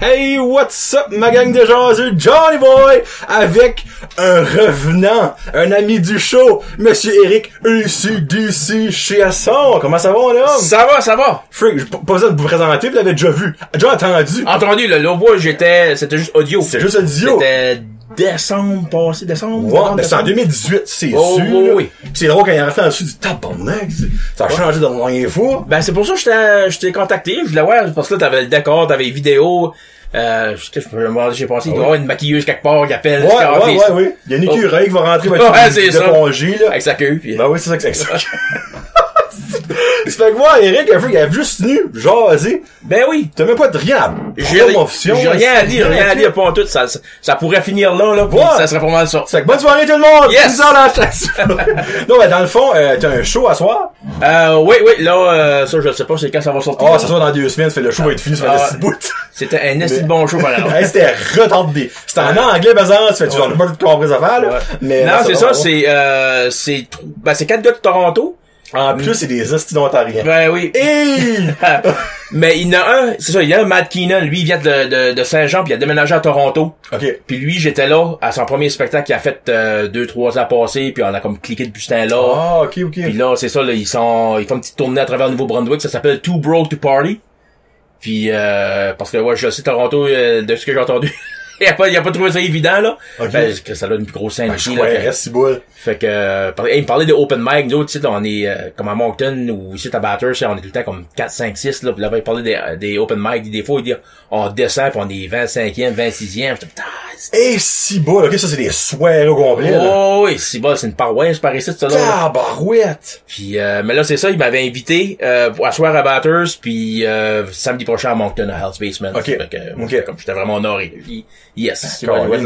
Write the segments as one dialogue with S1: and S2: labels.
S1: Hey, what's up, ma gang de jaseux, Johnny Boy, avec un revenant, un ami du show, Monsieur Eric UCDC Chiasson. Comment ça va, mon homme?
S2: Ça va, ça va.
S1: Freak, j'ai pas besoin de vous présenter, vous l'avez déjà vu, déjà entendu.
S2: Entendu, le logo, j'étais, c'était juste audio.
S1: C'est juste audio.
S2: C'était décembre passé, décembre.
S1: Ouais,
S2: décembre,
S1: c'est en
S2: décembre.
S1: 2018, c'est
S2: Oh,
S1: sûr.
S2: oui, oui.
S1: C'est drôle quand il a resté en dessous du tabarnak, ça a changé de rien fou.
S2: Ben, c'est pour ça que je t'ai, contacté. Je voulais voir, parce que là, t'avais le décor, t'avais les vidéos. Euh, je sais demander, j'ai pensé, il doit y avoir une maquilleuse quelque part qui appelle.
S1: Ouais, ouais, ouais, ouais. Il y a une écureuil qui va rentrer avec
S2: Ouais, c'est ça.
S1: là.
S2: Avec sa queue, puis...
S1: Ben oui, c'est ça que c'est ça. C'est fait que moi, Eric, un peu, il est juste nu, jasé.
S2: Ben oui.
S1: T'as même pas de rien à
S2: J'ai rien à dire, rien à dire, pas en tout. Ça, ça, ça pourrait finir là, là,
S1: Ouais.
S2: ça serait pas mal ça.
S1: C'est que bonne soirée tout le monde!
S2: Yes!
S1: La chasse! non, mais dans le fond, euh, t'as un show à soir?
S2: Euh, oui, oui, là, euh, ça, je sais pas c'est quand ça va sortir.
S1: Ah,
S2: là.
S1: ça soit dans deux semaines, fait le show va être fini, ça fait
S2: Ah,
S1: bout.
S2: C'était un esti de bon show, par exemple.
S1: C'était retardé. C'était en anglais, exemple, ça fait, tu vas pas tout compris ça faire, là.
S2: Ouais.
S1: Mais,
S2: non, c'est ça, c'est, euh, c'est, ben, c'est quatre gars de Toronto.
S1: En plus, c'est des hosties d'Ontariens.
S2: Ben oui.
S1: Hey!
S2: Mais il y en a un, c'est ça, il y a un Matt Keenan, lui, il vient de, de, de Saint-Jean, puis il a déménagé à Toronto.
S1: ok.
S2: Puis lui, j'étais là, à son premier spectacle qu'il a fait euh, deux, trois ans passés, puis on a comme cliqué depuis ce temps-là.
S1: Ah, ok, ok.
S2: Puis là, c'est ça, là, ils sont, ils font une petite tournée à travers le Nouveau-Brunswick, ça s'appelle Too Broke to Party. Puis, euh, parce que, ouais, je sais, Toronto, euh, de ce que j'ai entendu, il a pas, il a pas trouvé ça évident, là.
S1: Ok.
S2: Ben, que ça a une plus grosse scène
S1: Ben,
S2: là.
S1: reste si.
S2: Fait que, euh, il me parlait de open mic, nous autres, tu sais, on est, euh, comme à Moncton, ou ici à Bathurst, on est tout le temps comme 4, 5, 6, là, puis là, il parlait des, euh, des open mic, des fois, il dit, on descend, puis on est 25e, 26e, J'étais, putain,
S1: Hey, si. Ok, ça, c'est des soirées au complet, là.
S2: oh, oui, c'est bon, c'est une paroisse par ici, ça, là.
S1: Tabarouette!
S2: Puis, euh, mais là, c'est ça, il m'avait invité, euh, pour asseoir à Bathurst, puis, euh, samedi prochain à Moncton, à Hell's Basement.
S1: Ok.
S2: Fait que, moi,
S1: Ok.
S2: j'étais comme, j'étais vraiment honoré. Puis, yes.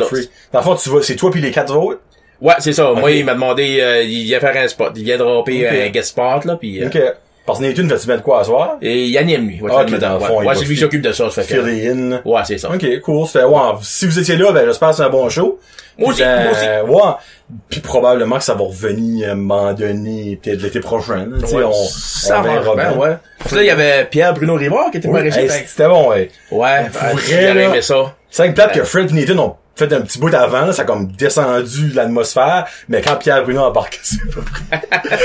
S1: Free. Dans le fond, tu vas, c'est toi puis les quatre autres?
S2: Ouais, c'est ça. Moi, il m'a demandé, euh, il vient faire un spot, il vient dropper
S1: Ok.
S2: un guest spot, là, puis, euh,
S1: Ok. Parce que Nathan, vas-tu mettre quoi à soir?
S2: Et il anime, lui. Ouais,
S1: Ok,
S2: c'est le
S1: dans le fond, il
S2: Ouais, c'est lui qui s'occupe de ça, ça fait que...
S1: In.
S2: Ouais, c'est ça.
S1: Ok, cool. Ça fait, ouais, si vous étiez là, ben, j'espère que c'est un bon show.
S2: Moi aussi,
S1: Puis, ben,
S2: moi
S1: Ouais. Puis probablement que ça va revenir à un moment donné, peut-être l'été prochain. là,
S2: Ouais,
S1: on,
S2: ça
S1: on verra
S2: bien, ouais. Que là, il y avait Pierre Bruno Rivard qui était
S1: Oui, hey,
S2: fait-
S1: c'était bon, ouais.
S2: Ouais, j'aurais
S1: là.
S2: aimé ça.
S1: C'est une plate que Fred et Nathan ont fait un petit bout avant, là, ça a comme descendu l'atmosphère, mais quand Pierre Bruno a embarqué, c'est pas vrai.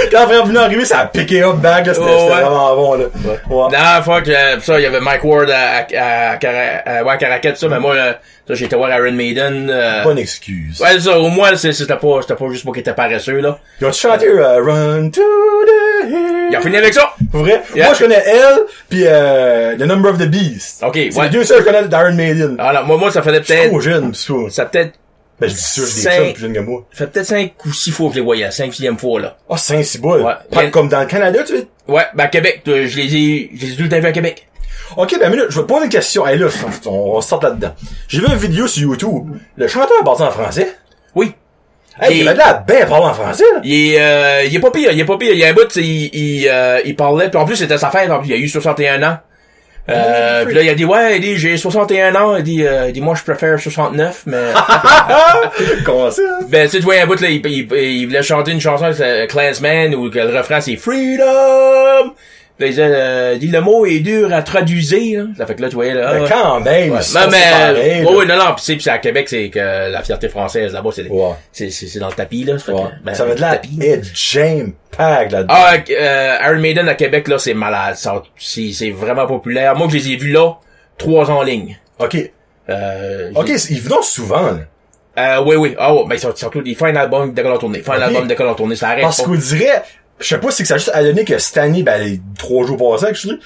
S1: quand Pierre Bruno est arrivé, ça a piqué up back, là, c'était
S2: Oh, ouais.
S1: vraiment bon, là. Ouais.
S2: Non, fuck, euh, ça, il y avait Mike Ward à, à, à, ouais, à Caracat, ça, mais moi, euh, ça, j'ai été voir Iron Maiden, euh,
S1: Bonne excuse.
S2: Ouais, ça, au moins, c'est- c'était pas, c'était pas juste moi qui étais paresseux, là.
S1: Ils ont chanté euh, Run to the Hill?
S2: Il a fini avec ça.
S1: Pour vrai?
S2: Yeah.
S1: Moi, je connais elle, puis euh, The Number of the Beast.
S2: Ok,
S1: C'est
S2: ouais.
S1: les deux seuls que je connais d'Iron Maiden.
S2: Alors, moi, moi, ça faisait
S1: Je suis
S2: peut-être,
S1: trop jeune, pis ça.
S2: ça peut-être,
S1: Ben, je dis ça, j'ai des
S2: Cinq-
S1: chums plus jeunes que moi.
S2: ça fait peut-être cinq ou six fois que je les voyais, cinq, sixième fois, là.
S1: Ah, saint ciboule.
S2: Ouais.
S1: Pas comme dans le Canada, tu sais.
S2: Ouais, ben, à Québec, je les ai, je les ai tout le temps vus à Québec.
S1: Ok, ben, minute, je vais te poser une question. Hey, là, on, on sort là-dedans. J'ai vu une vidéo sur YouTube. Le chanteur a parlé en français.
S2: Oui.
S1: Hey,
S2: Et-
S1: il avait de la belle parler en français, là.
S2: Il est, euh, il est pas pire, il est pas pire. Il y a un bout, il, il, euh, il parlait, puis en plus c'était sa fête, en plus, il a eu 61 ans. Euh,
S1: Oh,
S2: puis là, il a dit, ouais, il dit, j'ai 61 ans, il dit, euh, il dit, moi, je préfère 69, mais,
S1: Comment ça? hein?
S2: ben, tu sais, tu vois, un bout, là, il, il, il voulait chanter une chanson, c'est Clansman, où le refrain, c'est Freedom! Là, il disait, euh, dit, le mot est dur à traduire, là. Ça fait que là, tu voyais, là,
S1: Ben,
S2: ah,
S1: quand même,
S2: Ouais.
S1: pas
S2: mais,
S1: pareil,
S2: ouais,
S1: là.
S2: ouais, non, non, pis c'est, pis à Québec, c'est que la fierté française, là-bas, c'est,
S1: Ouais.
S2: c'est, c'est, dans le tapis, là. Ça fait
S1: Ouais.
S2: que, ben,
S1: ça va de la
S2: tapis.
S1: Ed James Pag là-dedans.
S2: Ah, euh, Iron Maiden à Québec, là, c'est malade. Ça- C'est c'est vraiment populaire. Moi, je les ai vus là, trois ans en ligne.
S1: Ok.
S2: Euh,
S1: Ok, ils venent souvent, là.
S2: Euh, oui, oui. Ah, ouais, ben, surtout, ils font un album d'école en tournée. Ils font un album d'école en tournée. Ça arrête
S1: Parce qu'on dirait, je sais pas si que ça a juste à donner que cette année, ben, les trois jours passés, que je dis,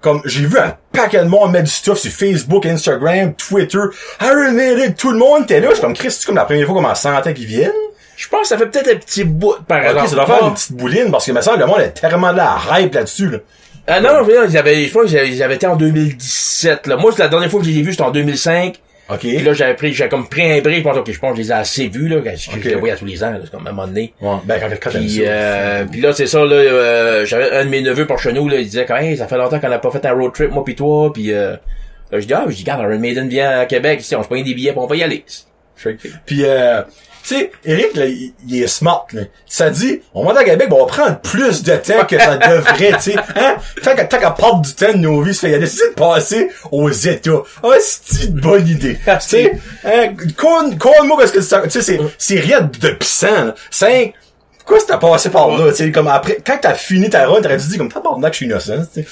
S1: comme, j'ai vu un paquet de monde mettre du stuff sur Facebook, Instagram, Twitter, Iron Maiden, tout le monde était là. Je suis comme, Chris, c'est comme la première fois qu'on m'en sentait qu'ils viennent.
S2: Je pense que ça fait peut-être un petit bout, par exemple.
S1: Ok, ça doit faire une petite bouline, parce que, me semble, le monde est tellement de la hype là-dessus, là.
S2: Ah, non, non, je veux dire, ils avaient, je pense qu'ils avaient, été en 2017, là. Moi, c'est la dernière fois que je les ai vus, c'était en 2005.
S1: Ok.
S2: Puis là, j'avais pris, j'avais comme pris un break. Je pense, ok, je pense que je les ai assez vus, là. Je,
S1: Ok.
S2: je les voyais à tous les ans, là. C'est comme à un moment donné.
S1: Ouais, ben, quand, quand
S2: Puis, euh, puis là, c'est ça, là, euh, j'avais un de mes neveux par chez nous, là, il disait, hey, ça fait longtemps qu'on n'a pas fait un road trip, moi pis toi, puis euh, là, je dis, ah, je dis, regarde, Iron Maiden vient à Québec, ici, on se prend des billets, puis on va y aller.
S1: Que- Puis, euh, tu sais, Eric, là, il, il est smart, là. Ça dit, on va à Québec, ben, on va prendre plus de temps que ça devrait, tu sais. Hein? Tant qu'à, tant qu'à perdre du temps de nos vies, il a décidé de passer aux États. Ah, c'est une bonne idée? tu sais, hein, moi parce que ça, tu sais, c'est, c'est rien de puissant, là. C'est, Pourquoi t'as passé par là, tu sais, comme après, quand t'as fini ta run, t'aurais dû dire comme, tabarnak, je suis innocent, tu sais.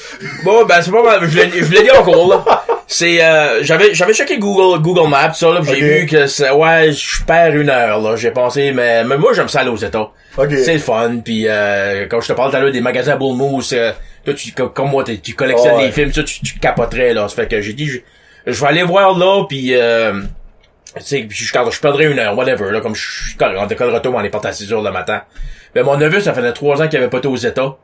S2: Bon, ben, c'est pas mal. Je l'ai, je l'ai dit encore, là. C'est, euh, j'avais, j'avais checké Google, Google Maps, ça, là, pis j'ai vu que c'est, ouais, je perds une heure, là. J'ai pensé, mais, mais moi, j'aime ça aller aux États.
S1: Ok.
S2: C'est le fun, puis euh, quand je te parle tout à l'heure des magasins à Bull Moose, euh, toi, tu, co- comme moi, tu collectionnes
S1: Ouais.
S2: les films, ça, tu, tu capoterais, là. Ça fait que j'ai dit, je, je vais aller voir là, puis euh, sais, je, je perdrai une heure, whatever, là, comme je suis en décolle retour, on est parti à 6 heures le matin. Mais mon neveu, ça faisait trois ans qu'il avait pas été aux États.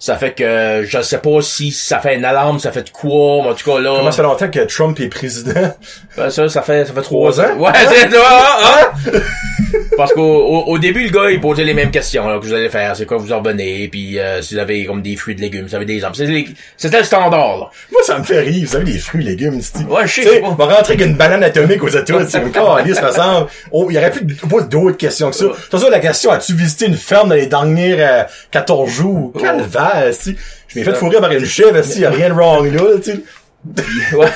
S2: Ça fait que je sais pas si ça fait une alarme, ça fait de quoi, mais en tout cas là.
S1: Comment ça fait longtemps que Trump est président?
S2: Ben, ça, ça fait, ça fait trois ans. Ouais, c'est ça, hein, hein? Parce qu'au au, au début, le gars, il posait les mêmes questions, là, que vous allez faire, c'est quoi vous en revenez, puis euh, si vous avez comme des fruits de légumes, vous avez des arbres. C'était le standard, là.
S1: Moi, ça me fait rire. Vous savez, les fruits, légumes, c'est
S2: Ouais, je sais, c'est
S1: on va rentrer avec une banane atomique aux tu sais, encore. Oh, il y aurait plus d'autres questions que ça. De toute façon, la question, as-tu visité une ferme dans les derniers euh, 14 jours? Calvaire, tu sais. Je m'ai fait fourrer par une chèvre, il y a rien de wrong là, tu
S2: Ouais.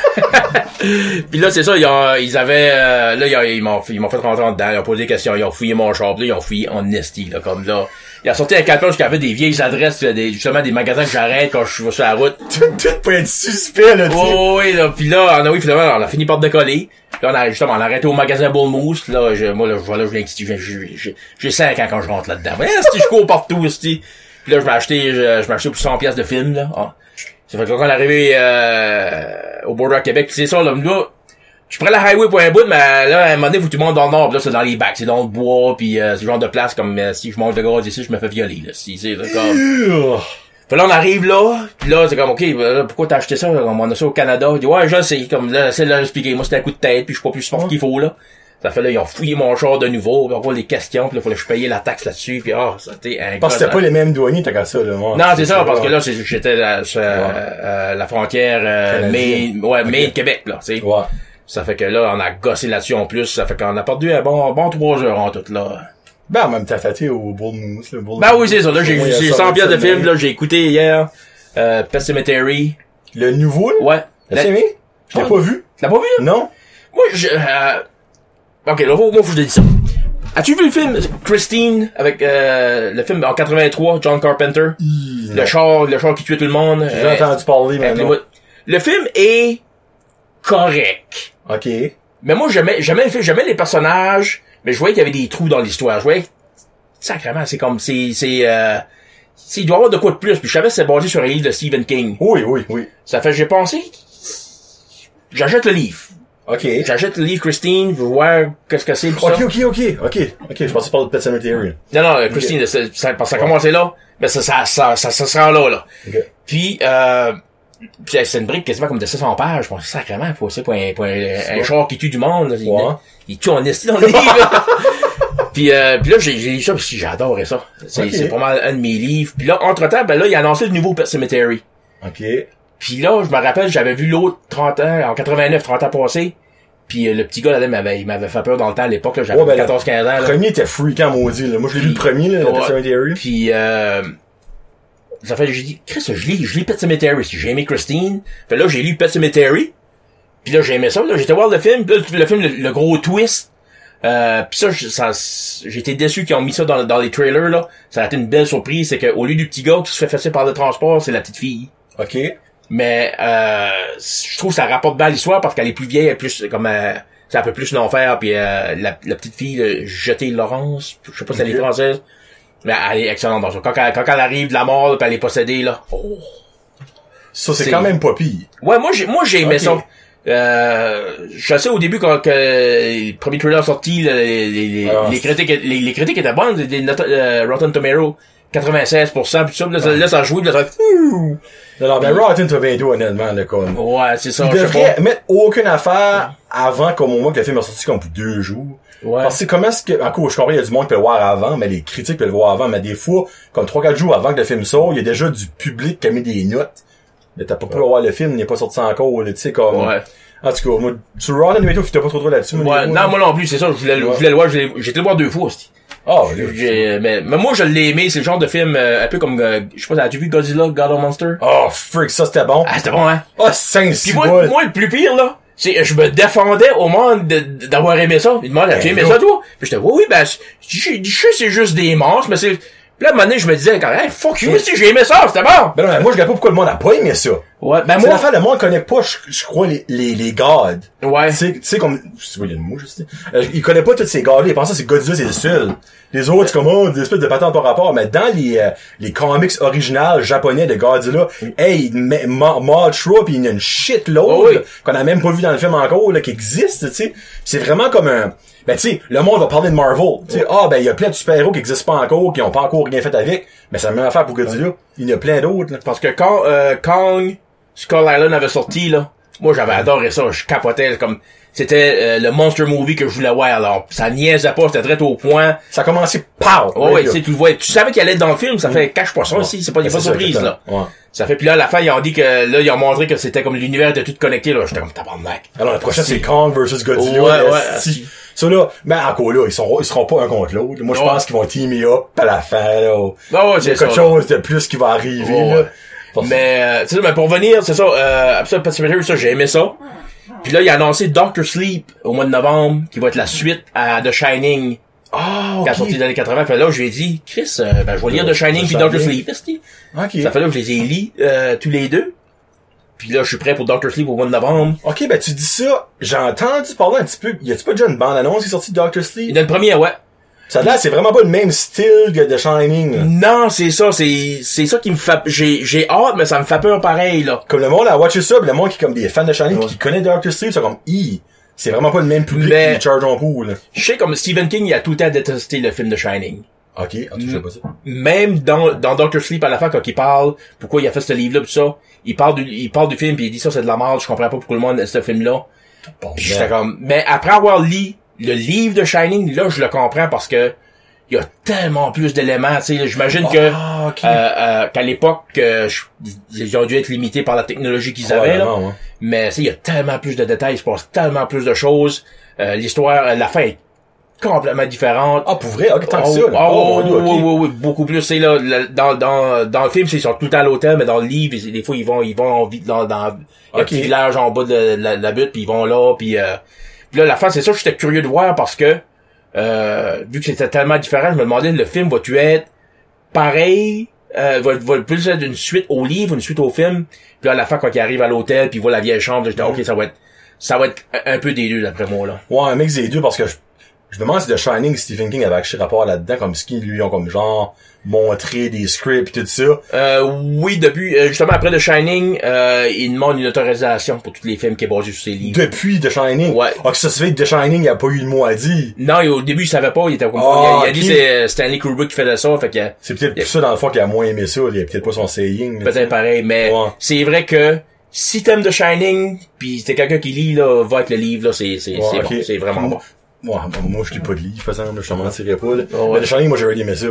S2: puis là, c'est ça, ils, ont- ils avaient, euh, là, ils, ont- ils m'ont, ils m'ont fait rentrer en dedans, ils ont posé des questions, ils ont fouillé mon shop, là, ils ont fouillé en esti, là, comme là. Il a sorti un carton qui avait des vieilles adresses, euh, des, justement, des magasins que j'arrête quand je suis sur la route.
S1: Tout, tout peut être suspect, là, tu.
S2: Oh, oui, là, pis là, on a, oui, finalement, on a fini par décoller. Là, on a, justement, on a arrêté au magasin Bull Moose. Là, je, moi, là, je vois là, je viens, j'ai, j'ai, j'ai, j'ai 5 ans quand je rentre là-dedans. Ouais, si je cours partout, esti. Puis là, je m'ai acheté, je, je m'ai acheté pour 100 pièces de film, là. Ah. Ça fait que là, quand on est arrivé, euh, au border à Québec, pis c'est ça, là, là, je prends la highway pour un bout, mais là, à un moment donné, faut que tu montes dans le nord, pis là, c'est dans les bacs, c'est dans le bois, puis euh, le genre de place comme euh, si je monte de gaz ici, je me fais violer, là. Si, c'est là, comme... Puis là, on arrive là, puis là, c'est comme, OK, ben là, pourquoi t'as acheté ça? On a ça au Canada. Il dit, ouais, je sais, comme là, c'est leur expliquer. Moi, c'était un coup de tête, puis je suis pas plus fort qu'il faut, là. Ça fait là, ils ont fouillé mon char de nouveau, puis encore les questions, puis là, fallait que je paye la taxe là-dessus, puis ah, c'était un
S1: Parce que c'était pas les mêmes douaniers, t'as qu'à ça, là, moi.
S2: Non, c'est ça, parce que là, c'est- j'étais sur euh, la frontière euh. Maine, ouais, Maine-Québec, là, tu sais.
S1: Ouais.
S2: Ça fait que là, on a gossé là-dessus en plus, ça fait qu'on a perdu un bon, bon trois heures en tout, là.
S1: Ben, même t'as fêté au Moose, le Bull
S2: Ben oui, c'est ça, là, j'ai j'ai
S1: ça,
S2: 100 pièces de
S1: mais-
S2: là, j'ai écouté hier, euh, Pet Cemetery,
S1: Le nouveau, là?
S2: ouais.
S1: T'as
S2: La-
S1: aimé? Je l'ai pas vu.
S2: Tu l'as pas vu, là?
S1: Non?
S2: Moi, je... Euh... Ok, là, moi, faut que je te dise ça. As-tu vu le film Christine avec euh, le film en 83, John Carpenter, le char, le char qui tuait tout le monde.
S1: J'ai
S2: euh,
S1: entendu parler,
S2: les
S1: non.
S2: mouettes. Le film est correct,
S1: Ok.
S2: mais moi j'aimais j'aimais le film, j'aimais les personnages, mais je voyais qu'il y avait des trous dans l'histoire. Je voyais sacrément, c'est comme c'est c'est euh, il doit y avoir de quoi de plus. Puis je savais que c'est basé sur un livre de Stephen King.
S1: Oui, oui, oui.
S2: Ça fait j'ai pensé j'achète le livre.
S1: Ok.
S2: J'achète le livre Christine, je veux voir qu'est-ce que c'est. ça.
S1: Ok, ok, ok, ok. Ok, je pensais parler de Pet Cemetery.
S2: Non, non, Christine, c'est- ça, parce que ça a commencé là, mais ça, ça, ça, ça, ça se rend là, là. Puis, euh, puis c'est une brique quasiment comme de 600 pages. Je pense, sacrément, faut aussi pour un, pour un, un char qui tue du monde. là. Il,
S1: Ouais.
S2: il tue en esti dans le livre. puis, euh, puis là, j'ai lu ça, puis j'ai adoré ça. C'est c'est pas mal un de mes livres. Puis là, entre-temps, ben là, il a annoncé le nouveau Pet Cemetery.
S1: Ok.
S2: Puis là, je me rappelle, j'avais vu l'autre 30 ans, en 89, 30 ans passés. Puis euh, le petit gars, là, il m'avait, il m'avait fait peur dans le temps à l'époque, là, j'avais
S1: Ouais, ben, le
S2: 14-15 ans. là.
S1: Le premier était freakant maudit, là. Moi, je l'ai vu le premier, là, le
S2: Ouais.
S1: Pet Cemetery.
S2: Puis euh, ça fait j'ai dit Chris, je lis, je lis Pet Cemetery, j'ai aimé Christine. Fait là j'ai lu Pet Cemetery. Puis là j'ai aimé ça, là j'étais voir le film, puis là, le film le, le gros twist. Euh, puis ça, ça été déçu qu'ils ont mis ça dans, dans les trailers là. Ça a été une belle surprise, c'est qu'au lieu du petit gars qui se fait fesser par le transport, c'est la petite fille.
S1: Ok.
S2: Mais euh, je trouve que ça rapporte bien l'histoire parce qu'elle est plus vieille, elle est plus comme euh, c'est un peu plus l'enfer puis euh, la, la petite fille jetée Laurence, je sais pas si elle est française. Mais elle est excellente dans ça. Quand, elle- quand elle arrive de la mort, puis elle est possédée là. Oh.
S1: Ça, c'est quand même pas pire.
S2: Ouais, moi j'ai moi j'ai aimé ça. Euh, je sais au début quand que le premier trailer sorti, les, les, les,
S1: Ah,
S2: les critiques les, les critiques étaient bonnes, notes, euh, Rotten Tomato 96%, puis ça, là, ça, là, ça jouait, là, ça...
S1: Non, non, mais Rotten Tomato, honnêtement, là, comme.
S2: Ouais, c'est ça.
S1: Il
S2: je sais
S1: devrait mettre aucune affaire avant, comme au moins que le film est sorti comme pour deux jours.
S2: Ouais.
S1: Parce que comment est-ce que, encore, je comprends, il y a du monde qui peut le voir avant, mais les critiques peuvent le voir avant, mais des fois, comme trois, quatre jours avant que le film sorte, il y a déjà du public qui a mis des notes Mais t'as pas pu voir le film, il n'est pas sorti encore, tu sais, comme...
S2: Ouais.
S1: En tout cas, moi, sur Rotten Tomatoes, t'as pas trop trop là-dessus.
S2: Ouais, non, moi non plus, c'est ça, je voulais, le- je voulais le voir, j'ai été le voir deux fois, aussi.
S1: Là,
S2: J'ai- mais, mais moi, je l'ai aimé, c'est le genre de film, euh, un peu comme, euh, je sais pas, as-tu vu Godzilla, God of Monster?
S1: Oh, freak, ça c'était bon.
S2: Ah, c'était bon, hein?
S1: Oh, 5
S2: Puis
S1: 6
S2: moi, moi, le plus pire, là, c'est, je me défendais au monde de- de- d'avoir aimé ça. Il demande, as-tu
S1: Ben,
S2: aimé
S1: non.
S2: ça, toi? Puis j'étais, oui, oui, ben, c'est- je sais, c'est juste des monstres, mais c'est, puis là, à un moment donné, je me disais, hey, fuck you, si j'ai aimé ça, c'était bon!
S1: Ben non, mais moi, je regarde pas pourquoi le monde a pas aimé ça.
S2: Ouais, ben
S1: C'est
S2: moi,
S1: l'affaire, le monde connaît pas, je, je crois, les, les, les gods.
S2: ouais.
S1: Tu sais, tu sais, comme, je sais pas, il y a le mot, je sais. Euh, il connaît pas tous ces gars-là, il pense que c'est Godzilla, c'est le seul. Les autres, c'est comme, oh, des espèces de patentes par rapport. Mais dans les, euh, les comics originales japonais de Godzilla, hey, Mothra, pis il y en a une shitload,
S2: Oh oui.
S1: qu'on a même pas vu dans le film encore, là, qui existe, tu sais. C'est vraiment comme un, ben, tu sais, le monde va parler de Marvel. Tu sais, ah, ben, il y a plein de super-héros qui existent pas encore, qui ont pas encore rien fait avec. Mais c'est la même affaire pour Godzilla. Il y en a plein d'autres, là.
S2: Parce que quand euh, Kong Skull Island avait sorti là, moi j'avais adoré ça, je capotais comme c'était euh, le monster movie que je voulais voir alors ça niaisait pas, c'était très au point.
S1: Ça a commencé, pow!
S2: Ouais, ouais, tu le vois, tu savais qu'il allait être dans le film, ça fait cache pas ça aussi, c'est pas, y a pas de
S1: c'est ça,
S2: surprise là.
S1: Ouais.
S2: Ça fait puis là à la fin ils ont dit que là ils ont montré que c'était comme l'univers de tout connecté là, j'étais comme tabarnak.
S1: Alors, le prochain, c'est Kong versus Godzilla.
S2: Ouais, ouais,
S1: esti. Ça, là, mais encore là, ils seront, ils seront pas un contre l'autre. Moi, je pense qu'ils vont teamer up à la fin, là. Y
S2: c'est
S1: quelque chose de plus qui va arriver, là.
S2: Mais euh, c'est ça, mais pour venir, c'est ça, euh, Absolute Pacifier, ça, j'ai aimé ça. Puis là, il a annoncé Doctor Sleep au mois de novembre, qui va être la suite à The Shining,
S1: Ah,
S2: qui a sorti dans les années 80. Fait là, je lui ai dit, Chris, euh, ben, je vais lire The Shining puis Doctor. Sleep, esti.
S1: Ok.
S2: Ça fait là que je les ai lis, euh, tous les deux. Puis là, je suis prêt pour Doctor Sleep au mois de novembre.
S1: Ok, ben, tu dis ça, j'ai entendu parler un petit peu. Y a-tu pas déjà une bande-annonce qui est sortie de Doctor Sleep?
S2: dans le premier, ouais.
S1: Ça là, c'est vraiment pas le même style que The Shining, là.
S2: Non, c'est ça, c'est, c'est ça qui me fait, j'ai, j'ai hâte, mais ça me fait peur pareil, là.
S1: Comme le monde a watché ça, pis le monde qui est comme des fans de Shining, qui connaît Doctor Sleep, c'est comme, i c'est vraiment pas le même public
S2: Mais-
S1: qui charge en pool, là.
S2: Je sais comme Stephen King, il a tout le temps détesté le film de Shining.
S1: Ok, ah, tu sais pas ça.
S2: même dans, dans Doctor Sleep à la fin quand il parle pourquoi il a fait ce livre là tout ça il parle du il parle du film puis il dit ça c'est de la merde je comprends pas pourquoi le monde aime ce film là
S1: Bon,
S2: puis j'étais comme mais après avoir lu le livre de Shining là je le comprends parce que il y a tellement plus d'éléments tu sais j'imagine que
S1: Ah,
S2: euh, euh, qu'à l'époque euh, ils ont dû être limités par la technologie qu'ils avaient là
S1: ouais.
S2: mais tu sais il y a tellement plus de détails il se passe tellement plus de choses Euh, l'histoire euh, la fin est complètement différente
S1: Ah, pour vrai? Tant que
S2: Oh,
S1: ça, là.
S2: ah,
S1: Oh,
S2: oui, oui, oui, beaucoup plus. C'est là, dans, dans, dans le film, ils sont tout le temps à l'hôtel, mais dans le livre, des fois, ils vont, ils vont en dans, dans un
S1: Ok.
S2: petit village en bas de la, la butte, puis ils vont là, puis, euh, puis là, la fin, c'est ça, que j'étais curieux de voir parce que, euh, vu que c'était tellement différent, je me demandais, le film va-tu être pareil, euh, va, va plus être une suite au livre, une suite au film, puis là, à la fin, quand il arrive à l'hôtel, puis il voit la vieille chambre, j'étais, ok, ça va être, ça va être un un peu des deux, d'après moi, là.
S1: Ouais, un mix des deux parce que je, je me demande si The Shining, Stephen King avait acheté rapport là-dedans, comme ce qu'ils lui ont comme genre montré des scripts et tout ça.
S2: Euh, oui, depuis, euh, justement, après The Shining, euh, il demande une autorisation pour tous les films qui est basé sur ses livres.
S1: Depuis The Shining?
S2: Ouais.
S1: Ah, que ça se fait que The Shining, il a pas eu de mot à dire.
S2: Non, et au début, il savait pas, il était comme,
S1: Ah,
S2: il, a- il a dit c'est euh, Stanley Kubrick qui faisait ça, fait que,
S1: C'est peut-être pour ça, dans le fond, qu'il a moins aimé ça. Il a peut-être pas son saying.
S2: peut-être pareil, mais
S1: Ouais.
S2: c'est vrai que, si t'aimes The Shining, pis t'es quelqu'un qui lit, là, va avec le livre, là, c'est, c'est,
S1: Ouais,
S2: c'est bon, c'est vraiment bon.
S1: Ouais, bon, moi, je lis pas de livre, façon, là, je te mentirais pas, là.
S2: Oh, ouais.
S1: Mais Shining, moi, j'aurais aimé ça.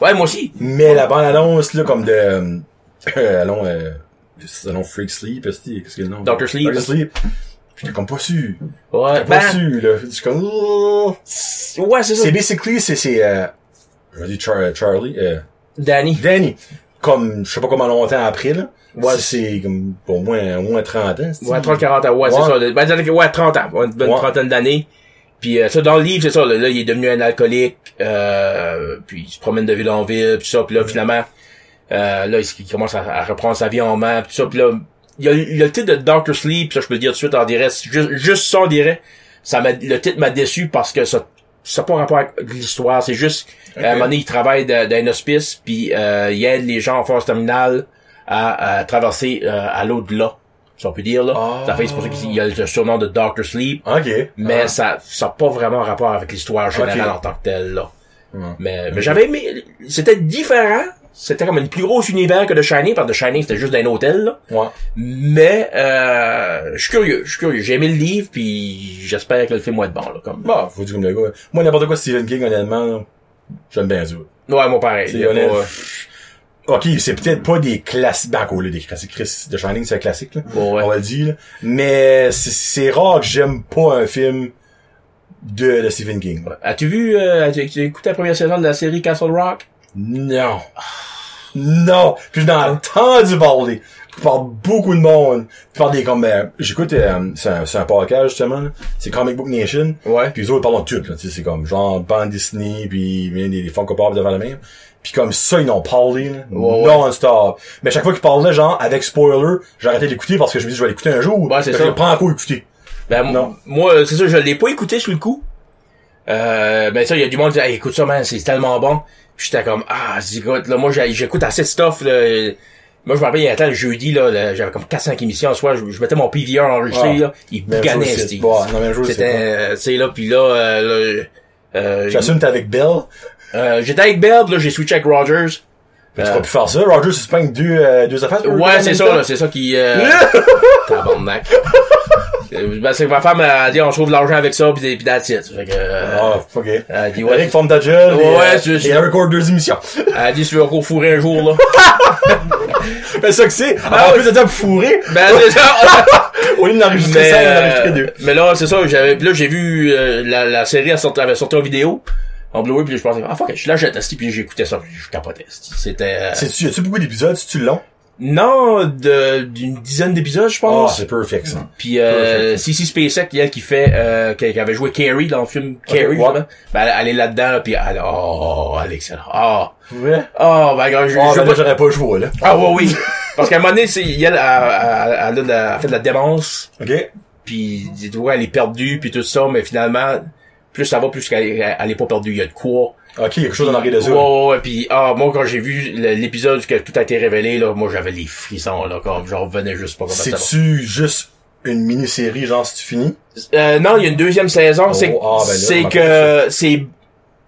S2: Ouais, moi aussi.
S1: Mais la bande-annonce, là, comme de, euh, euh, allons, euh, allons Freak Sleep, qu'est-ce que le nom?
S2: Dr. Sleep.
S1: Dr. Sleep. J'étais comme pas sûr.
S2: Ouais,
S1: J'étais pas
S2: ben,
S1: sûr, là. Je suis comme, oh.
S2: ouais, c'est ça.
S1: C'est basically, c'est, c'est, euh, je vais dire Char- Charlie, euh,
S2: Danny.
S1: Danny. Comme, je sais pas comment longtemps après, là.
S2: Ouais.
S1: C'est comme, pour au moins, au moins 30 ans, c'est
S2: Ouais, 30, 40 ans, ouais, c'est
S1: Ouais.
S2: ça. Ben, ouais, 30 ans, ouais, une bonne
S1: Ouais.
S2: trentaine d'années. Puis euh, ça, dans le livre, c'est ça, là, là, il est devenu un alcoolique, euh, puis il se promène de ville en ville, puis ça, puis là, finalement, euh, là, il, commence à, à reprendre sa vie en main, puis ça, puis là, il y a, il y a le titre de Doctor Sleep, ça, je peux le dire tout de suite en direct, juste, juste ça en direct, ça m'a, le titre m'a déçu parce que ça, ça n'a pas rapport avec l'histoire, c'est juste, à un moment donné, il travaille dans un hospice, puis euh, il aide les gens en phase terminale à, à traverser euh, à l'au-delà, si on peut dire, là.
S1: Ah.
S2: Ça fait, c'est pour ça qu'il y a le surnom de Doctor Sleep,
S1: Ok.
S2: mais
S1: Ah.
S2: ça ça n'a pas vraiment rapport avec l'histoire générale en tant que telle, là.
S1: Ouais.
S2: Mais, mais j'avais aimé, c'était différent, c'était comme une plus grosse univers que The Shining, parce que The Shining, c'était juste d'un hôtel, là.
S1: Ouais.
S2: Mais, euh, je suis curieux, je suis curieux. J'ai aimé le livre, puis j'espère que le film va être bon, là, comme.
S1: Bah, faut dire comme le gars. Moi, n'importe quoi Stephen King, honnêtement, j'aime bien ça.
S2: Ouais, moi pareil.
S1: C'est honnête. Ok, c'est peut-être pas des classiques, ben, encore, là, des classiques, Chris, The Shining, c'est un classique, là.
S2: Ouais, ouais.
S1: On va le dire, là. Mais c'est- rare que j'aime pas un film de, de Stephen King.
S2: As-tu vu, euh, as-tu écouté la première saison de la série Castle Rock?
S1: Non. Non. Puis j'en ai entendu parler. Par beaucoup de monde. Puis par des comme, euh, j'écoute, euh, c'est un, un podcast, justement. C'est Comic Book Nation.
S2: Ouais.
S1: Puis les autres, ils parlent de tout, là. C'est comme, genre, bande Disney, puis des, des Funko Pop devant la même. Puis comme ça, ils n'ont parlé, là,
S2: Ouais, ouais.
S1: non-stop. Mais chaque fois qu'ils parlaient, genre, avec spoiler, arrêté d'écouter parce que je me dis, je vais l'écouter un jour.
S2: Ouais, c'est ça.
S1: Je prends encore écouter.
S2: Ben,
S1: Non.
S2: moi, c'est ça, je l'ai pas écouté sur le coup. Euh, ben ça, il y a du monde qui dit, Hey, écoute ça, man, c'est tellement bon. Puis j'étais comme, ah, écoute, là, moi, j'écoute assez de stuff, là. Moi, je me rappelle, il y a un temps, le jeudi, là, là, j'avais comme 4-5 émissions en soir, je, je mettais mon PVR enregistré,
S1: Ah.
S2: là. Il
S1: c'est
S2: C'était, euh, tu sais, là, pis là, euh, là, euh,
S1: J'assume t'es avec Bill.
S2: Euh, j'étais avec Bell, pis là, j'ai switché avec Rogers.
S1: Mais tu
S2: Euh,
S1: plus faire ça? Roger, c'est pas deux, euh, deux affaires.
S2: Ouais, c'est ça, là, c'est ça qui, euh, tabarnak. Euh, ben, c'est que ma femme a dit, on trouve de l'argent avec ça, pis, pis that's it. Fait que, euh,
S1: Ah, ok.
S2: elle a dit, ouais,
S1: Eric, forme ta gueule.
S2: Ouais,
S1: et, euh,
S2: c'est-
S1: Et elle record deux émissions.
S2: elle a dit, tu veux encore fourrer un jour, là.
S1: C'est ça que c'est.
S2: Ah,
S1: en plus de dire fourrer,
S2: ben, c'est ça.
S1: au lieu d'enregistrer ça, on en a enregistré deux.
S2: mais là, c'est ça, j'avais, là, j'ai vu, euh, la, la série elle sorti- avait sorti en vidéo, en Blu-ray, puis je pensais, ah, fuck, je l'achète, asti, puis j'écoutais ça, puis je capotais. C'était, euh,
S1: C'est-tu, y a-tu beaucoup d'épisodes? C'est-tu long?
S2: non, de, d'une dizaine d'épisodes, je
S1: Ah,
S2: pense.
S1: c'est perfect, ça.
S2: Puis euh, Cici Spacek, elle qui fait euh, qui, qui avait joué Carrie dans le film Carrie, justement, ben, elle, elle est là-dedans, puis elle, oh, elle est excellente. Ah,
S1: Ouais.
S2: oh, ben, gars, je,
S1: Ah,
S2: je
S1: ben là, j'aurais pas joué, là.
S2: ah, ouais, oui. Parce qu'à un moment donné, c'est, elle, elle, elle, elle a fait de la démence,
S1: Ok?
S2: puis tu vois, elle est perdue, puis tout ça, mais finalement, plus ça va, plus qu'elle elle, est pas perdue. Il y a de quoi.
S1: Ok, il y a quelque chose dans ça.
S2: Ouais, ouais, puis ah, moi, quand j'ai vu l'épisode où que tout a été révélé, là, moi, j'avais les frissons, là, comme, j'en revenais juste pas.
S1: C'est-tu juste une mini-série, genre, si tu finis?
S2: Euh, non, il y a une deuxième saison. c'est
S1: ah, ben
S2: c'est que c'est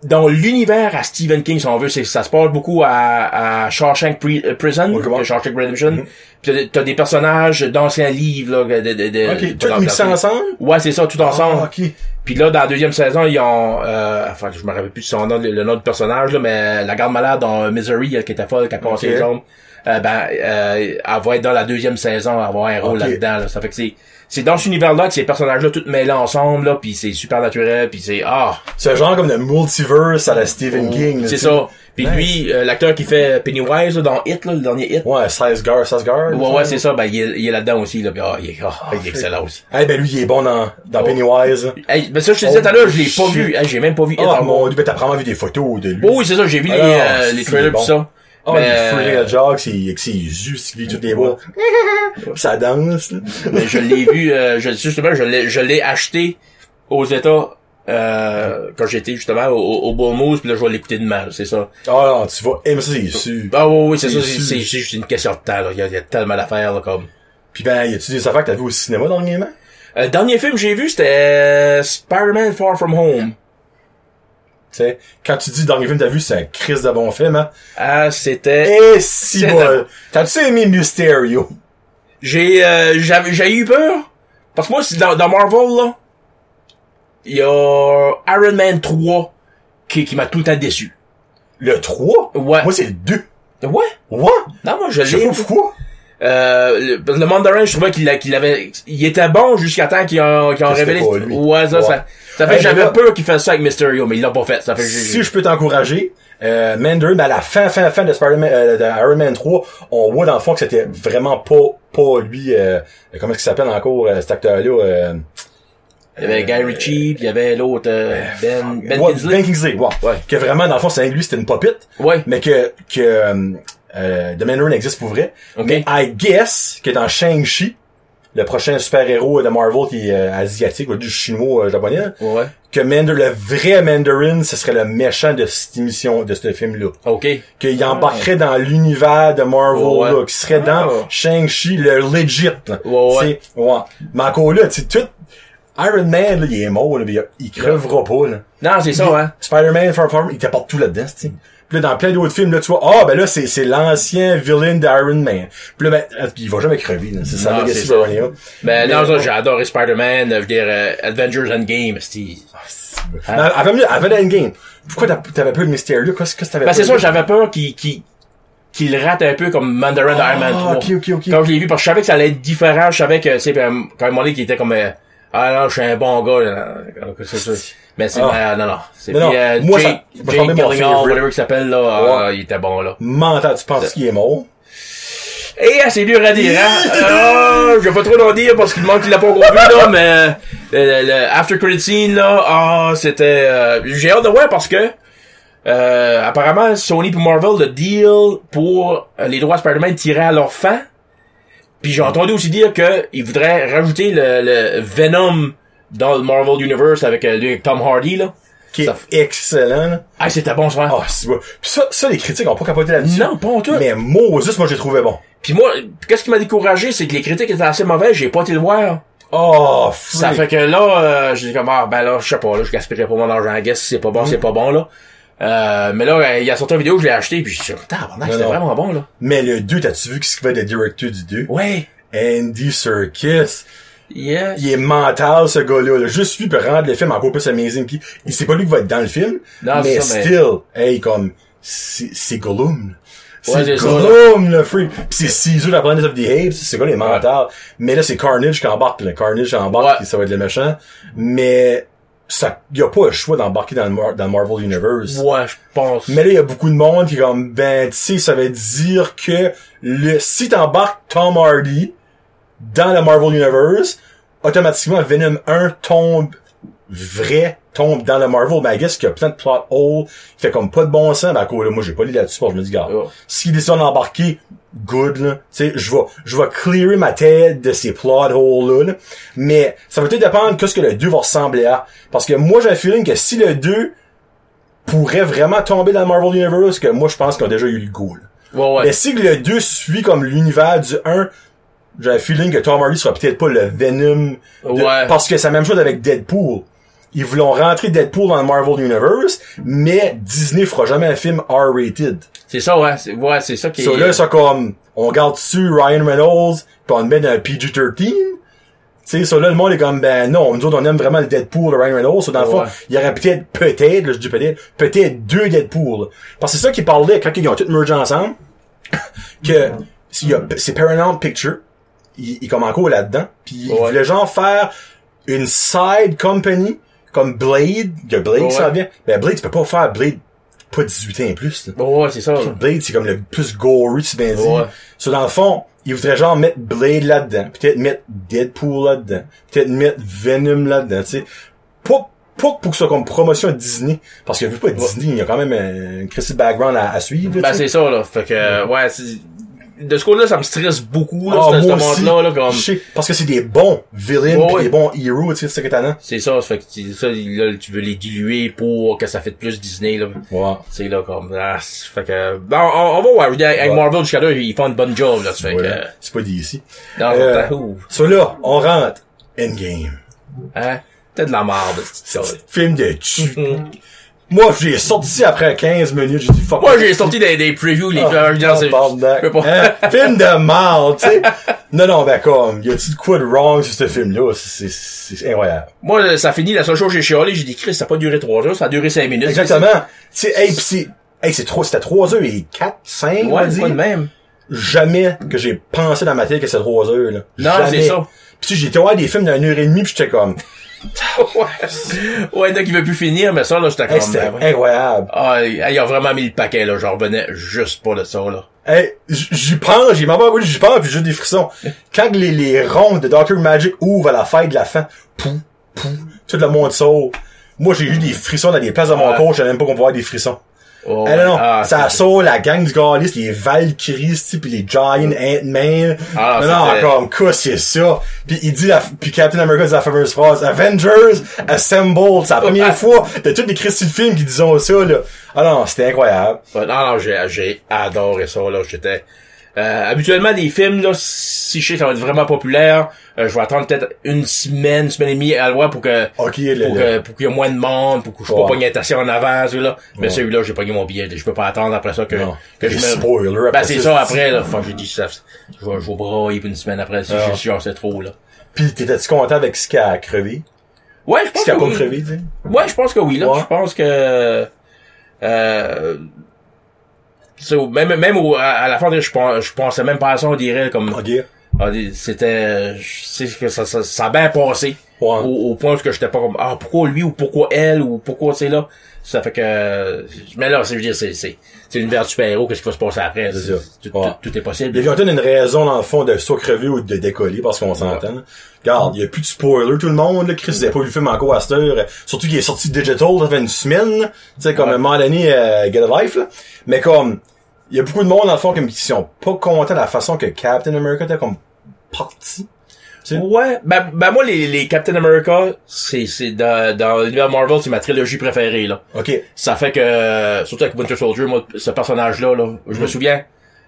S2: dans l'univers à Stephen King, si on veut, c'est ça se passe beaucoup à, à Shawshank euh, Prison,
S1: Oui,
S2: Shawshank Redemption. Puis t'as- des personnages d'anciens livres là, de, de, de,
S1: Ok, tout mixé ensemble?
S2: Ouais, c'est ça, tout ensemble.
S1: Ah, ok.
S2: Puis là, dans la deuxième saison, ils ont, euh, enfin, je me rappelle plus de son nom, le, le nom du personnage, là, mais la garde malade dans Misery, elle, qui était folle, qui a passé
S1: Ok.
S2: les jambes, euh, ben, euh, elle va être dans la deuxième saison, elle va avoir un rôle là-dedans, là. Ça fait que c'est, c'est dans cet univers-là que ces personnages-là, tous mêlés ensemble, là, puis c'est super naturel, puis c'est, ah,
S1: C'est un genre comme de multiverse à la Stephen King. là,
S2: c'est ça. Puis
S1: Nice.
S2: lui, euh, l'acteur qui fait Pennywise, là, dans Hit, là, le dernier Hit.
S1: Ouais, Sasgar, Sasgar.
S2: Ouais, ouais, c'est ça, ben, il est, il est là-dedans aussi, là, puis ah, il est, ah, il est excellent aussi.
S1: Eh ben lui, il est bon dans, dans
S2: Oh.
S1: Pennywise.
S2: Hey, ben ça, je te disais tout à l'heure, je l'ai pas vu, Hey, j'ai même pas vu Hit
S1: Ah,
S2: encore.
S1: mon dieu, ben t'as vraiment vu des photos de lui.
S2: Oh, oui, c'est ça, j'ai vu les,
S1: Ah,
S2: euh, les
S1: c'est
S2: trailers
S1: bon.
S2: pis ça.
S1: Ah,
S2: mais,
S1: il fourrait
S2: euh,
S1: jog, c'est, ses yeux, qui vit toutes les voix. Ça danse, là.
S2: mais je l'ai vu, euh, je, justement, je l'ai, je l'ai acheté aux États, euh, quand j'étais justement au, au Moose, pis là, je vais l'écouter demain, là, c'est ça.
S1: Ah non, tu vas aimer ça, c'est sûr.
S2: Ah oui, oui, c'est ça,
S1: C'est
S2: juste une question de temps, là. Il y a, il y a tellement d'affaires, là, comme.
S1: Pis ben, y a-tu des affaires que t'as vu au cinéma dernièrement?
S2: Euh, le dernier film que j'ai vu, c'était euh, Spider-Man Far From Home.
S1: Tu sais, quand tu dis dernier film que t'as vu, c'est un crise de bon film, hein?
S2: Ah, c'était...
S1: Eh, si bon! T'as-tu aimé Mysterio?
S2: J'ai, euh, j'avais, j'ai eu peur. Parce que moi, c'est dans, dans Marvel, là, il y a Iron Man 3 qui, qui m'a tout le temps déçu.
S1: Le 3?
S2: Ouais.
S1: Moi, c'est le 2.
S2: Ouais.
S1: Ouais?
S2: Non, moi, je
S1: Je sais
S2: l'ai.
S1: pas pourquoi.
S2: Euh, le, le Mandarin, je trouvais qu'il qu'il avait, il était bon jusqu'à temps qu'ils ont, qu'ils ont révélé. Ouais, ça,
S1: Ouais.
S2: ça, ça fait
S1: Hey,
S2: que j'avais peur qu'il fasse ça avec Mysterio, mais il l'a pas fait. Ça fait
S1: Si je peux t'encourager, euh, Mandarin, ben, à la fin, fin, fin de Spider-Man, euh, de Iron Man 3, on voit dans le fond que c'était vraiment pas, pas lui, euh, comment est-ce qu'il s'appelle encore, euh, cet acteur-là, euh,
S2: il y avait Guy Ritchie, puis il y avait l'autre, euh, Ben, Ben
S1: ouais,
S2: Kingsley.
S1: Ben Kingsley, ouais.
S2: Ouais.
S1: Que vraiment, dans le fond, c'est lui, c'était une popite,
S2: Ouais.
S1: mais que, que, euh, euh, The Mandarin existe pour vrai.
S2: Ok.
S1: Mais I guess que dans Shang-Chi, le prochain super-héros de Marvel qui est euh, asiatique, ou du chinois, euh, japonais,
S2: Ouais.
S1: que Mandarin, le vrai Mandarin, ce serait le méchant de cette émission, de ce film-là.
S2: OK.
S1: qu'il embarquerait dans l'univers de Marvel,
S2: Ouais.
S1: là, qui serait dans
S2: Ah.
S1: Shang-Chi, le legit, là.
S2: Ouais, ouais.
S1: Ouais. Mais encore là, tu sais, tout, Iron Man, là, il est mort, là, il, crevera pas, là.
S2: Non, c'est ça, hein.
S1: Spider-Man, Far From, il t'apporte tout là-dedans, tu. Puis là, dans plein d'autres films, là, tu vois, ah, ben là, c'est, c'est l'ancien villain d'Iron Man. Puis là, ben, euh, il va jamais crever, là. C'est legacy
S2: c'est ça.
S1: Barney, là.
S2: Ben,
S1: Mais-
S2: non, ça, j'ai adoré Spider-Man, je veux dire, euh, Avengers Endgame, c'était...
S1: Mais avant, avant Endgame, pourquoi t'avais peur de Mysterio? Qu'est-ce que t'avais
S2: Ben, c'est ça, j'avais peur qu'il, qu'il, qu'il rate un peu comme Mandarin de Iron Man 3.
S1: Ah, ok, ok, ok.
S2: Quand je l'ai vu, parce que je savais que ça allait être différent, je savais que, euh, quand dit qu'il était comme, euh, ah non, je suis un bon gars, là, c'est ça. Mais c'est,
S1: Ah.
S2: euh, non, non. C'est,
S1: non,
S2: puis, euh,
S1: moi,
S2: Jake,
S1: ça
S2: Jake Gyllenhaal, whatever il s'appelle, là, ah, il était bon, là.
S1: Mental, tu penses qu'il est mort?
S2: Et ah, c'est dur à dire, hein? Je vais pas trop en dire parce qu'il manque qu'il l'a pas encore vu, là, mais euh, le, le after credit scene, là, ah, c'était... euh, J'ai hâte de voir parce que euh, apparemment, Sony et Marvel, le deal pour euh, les droits de Spider-Man tirait à leur fin. Puis j'ai entendu aussi dire que ils voudraient rajouter le, le Venom dans le Marvel Universe avec, euh, lui, avec Tom Hardy, là.
S1: Qui est
S2: Ça-
S1: excellent, là.
S2: Ah, c'était bon, ça.
S1: Ah, c'est bon. Ça, ça, les critiques ont pas capoté là-dessus.
S2: non, pas en tout.
S1: Mais Moses, moi, j'ai trouvé bon.
S2: Puis moi, qu'est-ce qui m'a découragé, c'est que les critiques étaient assez mauvaises, j'ai pas été le voir.
S1: Oh,
S2: Ça
S1: freak.
S2: fait que là, euh, j'ai dit comme, ah, ben là, je sais pas, là, je gaspillerai pas mon argent à guess, si c'est pas bon, c'est pas bon, là. Euh, mais là, il y a sorti une vidéo, je l'ai acheté, puis je suis tabarnak, c'était vraiment bon, là.
S1: Mais le 2, t'as-tu vu ce qu'il fait de directeur du 2?
S2: Ouais.
S1: Andy Serkis.
S2: Yeah.
S1: Il est mental, ce gars-là. là. Juste lui pour rendre le film encore plus amazing. Puis, il c'est pas lui qui va être dans le film.
S2: Non,
S1: mais
S2: ça, mais-
S1: still, hey, comme, c'est c'est Gollum.
S2: C'est ça,
S1: Gollum, le freak. Pis c'est Caesar, la Planet of the Apes. C'est quoi les mental. Mais là, c'est Carnage qui embarque, là. Carnage qui embarque,
S2: Ouais.
S1: puis ça va être le méchant. Mais, ça, y a pas le choix d'embarquer dans le, Mar- dans le Marvel Universe.
S2: Ouais, je pense.
S1: Mais là, il y a beaucoup de monde qui est comme, ben, tu sais, ça veut dire que le, si t'embarques Tom Hardy dans le Marvel Universe, automatiquement, Venom 1 tombe vrai, tombe dans le Marvel. Ben, I guess qu'il y a plein de plot holes, qui fait comme pas de bon sens. Ben, à cause, là, moi, j'ai pas lu là-dessus, parce que je me dis, gars,
S2: Ouais.
S1: s'il décide d'embarquer, good, là. Tu sais, je vais, je vais clearer ma tête de ces plot holes-là, là. Mais, ça va peut-être dépendre de ce que le 2 va ressembler à. Parce que moi, j'ai un feeling que si le 2 pourrait vraiment tomber dans le Marvel Universe, que moi, je pense qu'on a déjà eu le goût, là.
S2: Ouais, ouais.
S1: Mais si le 2 suit comme l'univers du 1, j'ai un feeling que Tom Hardy sera peut-être pas le Venom. de-
S2: Ouais.
S1: Parce que c'est la même chose avec Deadpool. Ils voulont rentrer Deadpool dans le Marvel Universe, mais Disney fera jamais un film R-rated.
S2: C'est ça, ouais. C'est, ouais, c'est ça qui est...
S1: So là, c'est comme, on garde dessus Ryan Reynolds, puis on le met dans un PG-13. Tu sais, so là, le monde est comme, ben non, nous autres, on aime vraiment le Deadpool de Ryan Reynolds. So dans le fond, il y aurait peut-être, peut-être, là, je dis peut-être, peut-être deux Deadpool. Parce que c'est ça qu'ils parlaient quand ils ont tous mergé ensemble, que s'il y a- c'est Paramount Picture, il, il est comme encore là-dedans, puis il
S2: Ouais.
S1: voulait genre faire une side company, comme Blade, que Blade
S2: Ouais.
S1: ça vient. Ben Blade, tu peux pas faire Blade pas 18 ans et plus. là.
S2: Ouais, c'est ça.
S1: Blade, c'est comme le plus gory, tu bien dit.
S2: Ouais.
S1: So, dans le fond, il voudrait genre mettre Blade là-dedans, peut-être mettre Deadpool là-dedans, peut-être mettre Venom là-dedans, tu sais. Pas, pas pour que ce soit comme promotion à Disney, parce que vu pas Disney, il y a quand même un Christy background à, à suivre. là,
S2: Ben, c'est ça, là. Fait que, ouais, c'est... De ce côté-là, ça me stresse beaucoup, là,
S1: Ah,
S2: ce, ce monde-là, là, comme...
S1: parce que c'est des bons villains
S2: Ouais,
S1: pis
S2: ouais.
S1: des bons héros, tu sais, c'est ça que t'as
S2: C'est ça, fait que tu- ça, là, tu veux les diluer pour que ça fait plus Disney, là.
S1: Ouais.
S2: C'est là, comme, ah, c'est- fait que, ben, on, on va voir, avec
S1: Ouais.
S2: Marvel jusqu'à là, ils font une bonne job, là, ça fait
S1: Ouais,
S2: que,
S1: C'est pas dit ici.
S2: non,
S1: Euh, So là, on rentre. Endgame.
S2: hein, t'as de la merde, cette histoire.
S1: Film de tu. Moi, j'ai sorti après 15 minutes, j'ai dit fuck.
S2: Moi, j'ai sorti des, des previews, les
S1: Ah,
S2: pas.
S1: Hein? Film de mal, tu sais. Non, non, ben comme, y a-tu de quoi de wrong sur ce film-là? C'est, c'est, c'est incroyable.
S2: Moi, ça finit, la seule chose que j'ai chialé, j'ai dit, Chris, ça a pas duré trois heures, ça a duré cinq minutes.
S1: Exactement. Tu sais, hey, pis c'est, hey, c'est trop, c'était 3 heures et 4, 5, on va
S2: Ouais, c'est
S1: dire.
S2: pas de même.
S1: Jamais que j'ai pensé dans ma tête que c'était 3 heures, là.
S2: Non, c'est ça.
S1: Pis tu j'étais voir des films d'une heure et demie pis j'étais comme,
S2: ouais. Ouais, donc il veut plus finir, mais ça, là, j'étais
S1: hey,
S2: comme,
S1: c'était
S2: ben,
S1: incroyable.
S2: Ah, il a vraiment mis le paquet, là, j'en revenais juste pas de ça, là.
S1: Hey, j'y pense, j'ai même pas j'y pense pis j'ai des frissons. Quand les, les rondes de Dr. Magic ouvrent à la fête de la fin, pou, pou, tout le monde sort. Moi, j'ai eu des frissons dans des places de mon corps, je savais même pas qu'on pouvait avoir des frissons.
S2: Oh,
S1: Eh non, non,
S2: ah,
S1: ça sort la gang du Gaulis, les Valkyries, pis les Giant Ant-Man.
S2: Ah,
S1: non, non, comme, quoi, c'est ça. Puis il dit, la, puis Captain America dit la fameuse phrase, Avengers Assemble. C'est la première fois de tous les Christy de films qui disent ça, là. Ah non, c'était incroyable.
S2: Non, non, j'ai, j'ai adoré ça, là. J'étais, euh, habituellement, des films, là, si je sais que ça va être vraiment populaire, euh, je vais attendre peut-être une semaine, une semaine et demie à le voir pour que, pour, que, pour qu'il y ait moins de monde, pour que je
S1: Ouais.
S2: pas pogner attention en avant, celui-là. Mais
S1: Ouais.
S2: celui-là, j'ai pogné mon billet. Je peux pas attendre après ça que,
S1: Non.
S2: que
S1: Les
S2: je me...
S1: spoilers
S2: Ben, c'est
S1: ça,
S2: après, là. Enfin, j'ai dit, ça, je vais, je vais brailler une semaine après, si
S1: Ah.
S2: je genre, c'est trop, là.
S1: Pis t'étais-tu content avec ce qui a crevé?
S2: Ouais, je
S1: Ce
S2: pense
S1: qui a
S2: que
S1: pas
S2: oui.
S1: crevé, tu sais?
S2: Ouais, je pense que oui, là.
S1: Ouais.
S2: Je pense que, euh, même, même au- à, à la fin, je, je pensais même pas à ça, on dirait, comme,
S1: Ok.
S2: ah, c'était, je sais que ça, ça, ça a bien passé.
S1: Ouais.
S2: Au, au point où que j'étais pas comme, ah, pourquoi lui ou pourquoi elle ou pourquoi c'est là? Ça fait que, mais là, c'est, je veux dire, c'est, c'est, c'est l'univers du super-héros, qu'est-ce qui va se passer après?
S1: C'est ça.
S2: Tout,
S1: Ouais.
S2: tout, tout est possible.
S1: Les a une raison, dans le fond, de soit crever ou de décoller, parce qu'on s'entend. Regarde, il y a plus de spoilers, tout le monde, là. Chris, avez pas vu le film encore à cette heure. Surtout qu'il est sorti digital, ça fait une semaine. Tu sais, comme
S2: Ouais.
S1: un moment donné, euh, Get a Life, là. Mais comme, il y a beaucoup de monde, dans le fond, comme, qui sont pas contents de la façon que Captain America était comme parti.
S2: Ouais, ben, ben moi, les, les Captain America, c'est, c'est dans, dans l'univers Marvel, c'est ma trilogie préférée, là.
S1: Ok.
S2: Ça fait que, surtout avec Winter Soldier, moi, ce personnage-là, là, je me souviens,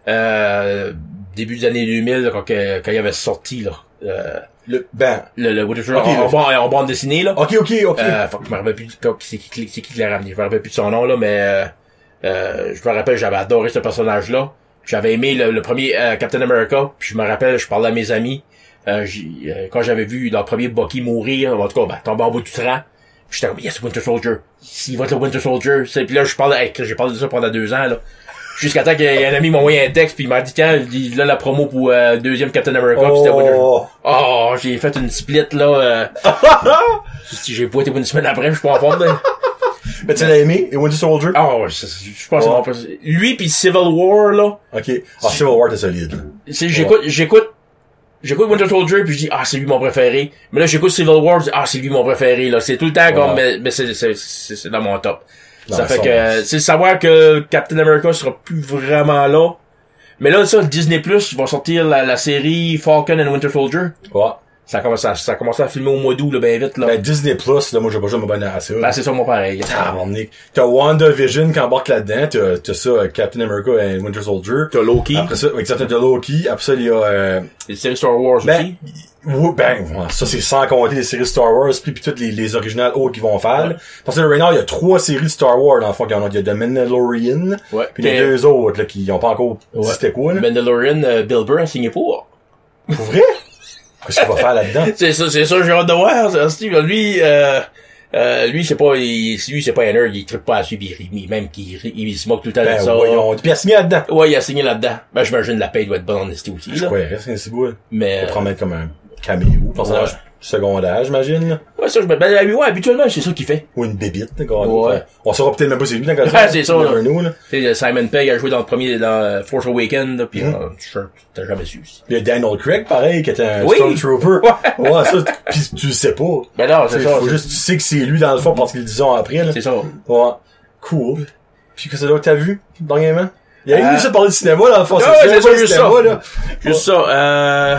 S2: euh, début des années 2000, là, quand, quand il avait sorti, là, euh,
S1: Le, ben,
S2: le, le Winter Soldier,
S1: Ok,
S2: en, en bande- en bande dessinée, là.
S1: ok, ok, ok.
S2: Euh, faut que je me rappelle plus, de- c'est qui, c'est qui qui l'a ramené, je me rappelle plus de son nom, là, mais, euh, euh, je me rappelle, j'avais adoré ce personnage-là. J'avais aimé le, le premier euh, Captain America, puis je me rappelle, je parlais à mes amis, quand j'avais vu le premier Bucky mourir, en tout cas, ben, tomber en bout du train, j'étais comme, yes, Winter Soldier. S'il va être le Winter Soldier, c'est, puis là, je parlais, hey, j'ai parlé de ça pendant deux ans, là. Jusqu'à temps qu'il y ait un ami m'a envoyé un texte, puis il m'a dit, tiens, il là, la promo pour euh, deuxième Captain America, puis c'était Winter
S1: oh.
S2: Oh, j'ai fait une split, là, euh, si j'ai boité une semaine après, je suis pas en forme.
S1: Mais tu l'as aimé, et Winter Soldier?
S2: Ah, ouais, c'est- je pense que c'est mon Lui puis Civil War, là,
S1: Ok. Ah, Civil War, t'es solide,
S2: j'écoute, j'écoute, j'écoute Winter Soldier puis je dis, ah, c'est lui mon préféré. Mais là, j'écoute Civil War, je dis, ah, c'est lui mon préféré, là. C'est tout le temps comme, mais, mais c'est, c'est, dans mon top. Ça fait que, c'est savoir que Captain America sera plus vraiment là. Mais là, ça, Disney Plus va sortir la, la série Falcon and Winter Soldier.
S1: Ouais.
S2: Ça commence à, ça a commencé à filmer au mois d'août, là, ben vite, là.
S1: Ben, Disney Plus, là, moi, j'ai pas juste m'abonner à ça.
S2: Ben, c'est ça, moi, pareil.
S1: Ah, mon nez. T'as WandaVision qui embarque là-dedans, t'as, t'as ça, euh, Captain America et Winter Soldier.
S2: T'as Loki.
S1: Après ça, exactement, t'as Loki. Après ça, il y a, euh,
S2: Les séries Star Wars
S1: ben,
S2: aussi.
S1: ben, ça, c'est sans compter les séries Star Wars, puis, puis toutes les, les originales autres qu'ils vont faire. Parce que, right now, il y a trois séries de Star Wars, dans le fond, qu'il y en a. Il y a The Mandalorian.
S2: Ouais.
S1: Puis les deux autres, là, qui ont pas encore dit
S2: Ouais.
S1: c'était quoi, là.
S2: Mandalorian, euh, Bill Burr a signé pour.
S1: Pour vrai? Qu'est-ce qu'il va faire là-dedans?
S2: C'est ça, c'est ça, j'ai hâte de voir, Steve. Lui, euh, euh, lui, c'est pas, il, lui, c'est pas un nerd, il tripe pas à suivre, il, même qu'il, il, il se moque tout le temps
S1: Ben,
S2: de ça.
S1: voyons. Puis il a signé là-dedans.
S2: Ouais, il a signé là-dedans. Ben, j'imagine la paye doit être bonne en esti aussi, là.
S1: Ouais, petit bout.
S2: Mais,
S1: On prend mettre comme un caméo, personnage. Secondaire, j'imagine, là.
S2: ouais, ça, je me, ben, ouais, habituellement, c'est ça qu'il fait.
S1: Ou une bébite, là, quoi.
S2: Ouais.
S1: On saura peut-être même pas c'est lui, dans le
S2: Ouais, c'est ça, là.
S1: Know, là.
S2: Tu sais, Simon Pegg a joué dans le premier, dans euh, Force Awakens, là, pis,
S1: Mhm.
S2: euh, t'as jamais su.
S1: Il y a Daniel Craig, pareil, qui était un
S2: Oui.
S1: Stormtrooper.
S2: Ouais.
S1: Ouais, ça, pis tu le sais pas.
S2: Ben non, c'est ça.
S1: faut juste, tu sais que c'est lui dans le fond parce qu'ils le disent après, là.
S2: C'est ça.
S1: Ouais. Cool. Puis que c'est là que t'as vu, dernièrement? Il y a
S2: Euh,
S1: eu ça parler de cinéma, dans le fond.
S2: Ouais, c'est ça,
S1: là.
S2: Juste ça, euh...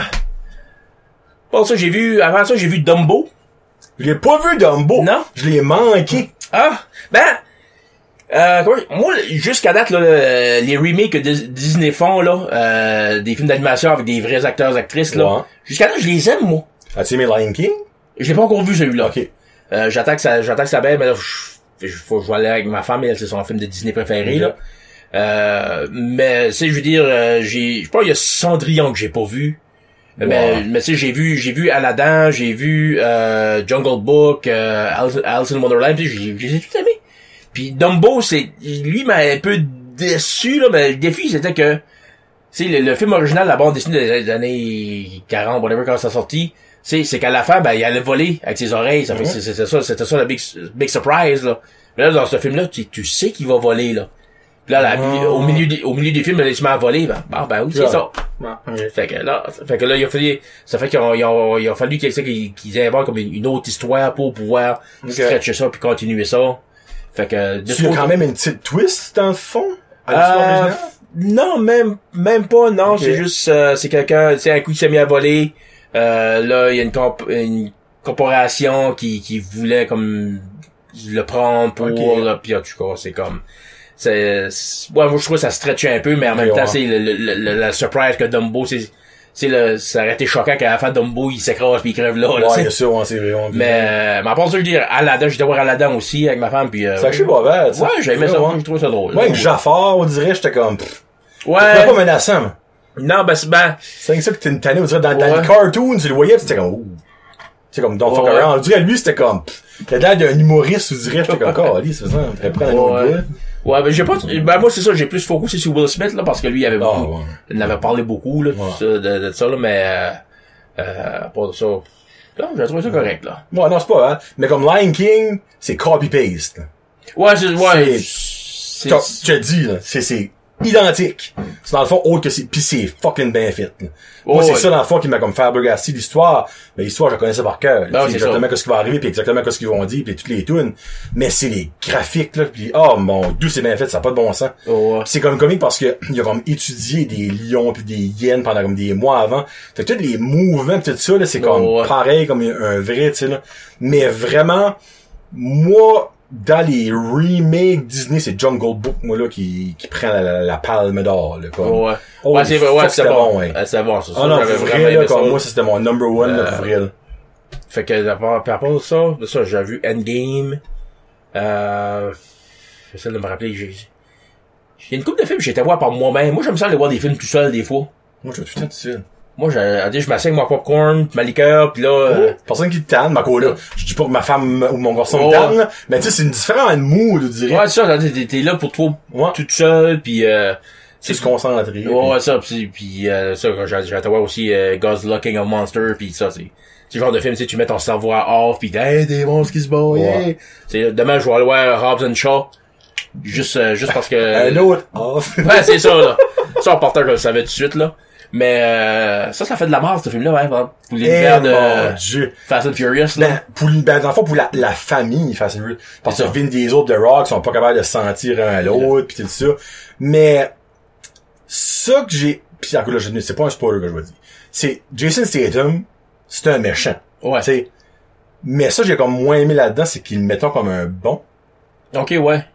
S2: Bon, ça, j'ai vu, avant ça, j'ai vu Dumbo.
S1: Je l'ai pas vu, Dumbo.
S2: Non.
S1: Je l'ai manqué.
S2: Ah, ben, euh, comment- moi, jusqu'à date, là, le- les remakes que Dis- Disney font, là, euh, des films d'animation avec des vrais acteurs, actrices, là,
S1: Ouais.
S2: jusqu'à date, je les aime, moi.
S1: As-tu aimé Lion King?
S2: Je l'ai pas encore vu, celui-là.
S1: Ok.
S2: Euh, j'attends que ça, j'attends que ça baisse, mais là, je, je- faut je vois aller avec ma femme, elle, c'est son film de Disney préféré, là. Euh, mais, tu sais, je veux dire, euh, j'ai, je pense qu'il y a Cendrillon que j'ai pas vu. Mais, mais tu sais, j'ai vu, j'ai vu Aladdin, j'ai vu, euh, Jungle Book, euh, Alice, Alice in Wonderland, j'ai, je les ai tout aimés. Puis Dumbo, c'est, lui m'a un peu déçu, là, mais le défi, c'était que, tu sais, le, le film original, la bande dessinée des années 40, whatever, quand ça sorti, c'est, c'est qu'à la fin, ben, il allait voler avec ses oreilles. Ça c'était ça, c'était ça la big, big surprise, là. Mais là, dans ce film-là, tu, tu sais qu'il va voler, là. Puis là, la-
S1: Ah.
S2: au milieu du, au milieu du film, il se met à voler, ben, ben, ben oui, c'est ça. Fait que là, fait que là, il a fallu, ça fait qu'il a, il a, il a fallu qu'il qu'ils qu'ils inventent comme une, une autre histoire pour pouvoir
S1: Ok.
S2: stretcher ça puis continuer ça. Fait que, de
S1: Tu y a
S2: trop-
S1: quand même une petite twist, dans le fond? À
S2: Euh, non, même, même pas, non, c'est juste, euh, c'est quelqu'un, tu sais, un coup il s'est mis à voler, euh, là, il y a une, comp- une corporation qui, qui voulait comme le prendre pour, là, pis en tout cas, c'est comme, c'est, c'est- ouais, moi je trouve que ça stretchait un peu, mais en même
S1: Ouais,
S2: temps,
S1: ouais.
S2: c'est le, le, le- la surprise que Dumbo, c'est, c'est le, ça aurait été choquant qu'à la fin Dumbo, il s'écrase puis il crève là, là,
S1: Ouais, bien sûr, ouais, c'est vrai. on-
S2: Mais, euh, mais à part ça, je veux dire, Aladdin, j'étais voir Aladdin aussi avec ma femme, puis euh,
S1: Ça, je sais pas ça.
S2: Ouais, j'ai aimé ça,
S1: Ouais.
S2: je trouve ça drôle.
S1: Avec Jafar, on dirait, j'étais comme, pff,
S2: Ouais.
S1: c'est pas menaçant, mais.
S2: Non, ben, c'est, ben,
S1: C'est ça que t'es une tannée, on dirait, dans, dans
S2: Ouais.
S1: le cartoon, tu le voyais, pis c'était comme. C'est comme, don't fuck
S2: Ouais.
S1: around. On dirait, lui, c'était comme, pff, t'as l'air d'un humoriste, tu dirais, j'étais comme, oh, allez, c'est ça, on pourrait prendre un
S2: Ouais.
S1: autre gars.
S2: Ouais, ben j'ai pas, ben moi c'est ça, j'ai plus focusé sur Will Smith là parce que lui il avait
S1: Ah,
S2: beaucoup,
S1: ouais.
S2: il avait parlé beaucoup là,
S1: Ouais.
S2: de, de ça là, mais euh, euh, pas de ça. Non, j'ai trouvé ça correct là.
S1: Ouais, non, c'est pas, hein. Mais comme Lion King, c'est copy-paste. là.
S2: Ouais, c'est, ouais,
S1: Je te dis, là, c'est, c'est identique. C'est dans le fond autre que c'est, pis c'est fucking bien fait, là. Moi,
S2: Oh,
S1: c'est
S2: ouais.
S1: ça, dans le fond, qui m'a comme fait flabbergasté l'histoire. Mais l'histoire, je la connaissais par cœur.
S2: Ah,
S1: exactement ce qui va arriver, puis exactement ce qu'ils vont dire, puis toutes les tunes. Mais c'est les graphiques, là, pis oh mon dieu, c'est bien fait, ça n'a pas de bon sens.
S2: Oh, ouais.
S1: C'est comme comique parce que il a comme étudié des lions puis des hyènes pendant comme des mois avant. Fait que tous les mouvements pis tout ça, là, c'est comme
S2: Oh, ouais.
S1: pareil comme un vrai, tu sais, là. Mais vraiment, moi, dans les remakes Disney, c'est Jungle Book, moi, là, qui, qui prend la, la, la palme d'or, là, comme.
S2: Ouais.
S1: Oh,
S2: ouais, c'est vrai, ouais, c'est bon.
S1: bon, ouais.
S2: Euh, c'est bon, c'est ça.
S1: Ah non,
S2: j'avais vraiment
S1: vrai, là, comme moi, c'était mon number one, là,
S2: Euh,
S1: pour vrai, là.
S2: Fait que, par rapport à ça, de ça, j'ai vu Endgame, euh, j'essaie de me rappeler, j'ai, j'ai une couple de films que j'étais voir par moi-même. Moi, j'aime ça aller voir des films tout seul, des fois.
S1: Moi, je suis tout le temps tout seul.
S2: Moi, j'ai, je m'assieds avec mon popcorn, ma liqueur, pis là, euh,
S1: Personne qui te tanne, ma co, là. Je dis pas que ma femme ou mon garçon
S2: Oh.
S1: me tanne, là, mais tu sais, c'est une différente mood, je dirais.
S2: ouais, c'est ça, t'es, t'es là pour toi,
S1: Ouais.
S2: tout seul, pis euh,
S1: C'est se concentrer.
S2: Ouais, ouais, ça, pis, pis euh, ça, voir aussi euh, Godzilla King of Monster, pis ça, c'est, c'est le genre de film, tu tu mets ton cerveau à off, pis hey, des monstres qui se battent,
S1: Ouais.
S2: yeah. Demain, je vais aller voir Hobbs and Shaw, juste, euh, juste parce que...
S1: Un autre off.
S2: Ouais, c'est ça, là. Ça, en partant, je le savais tout de suite, là. Mais, euh, ça, ça fait de la merde, ce film-là, ouais, pour
S1: Eh,
S2: l'univers de
S1: mon dieu.
S2: Fast and Furious, là.
S1: Ben, pour, ben, dans le fond, pour la, la famille, Fast and Furious. Parce que. Vin Diesel de Rock sont pas capables de se sentir un à l'autre, pis tout ça. Mais, ça que j'ai, pis encore là, je- c'est pas un spoiler que je vais dire. C'est, Jason Statham, c'est un méchant.
S2: Ouais.
S1: Tu sais. Mais ça, j'ai comme moins aimé là-dedans, c'est qu'il le mettait comme un bon.
S2: Ok, ouais.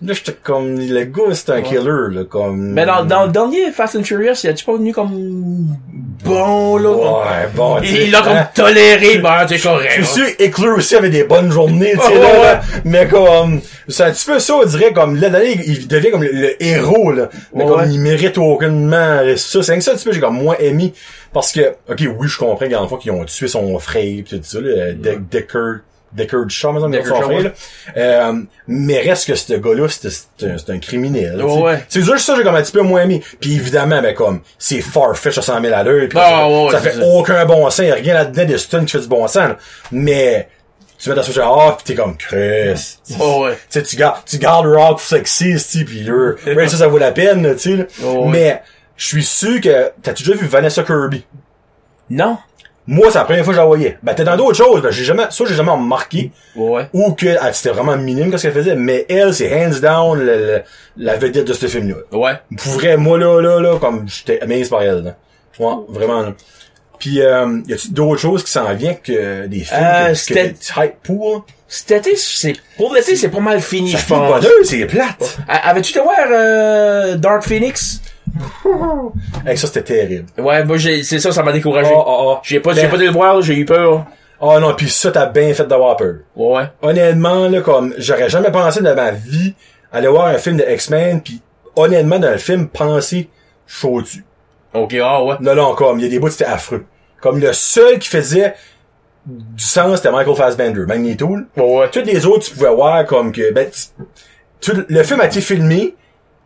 S1: Là, j'étais comme, le gars, c'est un
S2: Ouais.
S1: killer, là, comme...
S2: Mais dans, dans le dernier Fast and Furious, il a-tu pas venu comme bon, là?
S1: Ouais, bon,
S2: Il l'a comme
S1: hein?
S2: toléré, ben, c'est correct.
S1: Je suis sûr Eckler aussi avait des bonnes journées, tu sais, là,
S2: ouais.
S1: Mais comme, c'est un petit peu ça, on dirait, comme, là, là, il devient comme le, le héros, là. Mais
S2: Ouais,
S1: comme, il mérite aucunement ça. C'est ça, un petit peu, j'ai comme moins aimé. Parce que, ok, oui, je comprends, dans le fond, qu'ils ont tué son frère, pis tout ça, là, De- Decker, Decker
S2: Deckard
S1: son
S2: Shaw,
S1: frère,
S2: ouais.
S1: là. Euh, mais reste que ce gars-là, c'est c'est un, criminel. Sais.
S2: ouais.
S1: C'est juste ça, j'ai comme un petit peu moins aimé. Puis évidemment, ben comme, c'est farfetch à 100 000 à l'heure. puis
S2: Ah,
S1: ça,
S2: ouais,
S1: fait
S2: ça.
S1: aucun bon sens. Y a rien là-dedans de stun qui fait du bon sens. là. Mais, tu mets ta switch à off pis t'es comme, Chris.
S2: Oh, ouais.
S1: Tu sais, tu gardes, tu gardes Rock sexy, tu pis là, ouais, ça, ça vaut la peine, là, tu sais, là.
S2: Oh, ouais.
S1: Mais, je suis sûr que, t'as-tu déjà vu Vanessa Kirby?
S2: Non?
S1: Moi, c'est la première fois que je la voyais. Ben, t'es dans d'autres choses, ben, j'ai jamais, ça, j'ai jamais remarqué.
S2: Ouais.
S1: Ou que, ah, c'était vraiment minime, qu'est-ce qu'elle faisait. Mais elle, c'est hands down, le- le- la vedette de ce film-là.
S2: Ouais.
S1: Pour vrai, moi, là, là, là, comme, j'étais amazed par elle, là. Ouais, vraiment, là. Puis, euh, y a-tu d'autres choses qui s'en viennent que des films
S2: Euh,
S1: que, hype pour?
S2: Cet été, c'est, pour l'été, c'est pas mal fini, je pense.
S1: c'est plate.
S2: A- Avais-tu été voir, euh, Dark Phoenix?
S1: Hey, ça, c'était terrible.
S2: Ouais, moi, j'ai, c'est ça, ça m'a découragé.
S1: Oh, oh, oh.
S2: J'ai pas,
S1: Ben-
S2: j'ai pas dû le voir, j'ai eu peur.
S1: Oh non, puis ça, t'as bien fait d'avoir peur.
S2: Ouais.
S1: Honnêtement, là, comme, j'aurais jamais pensé de ma vie aller voir un film de X-Men, puis honnêtement, dans le film, penser chaud dessus.
S2: Ok, ah, ouais.
S1: Non, non, comme, il y a des bouts, c'était affreux. Comme le seul qui faisait du sens, c'était Michael Fassbender, Magneto. là.
S2: Ouais.
S1: Tous les autres, tu pouvais voir comme que, ben, tu- le film a été filmé,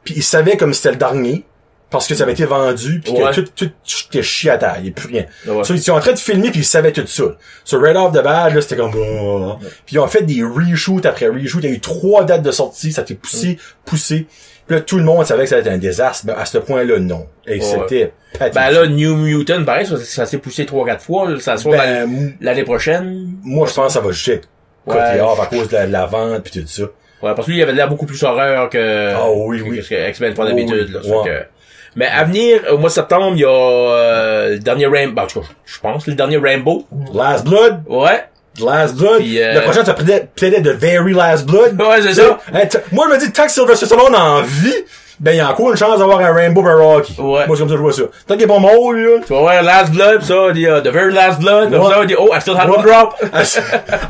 S1: puis ils savaient comme c'était le dernier, parce que ça avait été vendu, puis
S2: Ouais.
S1: que tout, tout, était chié à terre, il a plus rien.
S2: Ouais.
S1: So, ils sont en train de filmer, puis ils savaient tout ça. So, right off the bat, là, c'était comme... oh. Puis ils ont fait des reshoots après reshoots, il y a eu trois dates de sortie, ça a été poussé, poussé. Puis là, tout le monde savait que ça allait être un désastre, mais à ce point-là, non. Et c'était.
S2: Ben là, New Mutant, pareil, ça, ça s'est poussé trois, quatre fois, là, ça soit
S1: Ben,
S2: l'année prochaine.
S1: moi, je pense que ça va juste côté
S2: Ouais.
S1: off à cause de la, de la vente, puis tout ça.
S2: Ouais, parce que lui, il avait l'air beaucoup plus horreur que,
S1: Ah oui, oui.
S2: que X-Men
S1: Oh
S2: d'habitude, là. Mais à venir, au mois de septembre, il y a, euh, le dernier Rainbow, ben, je pense, le dernier Rainbow.
S1: Last Blood,
S2: Ouais.
S1: Last Blood.
S2: Puis, euh,
S1: Le prochain, ça plaidait, de Very Last Blood.
S2: Ouais, c'est ça.
S1: Moi, je me dis, tant que Sylvester Stallone en vie, ben, il y a encore une chance d'avoir un Rainbow par Rocky.
S2: Ouais.
S1: Moi, c'est comme ça que je vois ça. Tant qu'il est pas mort, là.
S2: Tu vas voir Last Blood, pis ça, on dit, uh, The Very Last Blood, comme
S1: Ouais.
S2: ça, on dit, oh, I still have
S1: Ouais.
S2: one drop.
S1: Ah,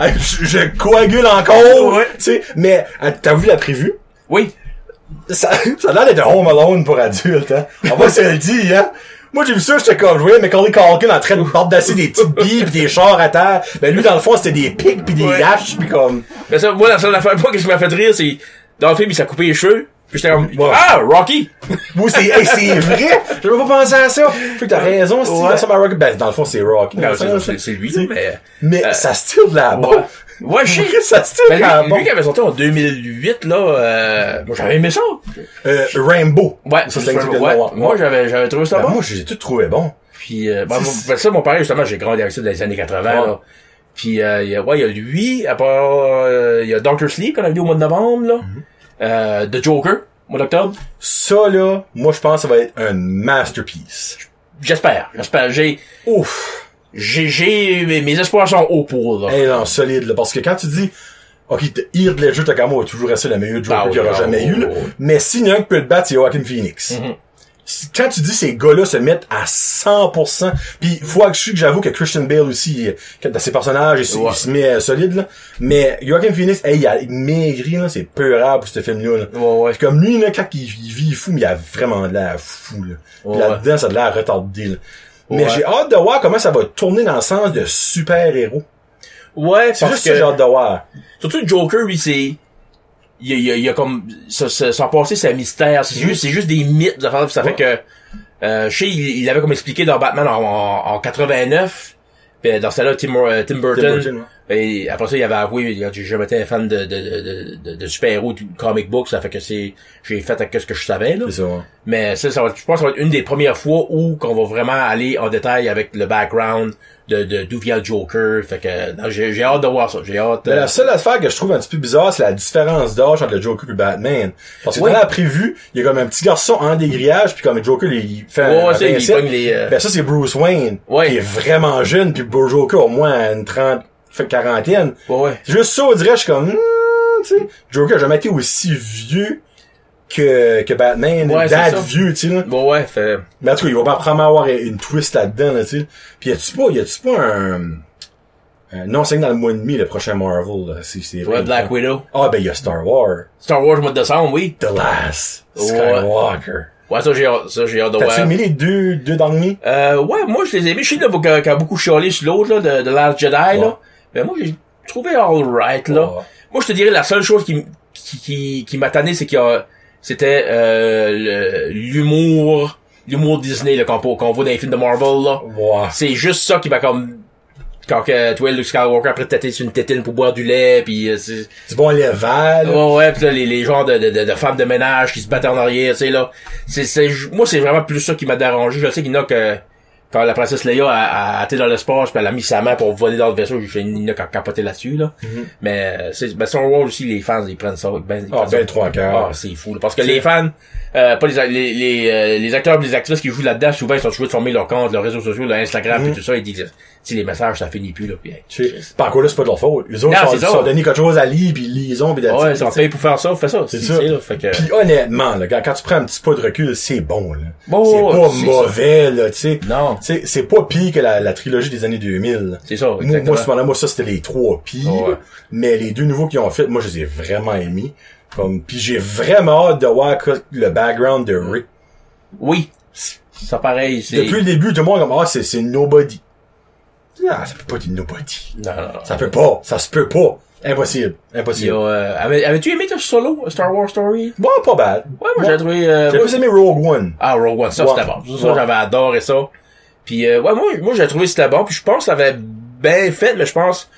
S1: ah, je, je coagule encore.
S2: Ouais.
S1: Tu sais, mais, ah, t'as vu la prévue?
S2: Oui.
S1: Ça, ça a l'air d'être un Home Alone pour adultes, hein. On va se le dire, hein. Moi, j'ai vu ça, j'étais comme, je voyais Macaulay Culkin en train de bordasser des petites billes pis des chars à terre. Ben, lui, dans le fond, c'était des pics pis des
S2: Ouais.
S1: haches pis comme,
S2: Mais ça, moi, la seule affaire, moi, qu'est-ce qui m'a fait rire, c'est, dans le film, il s'est coupé les cheveux. Puis j'étais comme,
S1: Ouais.
S2: ah, Rocky!
S1: Oui, c'est, hey, c'est vrai! J'avais pas pensé à ça! Fait que t'as raison, Steve,
S2: Ouais.
S1: ça m'a rock. Ben, dans le fond, c'est Rocky.
S2: Non,
S1: Ça,
S2: c'est- c'est c'est lui,
S1: c'est-
S2: mais...
S1: Mais
S2: Euh,
S1: ça style de la bombe.
S2: Ouais je sais.
S1: ça style
S2: Ben, lui, lui qui avait sorti en 2008, là, euh, moi j'avais aimé ça.
S1: Euh, Rainbow.
S2: Ouais,
S1: ça, c'est exactement
S2: ouais. Moi j'avais, j'avais trouvé ça
S1: Ben,
S2: bon.
S1: moi, j'ai tout trouvé bon.
S2: Puis, euh, ben, ben, ça, mon père, justement, j'ai grandi avec ça dans les années 80,
S1: Ouais.
S2: là. Puis, euh, il y a, ouais, il y a lui, à part, euh, il y a Doctor Sleep qu'on a vu au mois de novembre, là.
S1: Mm-hmm.
S2: Euh, The Joker, au mois d'octobre.
S1: Ça, là, moi, je pense que ça va être un masterpiece.
S2: J'espère, j'espère. J'ai,
S1: Ouf!
S2: J'ai, j'ai, mes, mes espoirs sont hauts pour, là.
S1: Hey, non, solide, là. Parce que quand tu dis, OK, Heath Ledger, Takamo va toujours rester le meilleur Joker
S2: Ah oui,
S1: qu'il y aura
S2: ah
S1: jamais eu, là. Mais s'il y en a un qui peut le battre, c'est Joaquin Phoenix.
S2: Mhm.
S1: Si- Quand tu dis ces gars-là se mettent à 100%, puis faut que je suis que j'avoue que Christian Bale aussi, dans ses personnages, il, se-
S2: Ouais.
S1: il se met euh, solide, là. Mais Joaquin Phoenix, hey, il a maigri, là, c'est peurable pour ce film-là, là.
S2: Ouais, ouais.
S1: C'est comme lui, là, quand il, il vit fou, mais il a vraiment de l'air fou, là. Là-dedans, ça a de l'air retardé, là. Mais
S2: Ouais.
S1: j'ai hâte de voir comment ça va tourner dans le sens de super-héros.
S2: Ouais,
S1: C'est juste que
S2: que,
S1: j'ai hâte de voir.
S2: surtout Joker, lui, c'est, il y a, il y a, comme, ça, ça, son passé, c'est un mystère. C'est juste, c'est juste des mythes, ça fait que, euh, je sais, il, il avait comme expliqué dans Batman en, en, en 89, puis dans celle-là, Tim, euh, Tim Burton,
S1: Tim Burton, ouais.
S2: Et après ça, il avait avoué, il a dit, j'ai jamais été fan de, de, de, de, de super-héros, de comic book, ça fait que c'est, j'ai fait avec ce que je savais, là.
S1: Ça. ouais.
S2: Mais ça, ça va, être- je pense que ça va être une des premières fois où qu'on va vraiment aller en détail avec le background de, de d'où vient le Joker. Fait que, non, j'ai, j'ai hâte de voir ça. J'ai hâte.
S1: Mais
S2: euh,
S1: la seule affaire que je trouve un petit peu bizarre, c'est la différence d'âge entre le Joker et le Batman. Parce que
S2: Oui.
S1: dans la prévue, il y a comme un petit garçon en dégrillage, puis comme le Joker, il fait
S2: Ouais,
S1: un,
S2: ça, il
S1: 27.
S2: pogne les, euh,
S1: Ben ça, c'est Bruce Wayne,
S2: Ouais.
S1: qui est vraiment jeune, puis le Joker au moins une trente, fait quarantaine.
S2: ouais, ouais.
S1: C'est juste ça, on dirait, je suis comme, tu sais, Joker a jamais été aussi vieux que, que Batman,
S2: Ouais,
S1: date vieux, tu sais, là.
S2: Bon, ouais, fait,
S1: Mais en tout cas, il va pas probablement avoir une twist là-dedans, là, tu sais. Puis y a-tu pas, y a-tu pas un, un- non, c'est dans le mois et demi, le prochain Marvel, là, c'est, c'est
S2: ouais, Black Widow.
S1: Ah, ben, il y a Star Wars.
S2: Star Wars mois de décembre, oui.
S1: The Last. Skywalker.
S2: Ouais, ça, j'ai ça, j'ai hâte de
S1: T'as-tu
S2: voir.
S1: aimé les deux, deux derniers?
S2: Euh, ouais, moi, je les ai aimés. Je sais, là, qui a qui a beaucoup chialé sur l'autre, là, de, de Last Jedi,
S1: Ouais.
S2: là. Mais moi, j'ai trouvé alright, là.
S1: Ouais.
S2: Moi, je te dirais, la seule chose qui, qui, qui, qui m'a tanné, c'est qu'il y a, c'était, euh, l'humour, l'humour Disney, là, qu'on, qu'on voit dans les films de Marvel, là.
S1: Ouais.
S2: C'est juste ça qui m'a comme, quand que, toi, Luke Skywalker, après, tâter sur une tétine pour boire du lait, puis euh, c'est,
S1: Du bon level.
S2: Ouais, ouais, pis là, les, les genres de, de, femmes de ménage qui se battent en arrière, tu sais, là. C'est, c'est, moi, c'est vraiment plus ça qui m'a dérangé. Je sais qu'il y en a que, quand la princesse Leia a, a été dans l'espace pis elle a mis sa main pour voler dans le vaisseau, en a qui ont capoté là-dessus, là. Mais, euh, c'est, ben, Star Wars aussi, les fans, ils prennent ça. Ben, ils
S1: Ah, ben, trois quarts.
S2: Ah, c'est fou, là. Parce que les fans, euh, pas les, a- les, les, euh, les acteurs les actrices qui jouent là-dedans, souvent, ils sont toujours de former leur compte, leurs réseaux sociaux, leur Instagram,
S1: Mhm.
S2: pis tout ça, ils disent, si les messages, ça finit plus, là.
S1: Sais, Pas encore là, c'est pas de leur faute. Les autres
S2: Non,
S1: sont, sont donné quelque chose à lire, puis ils lisent, puis
S2: ouais, ils ont payé pour faire ça, fais ça.
S1: C'est ça.
S2: là. Fait que,
S1: Puis honnêtement, là, quand, tu prends un petit pas de recul, c'est bon, là.
S2: Bon,
S1: c'est pas mauvais, là, tu sais.
S2: non.
S1: Sais, c'est pas pire que la, la trilogie des années 2000. là.
S2: C'est ça,
S1: Moi,
S2: exactement.
S1: moi, cependant, moi, ça, c'était les trois pires.
S2: Ouais.
S1: Mais les deux nouveaux qu'ils ont fait, moi, je les ai vraiment aimés. Comme, puis j'ai vraiment hâte de voir le background de Rick.
S2: Oui. Ça pareil, c'est...
S1: Depuis le début, tout le monde comme, ah, c'est, c'est nobody. Ah, ça peut pas être nobody.
S2: Non, non, non.
S1: Ça peut pas. Ça se peut pas. Impossible. Impossible.
S2: euh, avais- Avais-tu aimé ton solo, Star Wars Story?
S1: Bon, pas bad.
S2: Ouais, moi, j'ai trouvé... Euh,
S1: J'ai
S2: moi-
S1: plus aimé Rogue One.
S2: Ah, Rogue One, ça,
S1: Ouais.
S2: c'était bon. Ça,
S1: Ouais.
S2: j'avais adoré ça. Puis, euh, ouais, moi, moi j'ai trouvé que c'était bon. Puis, je pense que ça avait bien fait, mais je pense...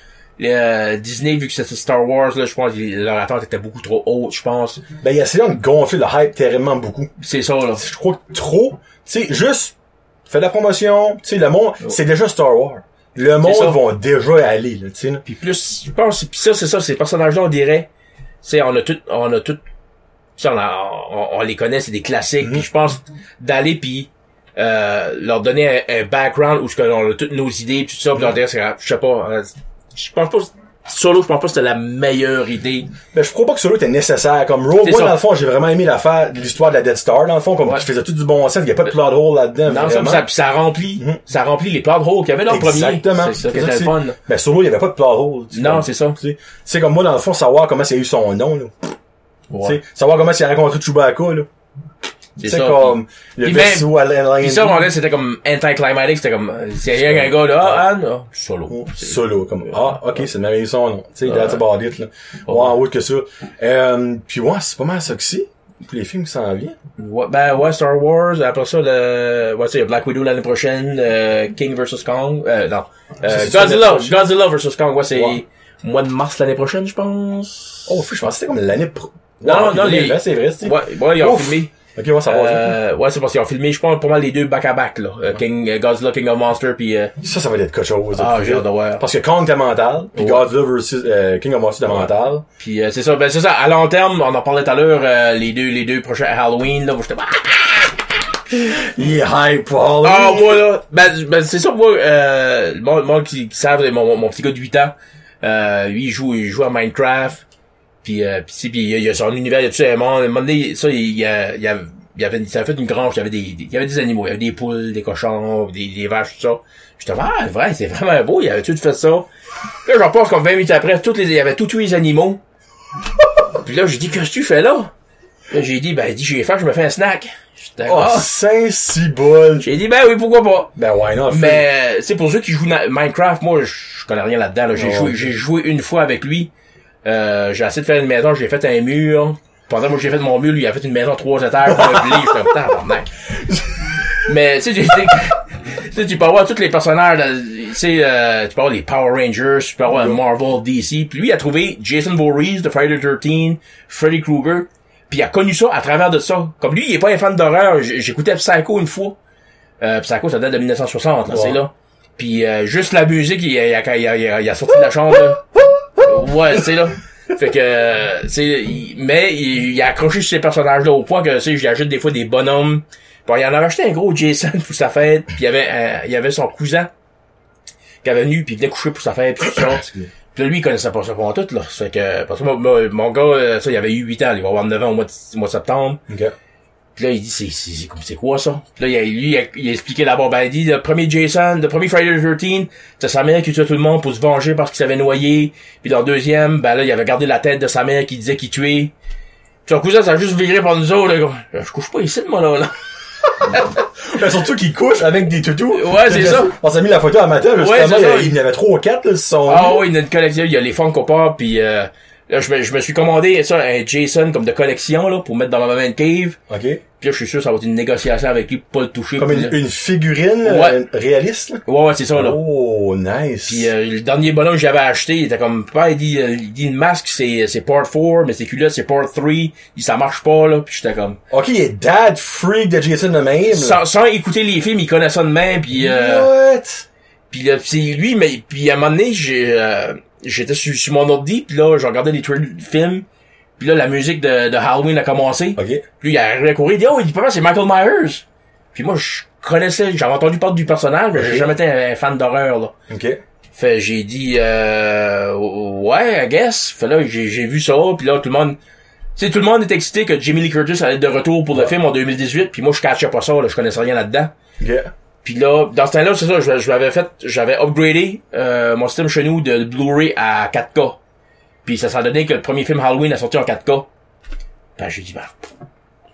S2: euh, Disney, vu que c'était Star Wars, là, je pense que leur attente était beaucoup trop haute, je pense.
S1: Ben, il a essayé de gonfler le hype terriblement beaucoup.
S2: C'est ça, là.
S1: Je crois que trop. Tu sais, juste, fais de la promotion. Tu sais, le monde, c'est déjà Star Wars. Le monde va déjà aller, là, tu sais.
S2: Puis plus, je pense, puis ça, c'est ça, ces personnages-là, on dirait, c'est on a tout, on a tout, on, a- on, on les connaît, c'est des classiques. Puis je pense d'aller puis euh, leur donner un, un background où on a toutes nos idées, tout ça, puis leur dire, c'est, je sais pas, euh, je pense pas, solo, je pense pas que c'était la meilleure idée.
S1: Ben, je crois pas que celui était nécessaire. Comme Rogue One, dans le fond, j'ai vraiment aimé l'affaire, l'histoire de la Dead Star, dans le fond, comme
S2: Ouais.
S1: qui faisait tout du bon sens. Il y a pas de plot hole là-dedans,
S2: Non, ça,
S1: vraiment.
S2: ça, remplit,
S1: Mhm.
S2: ça remplit les de rôle qu'il y avait dans le premier.
S1: Exactement.
S2: C'est ça qui était fun.
S1: Ben, Solo, il y avait pas de plot hole.
S2: Non, c'est ça.
S1: Tu sais, c'est comme moi, dans le fond, savoir comment il a eu son nom, là. Tu
S2: Ouais.
S1: sais, savoir comment il a rencontré Chewbacca, là. C'est
S2: ça,
S1: comme le
S2: puis
S1: vaisseau à.
S2: Pis ça, on dirait, c'était comme anticlimatic, c'était comme, euh, c'est rien qu'un gars là, ah, ah, non, solo. C'est-
S1: Solo, comme, ah, ok, c'est le même son, non. Tu sais, that's about it, là. Ouais, autre que ça. Euh, puis ouais, c'est pas mal ça que c'est. Pour les films qui s'en viennent.
S2: Ouais, ben, ouais, Star Wars, après ça, le, ouais, tu sais, Black Widow l'année prochaine, euh, King vs. Kong, euh, non, euh, Godzilla, Godzilla vs. Kong, ouais, c'est
S1: Ouais.
S2: mois de mars l'année prochaine, je pense.
S1: Oh, je pensais que c'était comme l'année pro...
S2: Non,
S1: Ouais,
S2: non, non, les-
S1: c'est vrai, c'est.
S2: Ouais, ouais, ils ont
S1: Ouf.
S2: filmé.
S1: Ok, ouais, ça va.
S2: Euh, ouais, c'est parce qu'ils ont filmé, je pense, pas mal les deux back-à-back, là. Euh, King, euh, Godzilla, King of Monster, puis euh,
S1: Ça, ça va être quelque chose.
S2: ah, j'ai hâte voir.
S1: Parce que Kong était mental, puis
S2: Ouais.
S1: Godzilla versus euh, King of Monsters était mental.
S2: Puis euh, c'est ça, ben c'est ça, à long terme, on en parlait tout à l'heure, euh, les deux, les deux prochains Halloween, là, où j'étais, ah,
S1: Il est hype, Paul.
S2: Ah, moi, là, ben, ben c'est ça, moi, euh, moi, moi qui, qui savent, mon, mon, mon petit gars de 8 ans, euh, lui, il joue, il joue à Minecraft, puis, euh, puis, puis il y a- son univers, il y a tout ça, à un moment donné, ça, il y a, il y a, il y avait, ça avait fait une grange, il y avait des, des- il y avait des animaux, il y avait des poules, des cochons, des, des vaches, tout ça. J'étais, ah, vrai, c'est vraiment beau, il avait tout fait ça. Là, j'en pense comme 20 minutes après, toutes les, il y avait tué les animaux. puis là, j'ai dit, qu'est-ce que tu fais là? Là, j'ai dit, ben, dit, j'ai faim, je me fais un snack. J'étais,
S1: Oh,
S2: ah.
S1: saint si bol.
S2: J'ai dit, ben oui, pourquoi pas?
S1: Ben, why not?
S2: Mais c'est pour ceux qui jouent Minecraft, moi je connais rien là-dedans. Là. J'ai
S1: Oh,
S2: joué, j'ai joué une fois avec lui. Euh, j'ai essayé de faire une maison, j'ai fait un mur. Pendant que j'ai fait mon mur, lui il a fait une maison trois étages, meublée, j'étais comme tabarnak. Mais tu sais, j'ai sais, tu peux avoir tous les personnages, tu sais, euh, tu peux avoir les Power Rangers, tu peux avoir Marvel, DC. Puis lui il a trouvé Jason Voorhees de Friday the 13, Freddy Krueger. Puis il a connu ça à travers de ça. Comme lui, il est pas un fan d'horreur. J'écoutais Psycho une fois. Euh, Psycho, ça date de 1960, là,
S1: Ouais.
S2: c'est là. Puis euh, juste la musique, il, a- il, a- il, a- il a- il a sorti de la chambre. là. Ouais, c'est là. Fait que, euh, c'est, il- mais il, il a accroché sur ces personnages-là au point que, tu sais, j'ajoute des fois des bonhommes. Bon, il en avait acheté un gros Jason pour sa fête, puis il y avait, un- il y avait son cousin qui avait venu, puis il venait coucher pour sa fête, puis tout ça. Puis là, lui, il connaissait pas ça pour tout, là. Fait que, parce que moi, moi, mon gars, euh, ça, il avait eu 8 ans, il va avoir 9 ans au mois de, au mois de septembre.
S1: Ok.
S2: Puis là, il dit, c'est, c'est, c'est, quoi ça? Puis là, il a, lui, il a, il a expliqué d'abord, ben, il dit, le premier Jason, le premier Friday the 13, c'est sa mère qui tuait tout le monde pour se venger parce qu'il s'avait noyé. Puis dans le deuxième, ben là, il avait gardé la tête de sa mère qui disait qu'il tuait. Puis son cousin, ça a juste viré par nous autres, là, je couche pas ici, moi, là, là.
S1: Ben, surtout qu'il couche avec des toutous.
S2: Ouais, c'est ça.
S1: On s'est mis la photo à matin, justement,
S2: Ouais,
S1: il y en avait trois ou quatre, là, son.
S2: Ah oui, il y a une collection, il y a les Funko Pop, puis euh, là, je me, je me suis commandé ça, un Jason comme de collection, là, pour mettre dans ma main cave.
S1: Ok.
S2: Puis là, je suis sûr que ça va être une négociation avec lui pour pas le toucher.
S1: Comme une, une figurine
S2: Ouais.
S1: euh, réaliste, là?
S2: Ouais, ouais, c'est ça, là.
S1: Oh, nice.
S2: Puis euh, le dernier bonhomme que j'avais acheté, il était comme papa, il dit euh, il dit une masque c'est c'est part 4, mais ses culottes c'est part 3, il ça marche pas là, puis j'étais comme
S1: ok, il est dad freak de Jason de même.
S2: sans, sans écouter les films, il connaît ça de même puis euh,
S1: What?
S2: puis là, c'est lui mais puis à un moment donné, j'ai euh, j'étais sur, sur mon ordi, puis là, je regardais les trailers du film. Puis là la musique de, de Halloween a commencé.
S1: Ok.
S2: Puis il arrivé à courir, il dit "Oh, il dit papa, c'est Michael Myers." Puis moi je connaissais, j'avais entendu parler du personnage, mais j'ai jamais été un, fan d'horreur là.
S1: Ok.
S2: Fait j'ai dit euh, ouais, I guess. Fait là j'ai j'ai vu ça, puis là tout le monde tu sais tout le monde est excité que Jamie Lee Curtis allait être de retour pour le film en 2018, puis moi je catchais pas ça, là, je connaissais rien là-dedans. Puis là dans ce temps-là, c'est ça, je, je l'avais fait, j'avais upgradé euh, mon système chez nous de Blu-ray à 4K. Puis ça s'en donnait que le premier film Halloween a sorti en 4K. Ben j'ai dit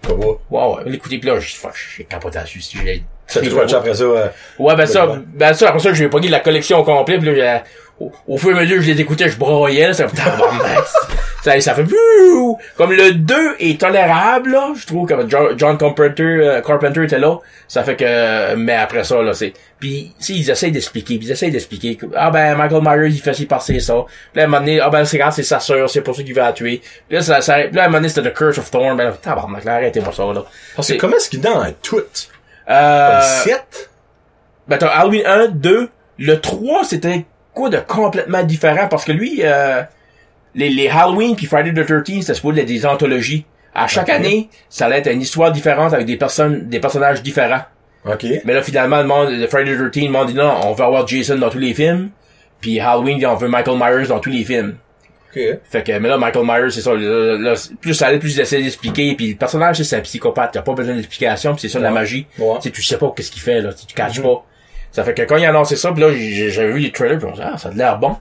S1: Pas beau.
S2: wow, ouais, l'écouter puis là j'ai capoté dessus si j'ai
S1: Ça te watch après ça. euh,
S2: Ouais, ben ça, ben ça, après ça, j'ai pogné la collection au complet, pis là, au, au fur et à mesure que je les écoutais, je broyais, là, ça fait, tabarnak. ça, ça fait, comme le 2 est tolérable, là, je trouve que John, Carpenter, euh, Carpenter était là, ça fait que, mais après ça, là, c'est, pis, si, ils essayent d'expliquer, ils essayent d'expliquer, que, ah ben, Michael Myers, il fait ci passer ça, Puis là, à un moment donné, ah ben, c'est grave, c'est sa sœur, c'est pour ça qu'il veut la tuer, Puis là, ça, ça, puis là, à un moment donné, c'était The Curse of Thorn, ben, tabarnak, arrêtez-moi ça, là.
S1: Parce que comment est-ce qu'il est dans tout?
S2: Euh,
S1: Comme 7?
S2: ben t'as Halloween 1, 2, le 3 c'était quoi de complètement différent? Parce que lui, euh, les, les Halloween puis Friday the 13 c'était supposé être des anthologies. À chaque année, ça allait être une histoire différente avec des personnes, des personnages différents.
S1: Ok.
S2: Mais là finalement, le monde, le Friday the 13, le monde dit non, on veut avoir Jason dans tous les films. Puis Halloween, dit, on veut Michael Myers dans tous les films.
S1: Ok.
S2: Fait que, mais là, Michael Myers, c'est ça, là, là, plus ça allait, plus il d'expliquer, puis le personnage, c'est un psychopathe, t'as pas besoin d'explication, puis c'est ça la
S1: Ouais.
S2: magie.
S1: Ouais.
S2: Tu sais, tu sais pas qu'est-ce qu'il fait, là, tu tu catches
S1: Mhm.
S2: pas. Ça fait que quand il a annoncé ça, puis là, j'ai- j'avais vu les trailers, puis on dit, ah, ça a l'air bon.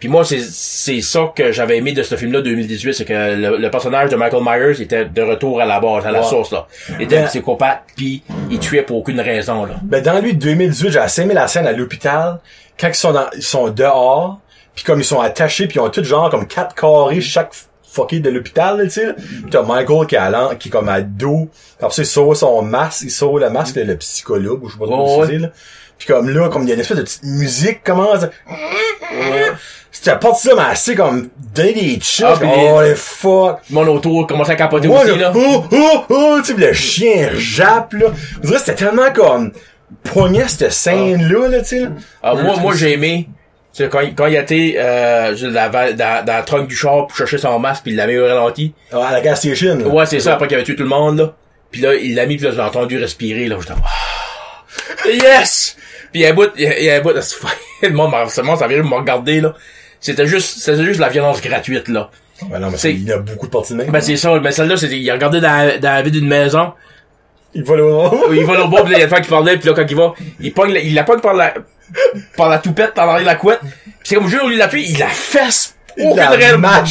S2: Puis moi, c'est c'est ça que j'avais aimé de ce film-là 2018, c'est que le, le personnage de Michael Myers était de retour à la base, à la
S1: Ouais.
S2: source là. Il était
S1: Ben-
S2: psychopathe, puis il tuait pour aucune raison là.
S1: Ben, dans lui, de 2018, j'ai assez aimé la scène à l'hôpital, quand ils sont dans, ils sont dehors, puis comme ils sont attachés, puis ils ont tout genre comme quatre carrés chaque fucké de l'hôpital, tu sais. Puis t'as Michael qui est à qui est comme à dos. Après ça, il sauve son masque, il sauve le masque, le, le psychologue, ou je sais pas
S2: Oh,
S1: comment
S2: ouais.
S1: c'est, là. Puis comme là, comme il y a une espèce de petite musique, comment pas ça, mais assez comme donner des chills.
S2: Ah,
S1: oh, les fuck.
S2: Le monde autour commençait à capoter
S1: Ouais,
S2: aussi
S1: là, oh, oh, oh, tu sais, pis le chien jappe, là. Dirais que c'était tellement comme, poignant cette scène-là, là, tu sais.
S2: Ah, moi, moi j'ai aimé. C'est quand, il- quand il était euh, dans, dans, dans le trunk du char pour chercher son masque puis il l'avait au ralenti.
S1: Ah, à la gas station. là.
S2: Ouais, c'est ça, après qu'il avait tué tout le monde, là. Puis là, il l'a mis, puis là, j'ai entendu respirer, là. J'étais, ah, yes! Puis il y a un bout, il y a, un bout, le monde m'a, s'en vient me regarder, là. C'était juste, c'était juste la violence gratuite, là.
S1: Ouais, non, mais
S2: C'est-
S1: il y a beaucoup de parties de même.
S2: Ben, c'est ça, mais celle-là, c'était, il regardait dans, dans la vie d'une maison.
S1: il va là.
S2: Il va bas, puis là, il y a fois qui parlait, puis là, quand il va, il pogne, la- il la pogne par la, par la toupette, par l'arrière de la couette. Puis c'est comme, lieu de l'appuyer, il la fesse.
S1: Il
S2: Aucune
S1: la
S2: réelle. Bam!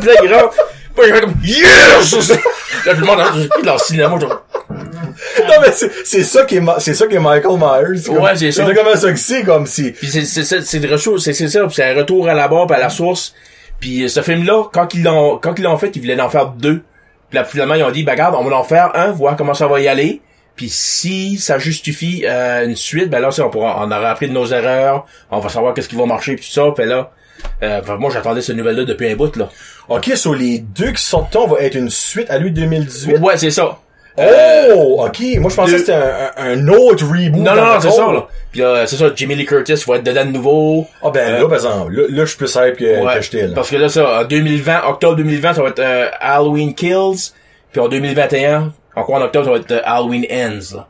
S2: Puis là, il rentre. Là, il fait comme, yes! Là, tout le monde, hein, j'ai pris de leur cinéma, genre,
S1: non, mais c'est, c'est ça qui est, Ma- c'est ça qui est Michael Myers. C'est comme-
S2: Ouais, c'est ça.
S1: C'est comment ça que c'est, comme si,
S2: Puis c'est c'est c'est c'est de c'est c'est ça, puis c'est un retour à la barre, à la source. Puis euh, ce film là, quand ils l'ont quand ils l'ont fait, ils voulaient en faire deux. Puis là finalement ils ont dit bah regarde, on va en faire un, voir comment ça va y aller. Puis si ça justifie euh, une suite, ben là on pourra on aura appris de nos erreurs, on va savoir qu'est-ce qui va marcher puis tout ça, puis là euh, moi j'attendais cette nouvelle là depuis un bout là.
S1: ok, sur les deux qui sortent, on va être une suite à lui 2018.
S2: Ouais, c'est ça.
S1: Oh, ok. Moi, je pensais que c'était un, un, autre reboot.
S2: Non non, c'est ça là. Puis là c'est ça, Jimmy Lee Curtis va être dedans de nouveau.
S1: Ah, ben, là, par exemple, là, là, je suis plus hype que,
S2: Ouais,
S1: que j'étais, là.
S2: Parce que là, ça, en 2020, octobre 2020, ça va être euh, Halloween Kills. Puis en 2021, encore en octobre, ça va être euh, Halloween Ends. là.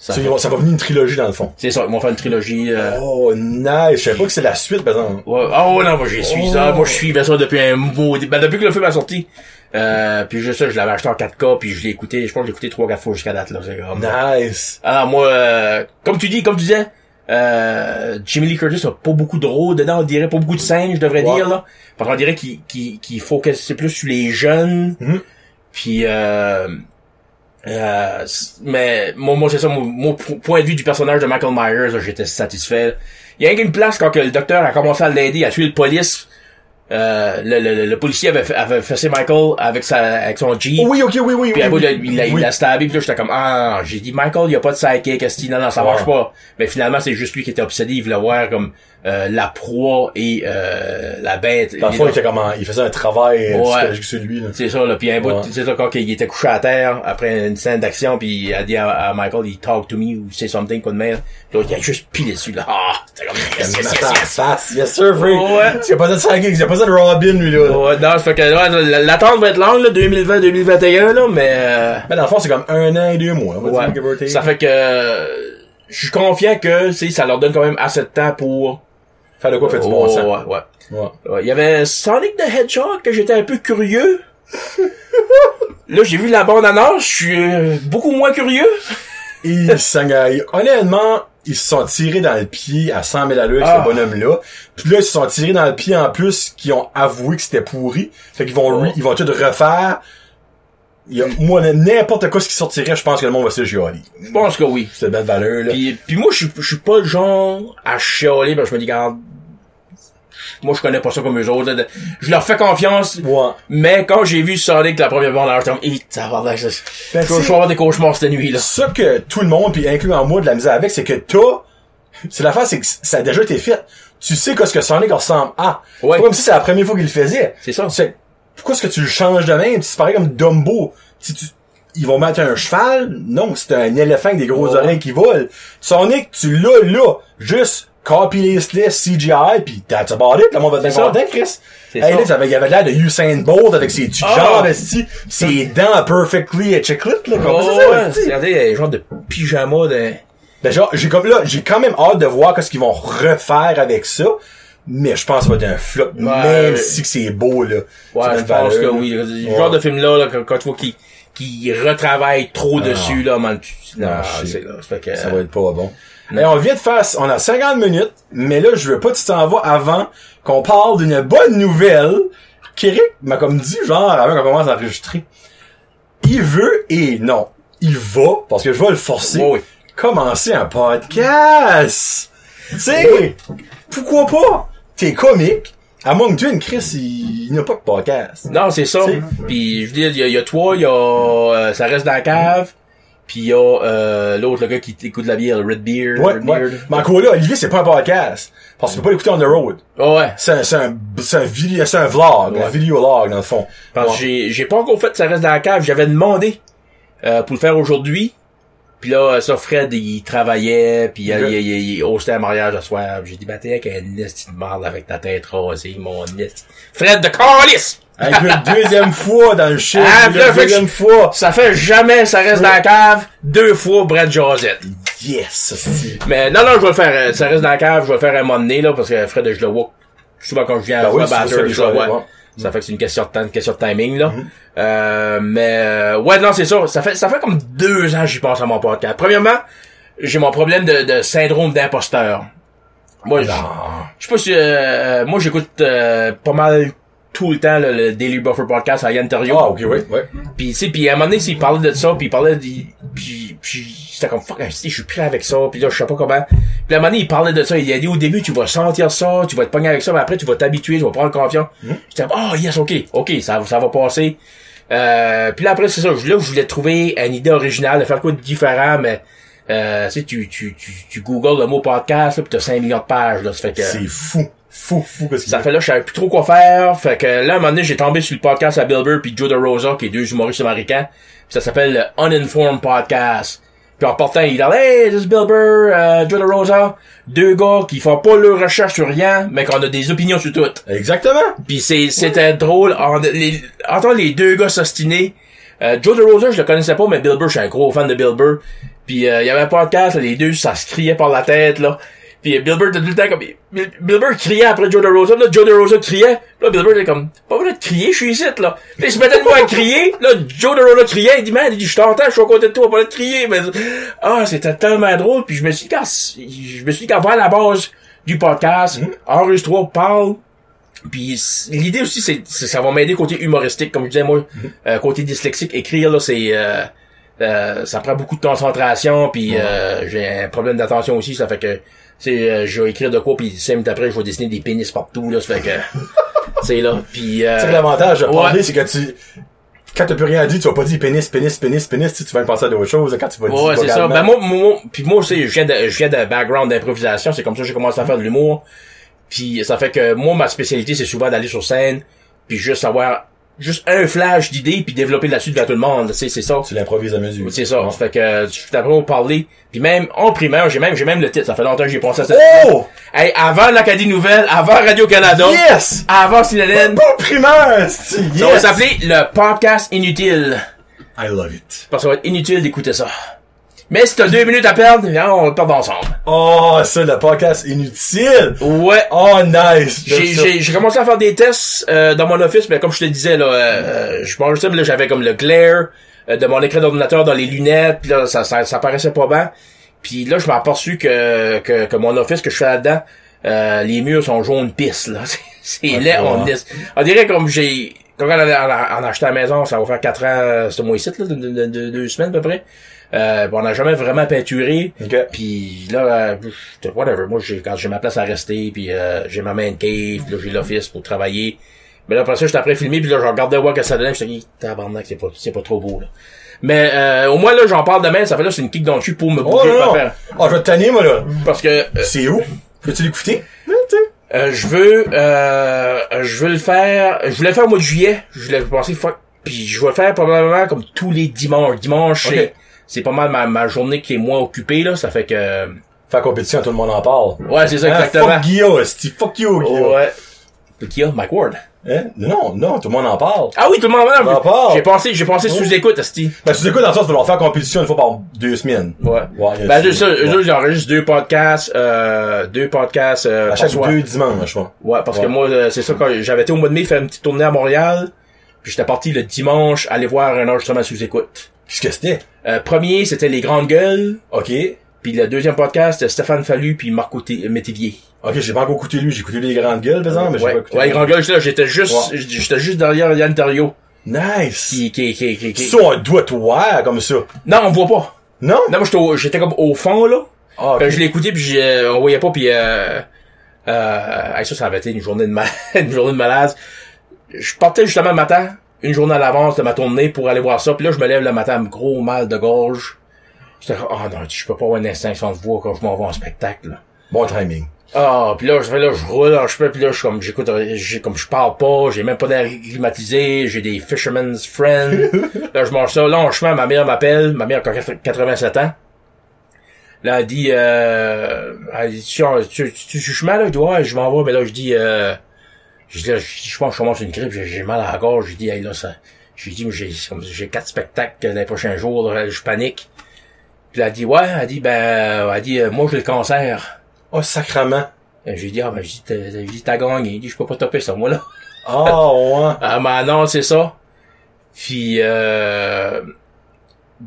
S2: Ça,
S1: Ça,
S2: fait-
S1: ça va venir une trilogie, dans le fond.
S2: c'est ça, ils vont faire une trilogie. euh,
S1: Oh, nice. Je savais pas que c'est la suite, par exemple.
S2: ouais. Oh non, moi suivi ça.
S1: Oh.
S2: Moi je suivais ça depuis un mot. Ben, depuis que le film a sorti. Euh, puis juste ça, je l'avais acheté en 4K, puis je l'ai écouté, je pense que je l'ai écouté 3-4 fois jusqu'à date. Là, c'est comme...
S1: Nice.
S2: Alors moi, euh, comme tu dis, comme tu disais, euh, Jimmy Lee Curtis a pas beaucoup de rôles dedans, on dirait pas beaucoup de scènes, je devrais dire là. Parce qu'on dirait qu'il qu'il qu'il faut que c'est plus sur les jeunes.
S1: Mhm.
S2: Puis euh, euh, mais moi, moi c'est ça, mon, mon po- point de vue du personnage de Michael Myers, j'étais satisfait. Il y a une place quand que le docteur a commencé à l'aider à tuer le police. Euh, le, le, le policier avait, fait- avait fessé Michael avec sa avec son Jeep.
S1: Oui, ok, oui, oui,
S2: Puis
S1: oui. oui.
S2: il, il, il l'a stabé, puis là, j'étais comme, ah, j'ai dit, Michael, il y a pas de sidekick, esti, non, non, ça marche
S1: Ouais.
S2: pas? Mais finalement, c'est juste lui qui était obsédé, il voulait voir comme, euh, la proie et, euh, la bête.
S1: Dans le fond, il était comment, il faisait un travail euh,
S2: Ouais.
S1: psychologique sur lui.
S2: C'est ça, là, puis un bout,
S1: Ouais.
S2: c'est ça, quand il était couché à terre, après une scène d'action, puis il a dit à, à Michael, il talk to me, ou say something, quoi de mer. Puis là, il a juste pilé dessus, là. Ah, c'était comme, yes, yes, yes, yes.
S1: Yes, sir, Freak.
S2: Ouais.
S1: Il y a pas de sidekick, il a pas de Robin, lui, là.
S2: Ouais, non, ça fait que, ouais, l'attente va être longue, là, 2020-2021, là, mais, euh,
S1: Mais dans le fond, c'est comme un an et deux mois, on va
S2: Ouais.
S1: dire.
S2: Ça fait que euh, je suis confiant que c'est ça leur donne quand même assez de temps pour
S1: Faire de quoi fait du bon sens.
S2: ouais, ouais.
S1: Ouais.
S2: Ouais, Il y avait Sonic the Hedgehog que j'étais un peu curieux. Là, j'ai vu la bande annonce, je suis euh, beaucoup moins curieux.
S1: Ils s'engaillent. Honnêtement, ils se sont tirés dans le pied à 100 000 à l'heure avec
S2: Ah.
S1: ce bonhomme-là. Puis là, ils se sont tirés dans le pied en plus qu'ils ont avoué que c'était pourri. Fait qu'ils vont,
S2: Oh.
S1: ils vont tout refaire. Y a, moi, n'importe quoi ce qui sortirait, je pense que le monde va se chialer.
S2: Je pense que oui.
S1: C'est de belle valeur, là.
S2: Puis, puis moi, je suis- suis pas le genre à chialer parce que je me dis, regarde, moi, je connais pas ça comme eux autres. là. Je leur fais confiance,
S1: Ouais.
S2: mais quand j'ai vu Sonic la première va, là, je, je,
S1: Ben,
S2: je vais avoir des cauchemars cette nuit, là.
S1: Ça que tout le monde, puis incluant moi, de la misère avec, c'est que t'as... C'est l'affaire, c'est que ça a déjà été fait. Tu sais qu'est-ce que Sonic ressemble à.
S2: Ouais.
S1: C'est comme si c'est la première fois qu'il le faisait.
S2: C'est ça.
S1: C'est pourquoi est-ce que tu le changes de même? C'est pareil comme Dumbo. Si tu, ils vont mettre un cheval? Non, c'est un éléphant avec des grosses oreilles qui volent. Sonic, tu l'as là. Juste copy paste CGI pis that's about it. Le monde va
S2: ça.
S1: content, Chris. Hey,
S2: ça.
S1: là, ça avait- il avait l'air de Usain Bolt avec ses petites
S2: Ah.
S1: jambes, ses dents perfectly chiclette, là. Comme
S2: Oh,
S1: ça,
S2: ouais,
S1: ça, esti.
S2: regardez, un genre de pyjama de...
S1: Ben genre, j'ai comme là, j'ai quand même hâte de voir qu'est-ce qu'ils vont refaire avec ça. Mais je pense que ça va être un flop, même si que c'est beau, là.
S2: Ouais, je pense
S1: valeur,
S2: que oui. Le
S1: Ouais.
S2: genre de film-là, là, quand, quand tu vois qu'il retravaille trop dessus, là, man, tu- non,
S1: Ah,
S2: c'est là. Fait que,
S1: Ça va être pas bon. Et on vient de faire, on a 50 minutes, mais là, je veux pas que tu t'en vas avant qu'on parle d'une bonne nouvelle qu'Éric m'a comme dit, genre, avant qu'on commence à enregistrer. Il veut et non. Il va, parce que je vais le forcer,
S2: oui.
S1: commencer un podcast. Tu sais, pourquoi pas? T'es comique. À Moncton, Chris, il, il n'a pas de podcast.
S2: Non, c'est ça.
S1: T'sais.
S2: Puis je veux dire, il y, a- il y a toi, il y a euh, ça reste dans la cave, puis il y a euh, l'autre le gars qui écoute la bière, le Red Beard.
S1: Ouais,
S2: Red
S1: ouais.
S2: Beard.
S1: Mais encore là, Olivier, c'est pas un podcast. Parce que tu peux pas l'écouter on the road.
S2: Ouais.
S1: C'est un, c'est un, c'est un vidéo, c'est un vlog,
S2: Ouais.
S1: un vidéolog, dans le fond.
S2: Parce que j'ai j'ai pas encore fait ça reste dans la cave. J'avais demandé euh, pour le faire aujourd'hui. Puis là, ça, Fred, il travaillait, puis il, il, il, il hostait un mariage ce soir. J'ai dit, bah t'es avec un esti de marde avec ta tête rasée, mon esti. Fred de Carlis!
S1: Avec une deuxième fois dans le shit.
S2: Ah,
S1: deuxième fois.
S2: Ça fait jamais ça reste dans la cave, deux fois Brett Josette.
S1: Yes.
S2: Mais non, non, je vais le faire. euh, Ça reste dans la cave, je vais le faire un moment donné, là, parce que Fred, je le vois souvent quand je viens
S1: Ben
S2: à jouer
S1: oui,
S2: à
S1: les
S2: je le vois. Ça fait que c'est une question de temps, une question de timing, là.
S1: Mm-hmm.
S2: Euh, mais euh, ouais, non, c'est ça. Ça fait ça fait comme deux ans que j'y pense à mon podcast. Premièrement, j'ai mon problème de, de syndrome d'imposteur. Moi, je
S1: Non.
S2: je sais pas si euh, moi j'écoute euh, pas mal tout le temps là, le Daily Buffer podcast à Yann Terriot.
S1: Ah, ok, oui, ouais.
S2: Puis tu sais, puis à un moment donné, s'il parlait de ça, puis il parlait de... Puis, puis j'étais comme, fuck, je suis prêt avec ça, puis là, je sais pas comment. Puis à un moment donné, il parlait de ça, il a dit au début, tu vas sentir ça, tu vas te pogner avec ça, mais après, tu vas t'habituer, tu vas prendre confiance. J'étais comme, oh yes, ok, ok, ça, ça va passer. Euh, puis là, après, c'est ça, là, je voulais trouver une idée originale, de faire quoi de différent, mais... Euh, tu sais, tu, tu, tu, tu googles le mot podcast, là, pis t'as 5 millions de pages, là, ça fait que...
S1: C'est fou. Fou, fou, qu'est-ce
S2: Ça fait là, je savais plus trop quoi faire. Fait que là, à un moment donné, j'ai tombé sur le podcast à Bill Burr puis Joe DeRosa, qui est deux humoristes américains. Puis ça s'appelle le Uninformed Podcast. Puis en partant, il dit Hey, this is Bill Burr, euh, Joe DeRosa. Deux gars qui font pas leur recherche sur rien, mais qu'on a des opinions sur tout.
S1: Exactement.
S2: Puis c'est, c'était drôle. En, les, entendre les deux gars s'ostiner. Euh, Joe DeRosa, je le connaissais pas, mais Bill Burr, je suis un gros fan de Bill Burr. Puis euh, il y avait un podcast, là, les deux, ça se criait par la tête, là. Puis Bill Burr était tout le temps comme... Burr criait après Joe DeRosa, là, Joe DeRosa criait. Là, Bill Burr était comme... Pas besoin de crier, je suis ici, là. Puis il se mettait de moi à crier. Là, Joe DeRosa criait, il dit, man, il dit, je t'entends, je suis à côté de toi, pas de crier. Mais, ah, c'était tellement drôle. Puis je me suis dit, quand, je me suis dit, quand va à la base du podcast, enregistre-toi, parle, puis l'idée aussi, c'est ça va m'aider côté humoristique, comme je disais moi, euh, côté dyslexique, écrire là, c'est euh, euh, ça prend beaucoup de concentration, puis euh, j'ai un problème d'attention aussi, ça fait que c'est euh, je vais écrire de quoi, puis cinq minutes après, je vais dessiner des pénis partout là, ça fait que c'est là, puis euh,
S1: C'est que l'avantage de
S2: ouais.
S1: c'est que tu, quand t'as plus rien à dire, tu vas pas dire pénis, pénis, pénis, pénis, tu tu vas penser à d'autres choses quand tu vas dire
S2: Ouais, c'est ça. Ben moi, moi, puis moi aussi, je viens de, je viens d'un background d'improvisation. C'est comme ça que j'ai commencé à faire de l'humour. Puis ça fait que moi, ma spécialité, c'est souvent d'aller sur scène, puis juste avoir juste un flash d'idées, puis développer là-dessus devant tout le monde. Tu sais, c'est ça.
S1: Tu l'improvises à mesure.
S2: C'est ça.
S1: Ouais.
S2: Fait que je suis après au parler. Puis même en primaire, j'ai même, j'ai même le titre. Ça fait longtemps que j'ai pensé à ça.
S1: Oh!
S2: Hey, avant l'Acadie Nouvelle, avant Radio-Canada,
S1: Yes!
S2: avant CNN,
S1: Bon primaire, c'est yes!
S2: ça va s'appeler le podcast inutile.
S1: I love it.
S2: Parce que ça va être inutile d'écouter ça. Mais si t'as deux minutes à perdre, viens, on le perd ensemble.
S1: Oh, ça, le podcast inutile!
S2: Ouais.
S1: Oh, nice!
S2: J'ai,
S1: ça.
S2: j'ai, j'ai commencé à faire des tests euh, dans mon office, mais comme je te disais, là, euh, je m'enregistrais, là, j'avais comme le glare euh, de mon écran d'ordinateur dans les lunettes, puis là, ça, ça, ça paraissait pas bien. Puis là, je m'ai aperçu que, que, que mon office que je fais là-dedans, euh, les murs sont jaunes pisse, là. C'est laid, on,
S1: ouais.
S2: est- on dirait comme j'ai... Quand on a, on a- on acheté la maison, ça va faire quatre ans, euh, ce mois-ci, là, de, de- de- de- deux semaines à peu près. Euh, bon, on n'a jamais vraiment peinturé.
S1: Ok.
S2: Puis là, euh, whatever. Moi, j'ai quand j'ai ma place à rester, puis euh, j'ai ma main cave, puis là j'ai l'office pour travailler. Mais là après ça, j'étais après filmé, puis là je regardais voir que ça donnait, puis j'étais dit, tabarnak, c'est pas, c'est pas trop beau là. Mais euh, au moins là, j'en parle demain, ça fait là c'est une kick dans le cul pour me
S1: Oh,
S2: bouger,
S1: non,
S2: pas
S1: non.
S2: faire.
S1: Oh, je vais te tanner, moi, là.
S2: Parce que euh,
S1: C'est où? Peux-tu l'écouter?
S2: Euh, je veux, euh, je veux le faire. Je voulais le faire au mois de juillet. Je voulais penser fuck. Puis je vais le faire probablement comme tous les dimanches. Dimanche,
S1: Ok.
S2: C'est, pas mal ma, ma journée qui est moins occupée là. Ça fait que,
S1: Faire compétition, tout le monde en parle.
S2: ouais, c'est ça
S1: Hein,
S2: exactement.
S1: Fuck Guillaume, fuck you, Guillaume.
S2: ouais. A? Mike Ward.
S1: Hein? Non, non, tout le monde en parle.
S2: Ah oui, tout le monde
S1: On en parle.
S2: J'ai pensé, j'ai pensé sous écoute, Asti.
S1: Ben, sais quoi, dans le sens, tu vas leur faire compétition une fois par deux semaines.
S2: Ouais.
S1: Ouais,
S2: Ben, c'est ça, eux autres, j'enregistre deux podcasts, euh, deux podcasts, euh,
S1: À chaque deux dimanches, ouais.
S2: Ouais, parce
S1: Ouais.
S2: que moi, euh, c'est ça, quand j'avais été au mois de mai faire une petite tournée à Montréal, puis j'étais parti le dimanche aller voir un enregistrement sous écoute.
S1: Qu'est-ce que c'était?
S2: Euh, premier, c'était les grandes gueules.
S1: OK.
S2: Puis le deuxième podcast, c'était Stéphane Fallu puis Marco T- Métivier.
S1: Ok, j'ai pas encore écouté lui, j'ai écouté les grandes gueules, par exemple, mais j'ai
S2: Ouais,
S1: pas écouté.
S2: ouais, les grands gars, j'étais là, j'étais juste,
S1: Ouais.
S2: j'étais juste derrière Yann Terrio.
S1: Nice!
S2: Qui, qui, qui, qui, qui-
S1: Ça, on doit te voir comme ça.
S2: Non, on voit pas.
S1: Non?
S2: Non, moi, j'étais comme au fond, là.
S1: Ah,
S2: je l'ai écouté puis j'ai- on voyait pas puis euh, euh, ça ça avait été une journée de mal une journée de malade. Je partais justement le matin, une journée à l'avance de ma tournée pour aller voir ça puis là je me lève le matin gros mal de gorge. J'étais comme, ah non, je peux pas avoir une extinction de voix quand je m'en vais en spectacle. là.
S1: Bon timing.
S2: Ah, puis là je fais là je roule, là, je fais puis là je suis comme j'écoute j'ai comme je parle pas, j'ai même pas d'air climatisé, j'ai des fisherman's friends. là je mange ça, là en chemin ma mère m'appelle, ma mère a 87 ans. Là, elle dit, euh, elle dit, tu, tu, tu, tu, chemin, là? Je dis, ouais, je m'en vais, mais là, je dis, euh, je dis, là, je, je pense que je commence une grippe, j'ai j'ai mal à la gorge, je dis, hey, là, ça, j'ai dit, mais j'ai, j'ai quatre spectacles les prochains jours, là, je panique. Puis elle dit, ouais, elle dit, ben, elle dit, euh, moi, j'ai le cancer.
S1: Oh, sacrement.
S2: Et J'ai dit, ah, ben, j'ai dit, t'as- j'ai dit, gagné. Il dit, je peux pas topper ça, moi, là.
S1: Ah, ouais.
S2: Ah, m'a annoncé ça. Puis, euh,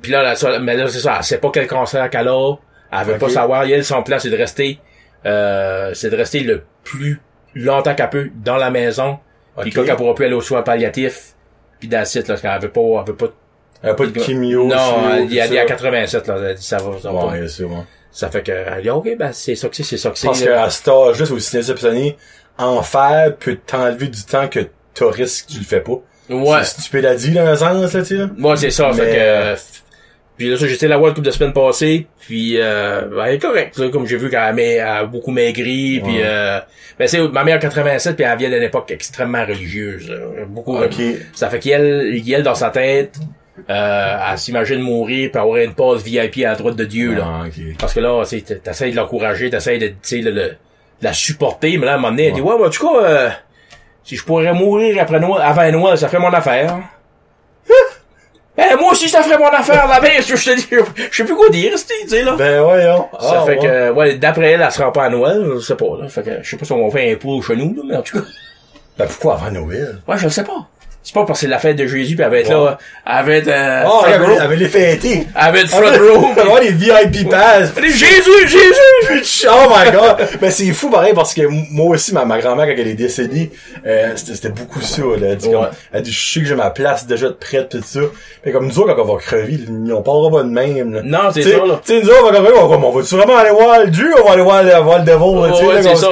S2: puis là, là, mais là, c'est ça, elle sait pas quel cancer qu'elle a. Elle veut pas savoir. Elle, son plan, c'est de rester, euh, c'est de rester le plus longtemps qu'elle peut dans la maison. Puis
S1: Ok.
S2: quand elle pourra plus aller aux soins palliatifs. Puis d'acide, là, parce qu'elle veut pas, elle veut pas.
S1: Elle a pas de chimio.
S2: non, elle elle dit à
S1: ça.
S2: 87, là, elle dit, ça va, ça va.
S1: Ouais, c'est bon.
S2: Ça fait que, elle dit, ok, ben, c'est ça que c'est, c'est ça que c'est.
S1: Parce
S2: là.
S1: qu'à cet âge-là, cette année, en faire peut t'enlever du temps que t'as risque que tu le fais pas.
S2: Ouais.
S1: C'est stupide à dire, dans un sens, là, tu sais, là.
S2: Moi, c'est ça. Fait
S1: Mais-
S2: que, euh, puis là, ça, j'étais là, ouais, le couple de semaines passées. Puis, euh, ben, elle est correcte. là, comme j'ai vu qu'elle a, ma- elle a beaucoup maigri. Puis,
S1: Ouais.
S2: euh, ben, c'est ma mère a 87, puis elle vient d'une époque extrêmement religieuse. là. Beaucoup. Ça fait qu'elle, elle, dans sa tête, euh, elle s'imagine mourir puis avoir une passe VIP à la droite de Dieu, là.
S1: Ah.
S2: Parce que là, t'essayes de l'encourager, t'essayes de, le, le- de la supporter, mais là, à un moment donné, elle dit, ouais, ben, en tout cas, euh, si je pourrais mourir après Noël, avant Noël, ça ferait mon affaire. Ben, moi aussi, ça ferait mon affaire, la bête, je te dis, je sais plus quoi dire, tu sais, là.
S1: Ben, voyons.
S2: ça
S1: Ah,
S2: fait
S1: ouais.
S2: que, ouais, d'après elle, elle se rend pas à Noël, je sais pas, là. Fait que, je sais pas si on va faire un pot chez nous, là, mais en tout cas.
S1: Ben, pourquoi avant Noël?
S2: Ouais, je le sais pas. C'est pas parce que c'est la fête de Jésus pis elle va être
S1: Ouais.
S2: là, elle va être, euh,
S1: Oh,
S2: front
S1: elle
S2: row.
S1: avait les fêtés.
S2: Elle va être front row.
S1: Elle va avoir les VIP pass.
S2: Jésus, Jésus!
S1: Putain, oh my god! Mais c'est fou pareil parce que moi aussi, ma, ma grand-mère, quand elle est décédée, euh, c'était beaucoup ça, là. Elle dit,
S2: Ouais.
S1: comme, elle dit, je sais que j'ai ma place déjà de prête, tout ça. Fait comme nous autres, quand on va crever, on parlera pas de même, là.
S2: Non, c'est ça, là.
S1: Tu sais, nous autres, on va crever, on va, on va-tu vraiment aller voir le Dieu, on va aller voir le, voir le devil, là, tu sais, là,
S2: c'est ça.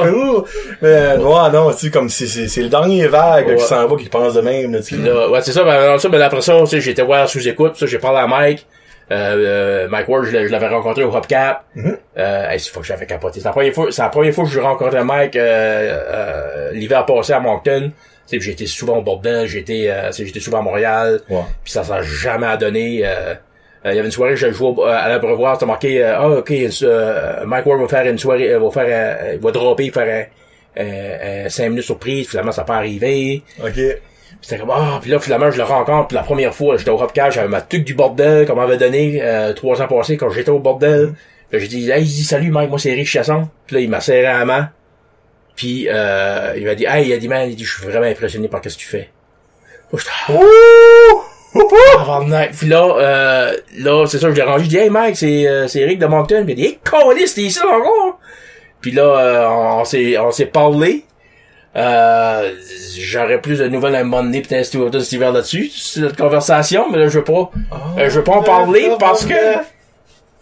S1: Mais, ouais, non, tu sais, comme, c'est, c'est, c'est le dernier vague, qui s'en va, qui pense de même, Là,
S2: ouais, c'est ça, ben, ça, ben, après ça, tu sais, j'étais voir sous écoute, ça, j'ai parlé à Mike, euh, euh, Mike Ward, je l'avais rencontré au Hopcap, euh, hey, faut que j'avais capoté. C'est la première fois, c'est la première fois que je rencontrais Mike, euh, euh, l'hiver passé à Moncton. Sais, j'étais souvent au bordel, j'étais, euh, j'étais souvent à Montréal,
S1: Ouais.
S2: puis ça s'est jamais donné, il y avait une soirée, je jouais à l'abreuvoir, c'était marqué, euh, ah, ok, Mike Ward va faire une soirée, va faire, il va dropper, faire un, euh, euh, cinq minutes surprise, finalement, ça arrivé.
S1: Ok.
S2: Puis C'était comme, ah, puis là, finalement, je le rencontre, puis la première fois, j'étais au Hopcage, j'avais ma tuque du bordel, qu'on m'avait donné, euh, trois ans passés, quand j'étais au bordel. Puis là, j'ai dit, hey, dit, salut, Mike, moi, c'est Eric Chasson. Puis là, il m'a serré à la main. Puis, euh, il m'a dit, hey, il a dit, man, il dit, je suis vraiment impressionné par ce que tu fais. Moi, j'étais, ah, tabarnak. Puis là, euh, là, c'est ça, je l'ai rangé, je dis, hey, Mike, c'est, euh, c'est Eric de Moncton. Puis il a dit, hey, t'es ici encore? Puis là, euh, on, on s'est, on s'est parlé. Euh, j'aurais plus de nouvelles à un moment donné, peut-être cet cet hiver là-dessus, sur cette conversation, mais là, je veux pas, euh, je veux pas en parler parce que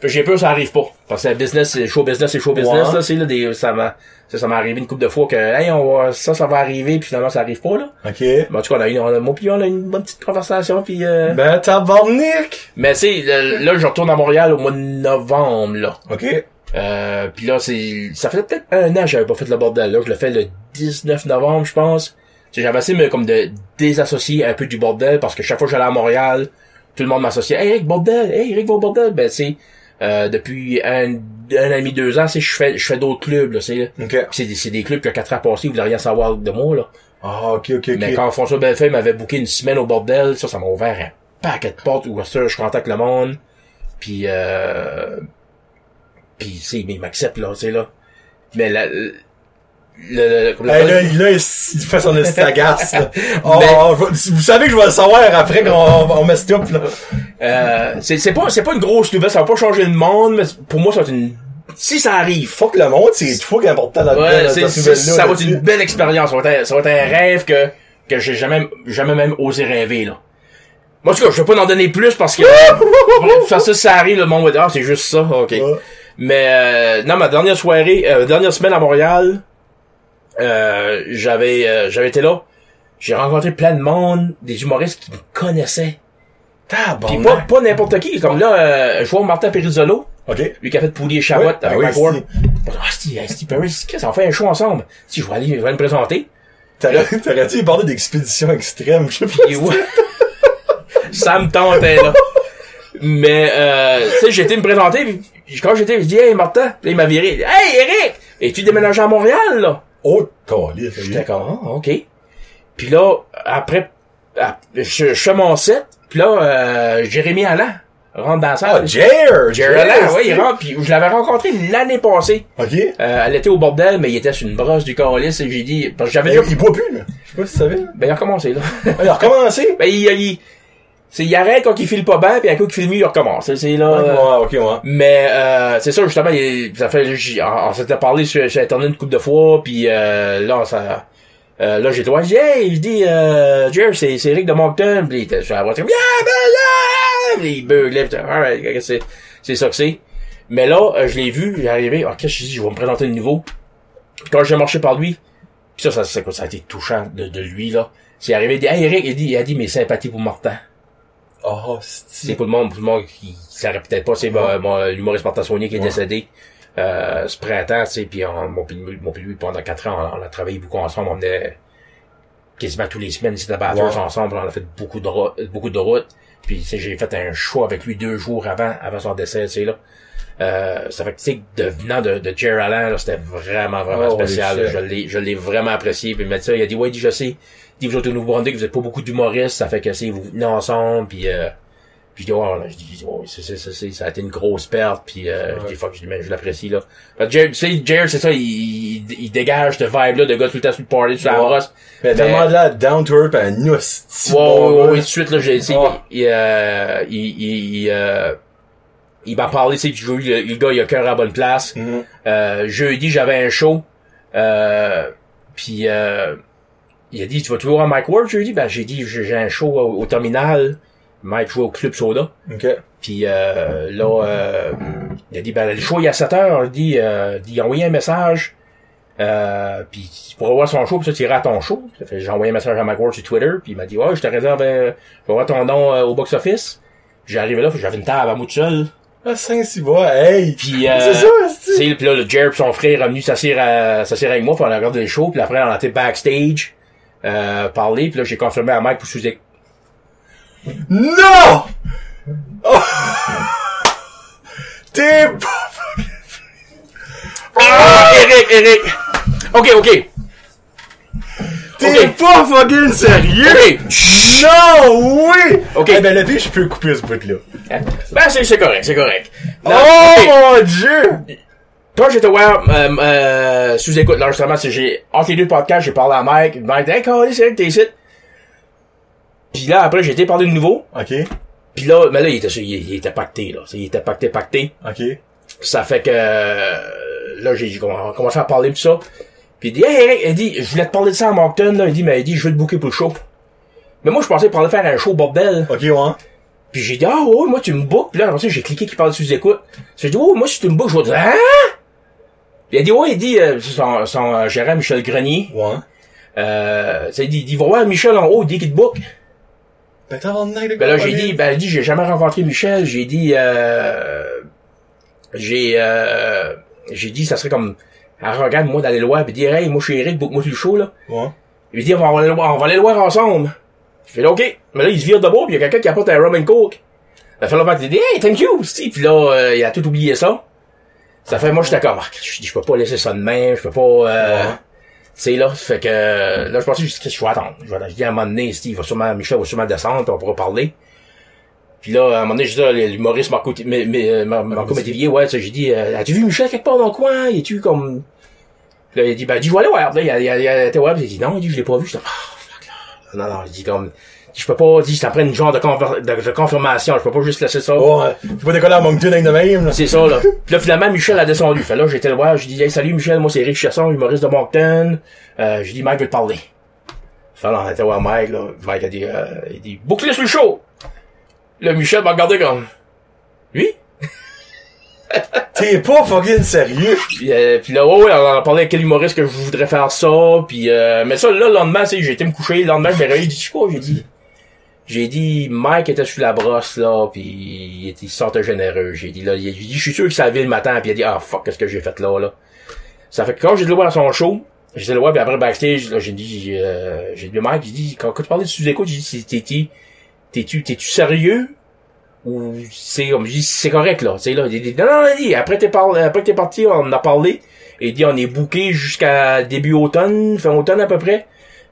S2: j'ai peur que ça arrive pas. Parce que le business, c'est show business, c'est show business,
S1: Ouais.
S2: là, c'est là, des, ça m'a, ça, ça m'est arrivé une couple de fois que, hey, on va, ça, ça va arriver, puis finalement, ça arrive pas, là.
S1: Ok.
S2: Mais en tout cas, on a eu, on a, moi puis on a eu une bonne petite conversation, puis euh,
S1: Ben, tabarnak!
S2: mais tu sais, là, là, je retourne à Montréal au mois de novembre, là.
S1: Ok.
S2: Euh, puis là, c'est, ça fait peut-être un an que j'avais pas fait le bordel. Là, je le fais le 19 novembre, je pense. J'avais essayé de, comme de désassocier un peu du bordel parce que chaque fois que j'allais à Montréal, tout le monde m'associait. Hey Eric bordel, hey Eric va au bordel. Ben c'est euh, depuis un, un an et demi, deux ans, c'est je fais je fais d'autres clubs. Là, c'est
S1: Ok.
S2: c'est des, c'est des clubs qui a quatre ans passés, ils voulaient rien savoir de moi là.
S1: Ah, ok, ok, ok.
S2: Mais quand François Bellefeuille m'avait booké une semaine au bordel, ça, ça m'a ouvert un paquet de portes où ça, je contacte le monde. Puis, euh, puis, c'est, mais il m'accepte, là, tu sais, là. Mais la, le, le- le-
S1: Hey, là, il, là, il fait son estagasse, là. Oh,
S2: Mais-
S1: vous savez que je vais le savoir après qu'on on met stop, là.
S2: euh, c'est c'est pas c'est pas une grosse nouvelle, ça va pas changer le monde, mais pour moi ça va être une si ça arrive.
S1: Fuck le monde, c'est fuck important là-dedans,
S2: Ouais,
S1: dans
S2: c'est-
S1: cette
S2: c'est-
S1: nouvelle-là,
S2: ça va être une belle expérience. Ça va être, un- ça va être un rêve que, que j'ai jamais, jamais même osé rêver, là. Moi, en tout cas, je vais pas en donner plus parce que, ça, ça, ça arrive, le monde va dire, ah, c'est juste ça, ok.
S1: Ouais.
S2: Mais, euh, non, ma dernière soirée, euh, dernière semaine à Montréal, euh, j'avais, euh, j'avais été là. J'ai rencontré plein de monde, des humoristes qui me connaissaient. Pis pas, pas n'importe qui. Comme là, euh, je vois Martin Perizzolo,
S1: Ok.
S2: lui qui a fait Poulier et Chabot
S1: Ouais,
S2: avec
S1: ah oui.
S2: Ah, Steve, Steve Perry, Chris, on fait un show ensemble. Si, je vais aller, je vais me présenter.
S1: T'aurais t'aurais dû parler d'expédition extrême, je sais pas.
S2: Ouais. ça me tentait, là. Mais, euh, tu sais, j'ai été me présenter, quand j'étais, je dis, hey, Martin. Puis là, il m'a viré. Hey, Eric! Es-tu déménagé à Montréal, là?
S1: Oh, y
S2: J'étais comme, ah, ok. Puis là, après, ap- je, je fais mon set, puis là, euh, Jérémy Allan rentre dans la
S1: Ah,
S2: salle.
S1: Jer!
S2: Jerry Allan, ouais, il rentre, puis je l'avais rencontré l'année passée.
S1: Ok.
S2: Euh, elle était au bordel, mais il était sur une brosse du calice, et j'ai dit, parce que j'avais déjà,
S1: il boit plus, là. Je sais pas si tu savais.
S2: ben, il a recommencé, là.
S1: Ah, il a recommencé?
S2: ben, il, il, c'est, il arrête quand il file pas bien, puis un coup qu'il file mieux, il recommence. C'est, là, euh,
S1: Ouais, ok, ouais.
S2: Mais euh, c'est ça justement, il- ça fait j'ai- on, on s'était parlé sur, sur internet une couple de fois, puis euh, là ça euh, là j'ai droit, dis hey, je dis euh, Jer, c'est c'est Eric de Moncton, puis il était sur la voiture, yeah, ben yeah, il beuglait, puis alright, que c'est c'est ça que c'est. Mais là, je l'ai vu, j'ai arrivé, ok, je dis? Je vais me présenter de nouveau. Quand j'ai marché par lui, puis ça, ça, ça, ça a été touchant de, de lui là. C'est arrivé, il dit hey Eric, il dit, il a dit mes sympathies pour Martin.
S1: Oh,
S2: C'est pour le monde, pour le monde qui, savait peut-être pas, c'est mon- mon- l'humoriste Martin Saunier qui est
S1: Ouais.
S2: décédé euh, ce printemps, tu sais, puis on, mon, mon pendant quatre ans, on, on a travaillé beaucoup ensemble, on venait quasiment tous les semaines ici à
S1: Ouais.
S2: ensemble, on a fait beaucoup de beaucoup de routes, puis tu sais, j'ai fait un show avec lui deux jours avant, avant son décès, tu sais, là. Euh, ça fait que, tu sais, de, venant de, de Jerry Allen, c'était vraiment, vraiment
S1: Oh,
S2: spécial. Je l'ai, je l'ai vraiment apprécié. Puis il m'a dit ça, il a dit, ouais, il dit, je sais. Il dit, vous autres au Nouveau-Brunswick, vous êtes pas beaucoup d'humoristes, ça fait que, c'est, vous venez ensemble, puis euh, puis je dis, oh, là, je dis, oh, c'est, c'est, c'est, c'est- ça a été une grosse perte, puis euh, je dis, fuck, je dis, mais je l'apprécie, là. Que Jared, tu sais, Jared, c'est ça, il, il, il dégage ce vibe-là de gars tout le temps sur le party, sur la
S1: Ouais.
S2: brosse.
S1: Mais tellement de là, down to earth, un hostie.
S2: Ouais, ouais, ouais, tout de suite, là, j'ai essayé, il, euh, il, il, il, euh, il m'a parlé, tu sais, le, le gars, il a cœur à la bonne place.
S1: Mhm.
S2: Euh, jeudi, j'avais un show, euh, puis euh, il a dit, tu vas toujours à Mike Ward jeudi? Ben, j'ai dit, j'ai j'ai un show au, au terminal. Mike joue au Club Soda.
S1: Ok.
S2: Puis euh, là, euh, il a dit, ben, le show, il est à 7 heures. Il dit, euh, il a envoyé un message. Euh, puis pour voir son show, puis ça, tu iras à ton show. Ça fait, j'ai envoyé un message à Mike Ward sur Twitter, puis il m'a dit, ouais, je te réserve, euh, je vais voir ton nom euh, au box-office. J'arrive là, j'avais une table à moi tout seul.
S1: Ah, Saint-Cyboire, hey!
S2: Puis, euh,
S1: C'est ça,
S2: tu sais, puis là, le Jerry pis son frère est venu s'asseoir à- s'asseoir avec moi, puis on a regardé le show, puis après, on a été backstage, euh, parler, puis là, j'ai confirmé à Mike pour sous
S1: Non! Oh! T'es pas...
S2: Ah, Eric, Eric! Ok, ok.
S1: T'es pas fucking sérieux?
S2: Ok.
S1: Non, oui!
S2: Ok.
S1: Eh ben, le pire, je peux couper ce bout-là.
S2: Ben, c'est, correct, c'est correct. Non,
S1: oh mon dieu!
S2: Quand j'étais voir, euh, euh, sous écoute, l'enregistrement, c'est j'ai, entre les deux podcasts, j'ai parlé à Mike, Mike dit, hey, Carly, c'est vrai que t'es ici. Puis là, après, j'ai été parler de nouveau,
S1: Ok,
S2: puis là, mais là, il était, il, il était pacté, là. Il était pacté, pacté.
S1: ok.
S2: Ça fait que euh, là j'ai j'ai comm- commencé à parler de ça. Puis il dit Hey Eric, il dit, je voulais te parler de ça à Moncton, là. Il dit, mais il dit, je veux te booker pour le show. Mais moi je pensais parler faire un show bordel.
S1: Ok, ouais.
S2: Puis j'ai dit Ah ouais, moi tu me bookes. Puis là, j'ai cliqué qui parle sous écoute. J'ai dit Oh, moi si tu me bookes, je vais dire Hein? Puis il a dit Ouais, il dit euh, son, son euh, gérant Michel Grenier.
S1: Ouais.
S2: Euh, il dit, il va voir Michel en haut, il dit qu'il te book.
S1: Ben, t'as de
S2: Ben là, j'ai dit, ben, il dit, j'ai jamais rencontré Michel. J'ai dit, euh, j'ai, euh, j'ai dit, ça serait comme arrogant moi d'aller le voir pis dire, hey, moi, je suis Eric, book-moi sur le show, là.
S1: Ouais.
S2: Il dit, on va aller le voir, on va aller le voir ensemble. Je fais là, ok. Mais là, il se vire de bord pis il y a quelqu'un qui apporte un rum and coke. La felle qui dit, hey, thank you, c'ti. Pis là, euh, il a tout oublié ça. Ça fait, moi, j'étais comme, je dis, je peux pas laisser ça de même, je peux pas, euh,
S1: Ouais.
S2: tu sais, là, fait que, là, je pensais juste que je vais attendre. Je vais, je dis à un moment donné, Steve, va sûrement, Michel va sûrement descendre, puis on pourra parler. Puis là, à un moment donné, je dis, là, l'humoriste Marco, mais, mais, Mar- Marco Métivier, ouais, tu sais, j'ai dit, euh, as-tu vu Michel quelque part dans le coin? Es-tu comme... Puis là, il dit, ben, dis, aller voir. Là, il a, il a, il a il a dit, non, il dit, je l'ai pas vu. Je dis, ah, fuck, là. Non, non, il dit comme, je peux pas, dit, ça prend une genre de, de, de confirmation. Je peux pas juste laisser ça.
S1: Ouais. Tu peux décoller à Moncton avec de même, là.
S2: C'est ça, là. Puis là, finalement, Michel a descendu. Fait là, j'étais le voir, je dis, hey, salut Michel, moi c'est Eric Chasson, humoriste de Moncton. Euh, j'ai dit, Mike veut te parler. Fait là, on était voir Mike, là. Mike a dit, euh, il dit, bouclez sur le show. Là, Michel m'a regardé comme, oui?
S1: T'es pas fucking sérieux.
S2: Puis, euh, puis là, ouais, ouais, on a parlé avec quel humoriste que je voudrais faire ça. Puis, euh, mais ça, là, le lendemain, j'ai été me coucher. Le lendemain, je m'ai réveillé, j'ai dit, je pas, j'ai dit, j'ai dit, Mike était sur la brosse, là, puis il, il sortait généreux. J'ai dit, là, a dit, je suis sûr que ça avait le matin, puis il a dit, ah, fuck, qu'est-ce que j'ai fait là, là. Ça fait que quand j'ai le voir à son show, j'étais le voir, puis après, backstage, là, j'ai dit, euh, j'ai dit, Mike, j'ai dit, quand, quand tu parlais de sous-écoute, j'ai dit, t'es-tu, t'es-tu, t'es-tu sérieux? Ou c'est comme, j'ai dit, c'est correct, là. Tu sais, là, il dit, non, non, dit, après t'es parlé, après t'es parti, on en a parlé. Et dit, on est booké jusqu'à début automne, fin automne à peu près.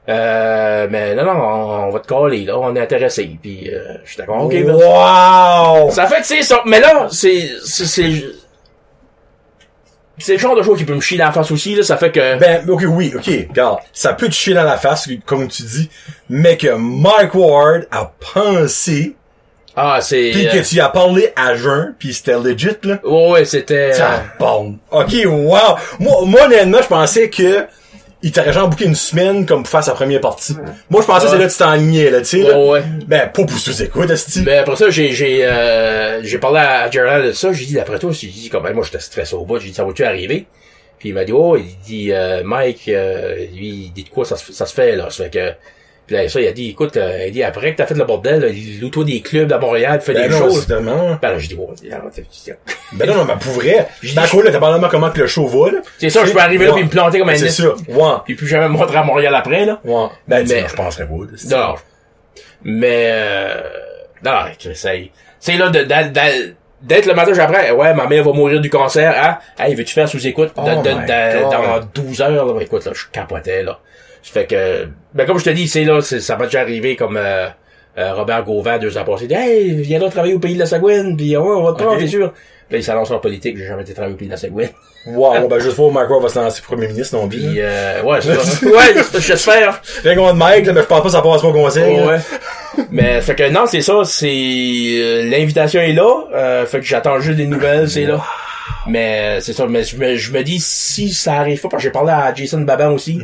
S2: Euh, mais non, non, on, on va te coller, là, on est intéressé. Puis, euh, je suis d'accord, ok, merci.
S1: wow!
S2: Ça fait que c'est ça. Mais là, c'est, c'est, c'est, c'est le genre de choses qui peut me chier dans la face aussi, là. Ça fait que,
S1: Ben, ok, oui, ok, regarde, ça peut te chier dans la face, comme tu dis, mais que Mike Ward a pensé,
S2: ah, c'est,
S1: pis
S2: euh,
S1: que tu y as parlé à jeun, pis c'était legit, là.
S2: ouais, ouais, c'était, euh,
S1: Ça bon. Ok, wow! Moi, moi, honnêtement, je pensais que il t'aurait genre booké une semaine comme pour faire sa première partie. Moi, je pensais que c'est là que tu t'enlignais, là, tu sais, là.
S2: ouais, ouais.
S1: Ben, pas pour sous écoute, esti.
S2: Mais après ça, j'ai j'ai euh, j'ai parlé à Gerald de ça. J'ai dit d'après toi, j'ai dit comme ben, moi j'étais stressé au bout. J'ai dit ça va-tu arriver? Puis il m'a dit oh, il dit euh, Mike, euh, lui il dit de quoi ça se ça se fait là? Ça fait que puis là, ça il a dit écoute, euh, il dit après que t'as fait le bordel, là, il loue toi des clubs à Montréal, fais
S1: Ben
S2: des
S1: non,
S2: choses.
S1: évidemment.
S2: Ben là, j'ai dit c'est-
S1: Ben non, non, mais pour vrai.
S2: J'ai
S1: Ben,
S2: dit-
S1: quoi, là, t'as parlé de comment que le show va, là.
S2: c'est ça, je peux arriver là puis me planter comme un
S1: C'est ça. Ouais.
S2: Puis plus jamais me rentrer à Montréal après là.
S1: Ouais. Ben,
S2: Mais-
S1: je penserais pas.
S2: Non, non. Mais euh, non, c'est c'est là de- de- de- d'être le matin après, ouais, ma mère va mourir du cancer, hein? Hey, veux-tu faire sous-écoute? De-
S1: Oh God.
S2: dans 12 heures, là? Ben, écoute, là, je capotais, là. Ça fait que, ben, comme je te dis, c'est là, c'est- ça m'a déjà arrivé comme, euh, euh, Robert Gauvin, deux ans passés, il dit, hey, viens-là travailler au pays de la Sagouine, pis ouais, on va te prendre, t'es sûr? Là, il s'annonce en politique, j'ai jamais été travailler au pays de la Sagouine.
S1: Wow, ben, juste Mike Ward va se lancer premier ministre non plus.
S2: Pis, euh, ouais, c'est ça. ouais, j'espère.
S1: Rien Mike, là, mais je pense pas que ça passe mon conseil. là.
S2: Ouais. Mais fait que non, c'est ça, c'est euh, l'invitation est là, euh, fait que j'attends juste des nouvelles, c'est là. Mais c'est ça, mais je me, je me dis si ça arrive pas, parce que j'ai parlé à Jason Baban aussi.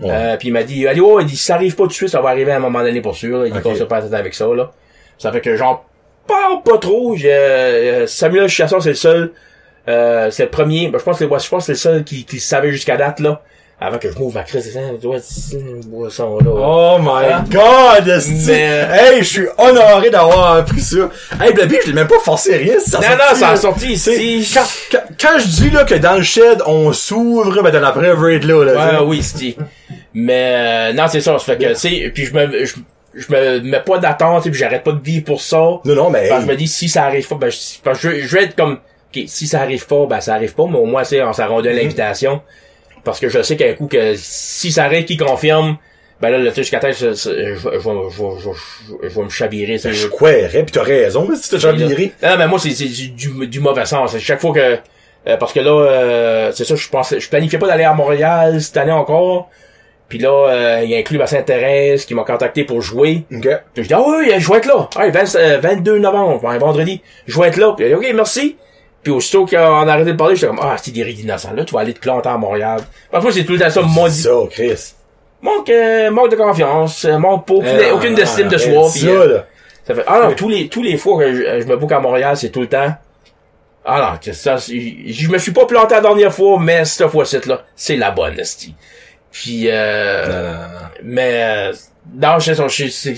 S1: Ouais.
S2: Euh, puis il m'a dit allez oh, il dit si ça arrive pas tout de suite, ça va arriver à un moment donné pour sûr. Il dit qu'on se pas tête avec ça là. Ça fait que j'en parle pas trop. J'ai, euh, Samuel Chasson, c'est le seul. Euh, c'est le premier. Ben, je pense que ouais, je pense que c'est le seul qui, qui savait jusqu'à date là. Avant que je m'ouvre ma crise, boisson là.
S1: Oh my
S2: Hein?
S1: god.
S2: Mais-
S1: Hey, je suis honoré d'avoir appris ça. Hey, Blabby, je l'ai même pas forcé rien. Ça
S2: non,
S1: sorti,
S2: non, ça a sorti ici.
S1: Quand, quand, quand je dis là que dans le shed on s'ouvre, ben t'as la right là. là
S2: Ouais, oui, c'est Mais euh, non, c'est ça, ça fait que tu sais, puis je me je, je me mets pas d'attente, et puis j'arrête pas de vivre pour ça.
S1: Non, non, mais.
S2: Je me dis si ça arrive pas, ben je, je, je vais être comme OK, si ça arrive pas, ben ça arrive pas, mais au moins c'est on s'en donne l'invitation parce que je sais qu'un coup que si ça arrive qui confirme ben là, le truc jusqu'à tête, je, je, vais me chavirer. sais.
S1: je croirais, pis t'as raison, si t'as déjà viré.
S2: Non, mais moi, c'est du, du, du mauvais sens. C'est Chaque fois que... euh, parce que là, euh, c'est ça, je pensais, je planifiais pas d'aller à Montréal cette année encore. Puis là, euh, il y a un club à Sainte-Thérèse qui m'a contacté pour jouer.
S1: Ok.
S2: Puis je dis, ah oui, je vais être là. Ah, 20, euh, 22 novembre, un vendredi. Je vais être là. Puis il a dit, ok, merci. Puis aussitôt qu'on a arrêté de parler, j'étais comme, ah, c'est des rides innocents. Là, tu vas aller te planter à Montréal. Parfois, c'est tout le temps ça, mon
S1: C'est ça, Chris.
S2: manque, euh, manque de confiance, euh, manque pas, aucune,
S1: Eh,
S2: aucune
S1: non,
S2: estime de soi. Puis,
S1: Ça,
S2: euh,
S1: là.
S2: ça fait, ah non, tous les, tous les fois que je, je me boucle à Montréal, c'est tout le temps. Ah non, que ça, je me suis pas planté la dernière fois, mais cette fois-ci, là, c'est la bonne, esti. Puis, euh,
S1: Non, non, non, non.
S2: mais, euh, non, je sais, je c'est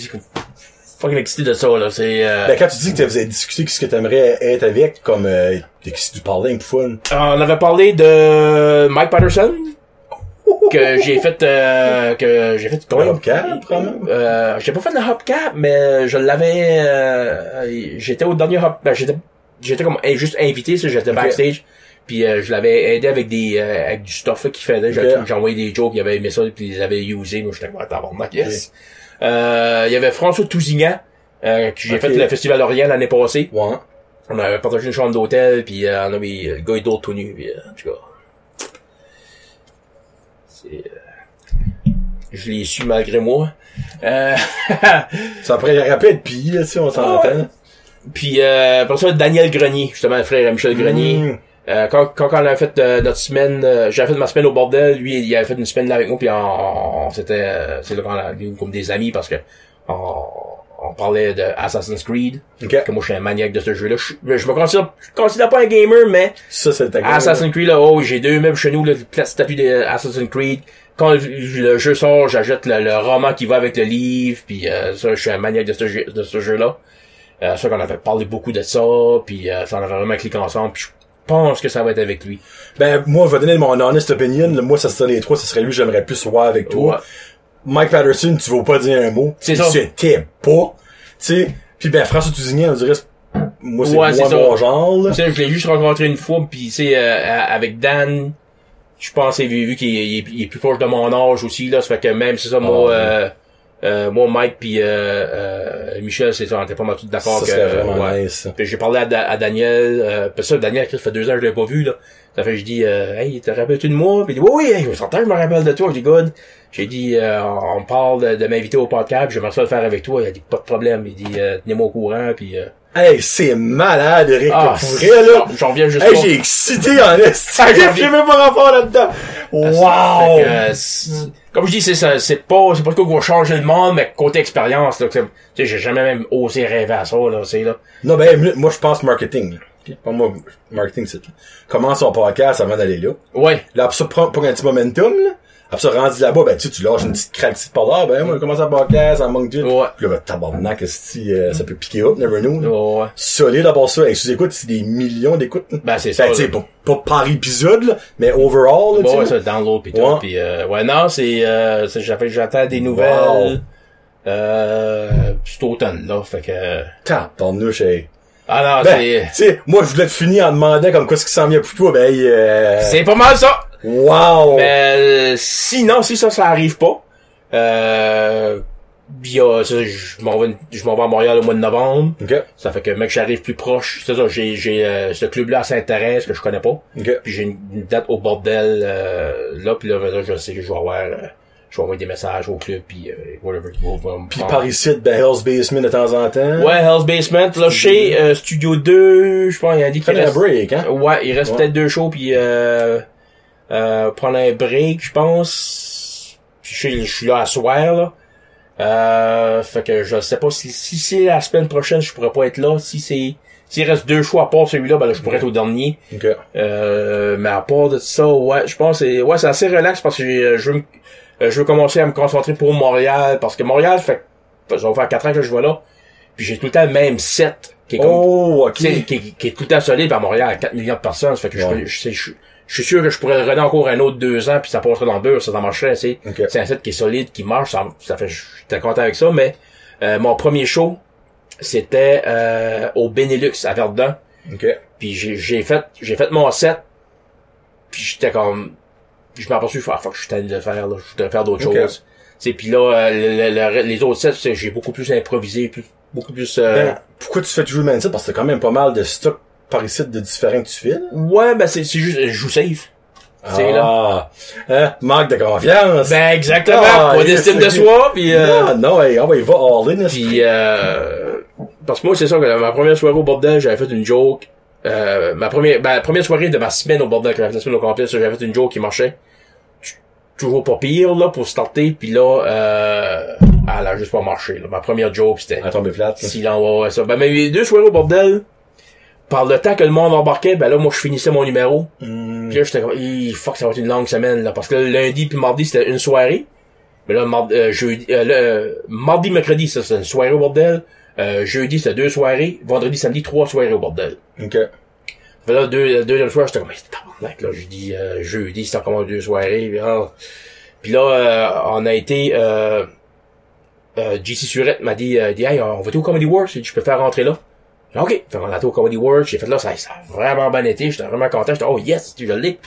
S2: fucking excité de ça, là, c'est, euh,
S1: Ben, quand tu dis que vous avez discuté qu'est-ce que t'aimerais être avec, comme, euh, t'es qui du parler, un fun.
S2: on avait parlé de Mike Patterson, que j'ai fait, euh, que j'ai fait,
S1: Hopcap, probablement.
S2: Euh, j'ai pas fait de hopcap, mais je l'avais, euh, j'étais au dernier hop, ben, j'étais, j'étais comme juste invité, j'étais backstage, puis euh, je l'avais aidé avec des, euh, avec du stuff qu'il faisait, envoyé des jokes, il avait aimé ça, puis ils les avaient usés, moi j'étais comme, tabarnak, yes. Euh, il y avait François Tousignan, euh, que j'ai fait le Festival Orient l'année passée,
S1: Ouais.
S2: on avait partagé une chambre d'hôtel, puis euh, on a mis, le gars est d'autres tout nu, puis euh, en tout cas. C'est, je l'ai su malgré moi. Euh,
S1: Ça pourrait rapide, puis là, tu sais, on s'entend.
S2: puis euh, ça, Daniel Grenier, justement, le frère à Michel Grenier.
S1: Mm.
S2: Euh, quand, quand on a fait euh, notre semaine, euh, j'avais fait ma semaine au bordel, lui il avait fait une semaine là avec nous, puis on, on- c'était, euh, c'est là qu'on a comme des amis parce que on, on parlait de Assassin's Creed,
S1: Ok.
S2: que moi je suis un maniaque de ce jeu-là. Je, je me considère, je considère pas un gamer, mais
S1: Ça, c'est
S2: Assassin's Creed là, oh j'ai deux meubles chez nous, là, la statue de Assassin's Creed. Quand le, le jeu sort, j'achète le, le roman qui va avec le livre, puis euh, ça, je suis un maniaque de ce jeu, de ce jeu-là. Euh, ça qu'on avait parlé beaucoup de ça, puis euh, ça on avait vraiment cliqué ensemble, puis pense que ça va être avec lui.
S1: Ben, moi, je vais donner mon honest opinion. Moi, ça serait les trois, ça serait lui, j'aimerais plus voir avec toi.
S2: Ouais.
S1: Mike Patterson, tu vas pas dire un mot.
S2: C'est ça.
S1: C'était pas. Tu sais. Puis ben, François Tousignan, on dirait, moi, c'est
S2: Ouais,
S1: moi
S2: ça.
S1: mon genre, là.
S2: Je l'ai juste rencontré une fois, puis tu sais, euh, avec Dan, je pense, vu, vu qu'il est, plus proche de mon âge aussi, là, ça fait que même, c'est ça, moi,
S1: Ah, ouais.
S2: euh, euh, moi, Mike puis euh, euh, Michel, c'est ça, on était pas mal tous d'accord que... ouais.
S1: nice.
S2: j'ai parlé à, Da- à Daniel, euh, puis ça, Daniel, ça fait deux ans que je l'ai pas vu, là. Ça fait que je dis, euh, hey, te rappelles-tu de moi? Puis il dit, oui, oui, hey, je je me rappelle de toi. Je dis, good. J'ai dit, euh, on parle de, de m'inviter au podcast, j'aimerais ça le faire avec toi. Il a dit, pas de problème. Il dit, euh, tenez-moi au courant, puis...
S1: Hey, c'est malade, Eric.
S2: ah,
S1: pour vrai, là.
S2: j'en- reviens juste
S1: Hey, j'ai excité en esti.
S2: Ah, j'ai
S1: même pas rapport là-dedans. Wow.
S2: Que, euh, c'est- comme je dis, c'est ça, c'est pas, c'est pas quoi qu'on va changer le monde, mais côté expérience, là, tu sais, j'ai jamais même osé rêver à ça, là, c'est là.
S1: Non, ben, moi, je pense marketing. Pas moi, marketing, c'est là. Commence son podcast avant d'aller là.
S2: Ouais.
S1: Là, prends pour un petit momentum, là. Après ça, rendu là-bas, ben, tu sais, tu lâches une petite craque par là. Ben, moi, je commence un podcast, en manque d'une.
S2: Ouais.
S1: Puis là, ben, tabarnak, si, euh, ça peut piquer up, never know. là.
S2: Ouais.
S1: Solide à part ça. Et si écoutes, c'est des millions d'écoutes. là.
S2: Ben, c'est ça.
S1: Ben, tu sais,
S2: là.
S1: pas, pas par épisode, là, mais overall, là,
S2: Bon, ouais,
S1: tu sais.
S2: ça, download pis tout,
S1: Ouais.
S2: pis euh, ouais, non, c'est, euh, c'est- j'avais- j'attends des nouvelles, euh, cet automne, là, fait que,
S1: Tabarnouche, hey.
S2: ah non,
S1: Ben,
S2: c'est,
S1: tu sais, moi, je voulais te finir en demandant comme quoi ce qui s'en vient pour toi, ben, euh...
S2: c'est pas mal ça!
S1: Wow!
S2: Mais sinon, si ça, ça arrive pas, euh, il y a, ça, je m'en vais, je m'en vais à Montréal au mois de novembre.
S1: Ok,
S2: Ça fait que mec, j'arrive plus proche. C'est ça, j'ai j'ai euh, ce club-là à Saint-Thérèse que je connais pas.
S1: ok.
S2: Puis j'ai une, une date au bordel euh, là, puis là, là, je sais que je vais avoir euh, je vais envoyer des messages au club puis euh, whatever.
S1: Puis par ici, ben, Hell's Basement de temps en temps.
S2: Ouais, Hell's Basement. Là, chez euh, Studio 2, je pense, il a dit qu'il
S1: Fait un
S2: reste...
S1: break, hein?
S2: Ouais, il reste
S1: Ouais.
S2: peut-être deux shows puis euh, euh, prendre un break, je pense. Puis je, je suis là à soir, là. Euh, fait que je sais pas si, si c'est la semaine prochaine, je pourrais pas être là. Si c'est, s'il reste deux choix à part celui-là, ben là, je pourrais être au dernier.
S1: Ok.
S2: Euh, mais à part de ça, ouais, je pense que c'est, ouais, c'est assez relax parce que j'ai- je veux, me- euh, je veux commencer à me concentrer pour Montréal parce que Montréal fait, ça va faire quatre ans que je vais là. Puis j'ai tout le temps le même set qui est comme,
S1: Oh, ok.
S2: tu sais, qui, qui est tout le temps solide, puis à Montréal, 4 millions de personnes, ça fait que je-
S1: Ouais.
S2: je, sais, je, je suis sûr que je pourrais le redonner encore un autre deux ans, puis ça passerait dans le beurre, ça, ça marcherait, tu sais.
S1: Ok.
S2: C'est un set qui est solide, qui marche, ça, ça fait, j'étais content avec ça, mais euh, mon premier show, c'était euh, au Benelux, à Verdun,
S1: Ok.
S2: puis j'ai j'ai fait, j'ai fait mon set, puis j'étais comme, je m'en aperçu, ah, fuck, je suis tanné de le faire, là, je voudrais faire d'autres choses. C'est puis là, euh, le- le- le- les autres sets, c'est- j'ai beaucoup plus improvisé, plus, beaucoup plus... euh,
S1: Ben, pourquoi tu fais toujours le même site? Parce que t'as quand même pas mal de stock par ici de différents que tu là?
S2: Ouais, ben c'est c'est juste, je joue safe. C'est là.
S1: Ah. Hein? Manque de confiance.
S2: Ben exactement,
S1: Ah,
S2: pas d'estime de soi, puis euh,
S1: Non, non, hey, ah, ouais, il va all in,
S2: puis euh, parce que moi c'est ça que ma première soirée au bordel, j'avais fait une joke. Euh, ma première, ben, la première soirée de ma semaine au bordel, que j'avais fait la semaine au complet, j'avais fait une joke qui marchait. Toujours pas pire là pour starter, puis là, euh, elle a juste pas marché. Là. Ma première joke c'était
S1: À tomber plate. là.
S2: Si l'on va ouais, ça. Ben, mes deux soirées au bordel, par le temps que le monde embarquait, ben là, moi, je finissais mon numéro.
S1: Hmm.
S2: Puis là, j'étais comme, fuck, ça va être une longue semaine, là. Parce que lundi puis mardi, c'était une soirée. Mais là, mardi, euh, jeudi, euh, le, euh, mardi, mercredi, ça, c'était une soirée au bordel. Euh, jeudi, c'était deux soirées. Vendredi, samedi, trois soirées au bordel.
S1: Ok.
S2: Fait là, deux, deuxième soir, j'étais comme, mais là, je dis, euh, jeudi, c'était encore deux soirées. Puis, ah. Puis là, euh, on a été, euh, euh, JC Surette m'a dit, euh, dit, hey, on va tout au Comedy Works, je peux faire rentrer là. OK. Fait qu'on a au Comedy Works, j'ai fait là, ça, ça a vraiment bien été, j'étais vraiment content, j'étais, oh yes, je l'ai.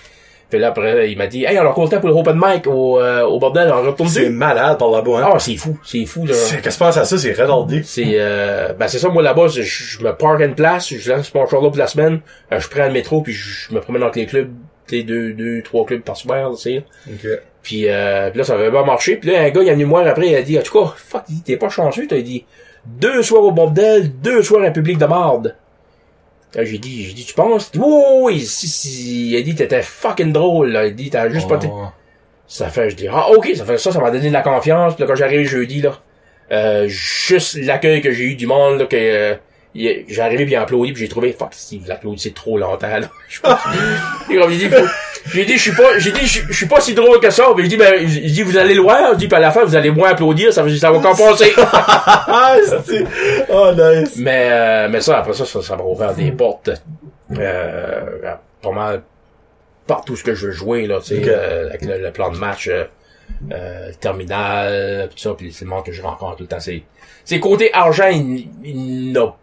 S2: Puis là, après, il m'a dit, hey, on a encore le temps pour le open mic au, euh, au bordel, on retourne
S1: C'est malade par là-bas, hein.
S2: Ah, c'est fou, c'est fou, là.
S1: Qu'est-ce que tu penses à ça? C'est retardé.
S2: C'est euh, ben c'est ça moi là-bas, je, me park une place, je laisse mon char là pour la semaine, euh, je prends le métro puis je, me promène entre les clubs sais, deux, deux, trois clubs par soir, tu sais.
S1: Ok.
S2: Puis, euh, puis là, ça avait pas marché. Puis là, un gars, il est venu me voir après, il a dit, en tout cas, fuck, t'es pas chanceux, t'as dit, deux soirs au bordel, deux soirs à public de marde. Là, j'ai dit, j'ai dit, tu penses? Il dit, oui, si, si. Il a dit, t'étais fucking drôle, là. Il dit, t'as juste pas... été-
S1: Oh.
S2: Ça fait, je dis, ah, ok, ça fait ça, ça m'a donné de la confiance. Puis là, quand j'arrive jeudi, là, euh, juste l'accueil que j'ai eu du monde, là, que, euh, j'ai arrivé puis il a applaudi puis j'ai trouvé, fuck, si vous applaudissez trop longtemps, là. Dit, j'ai dit, je suis pas, j'ai dit, je suis pas si drôle que ça. Mais je dis, ben, dis, vous allez le voir. Je dis, puis à la fin, vous allez moins applaudir, ça, ça va compenser.
S1: Oh, nice.
S2: mais, euh, mais ça, après ça, ça, ça m'a ouvert des portes, euh, pas mal partout ce que je veux jouer, là, tu sais, euh, avec le, le plan de match, euh, euh, terminal, tout ça, puis c'est le monde que je rencontre tout le temps. C'est, c'est côté argent, il, il n'a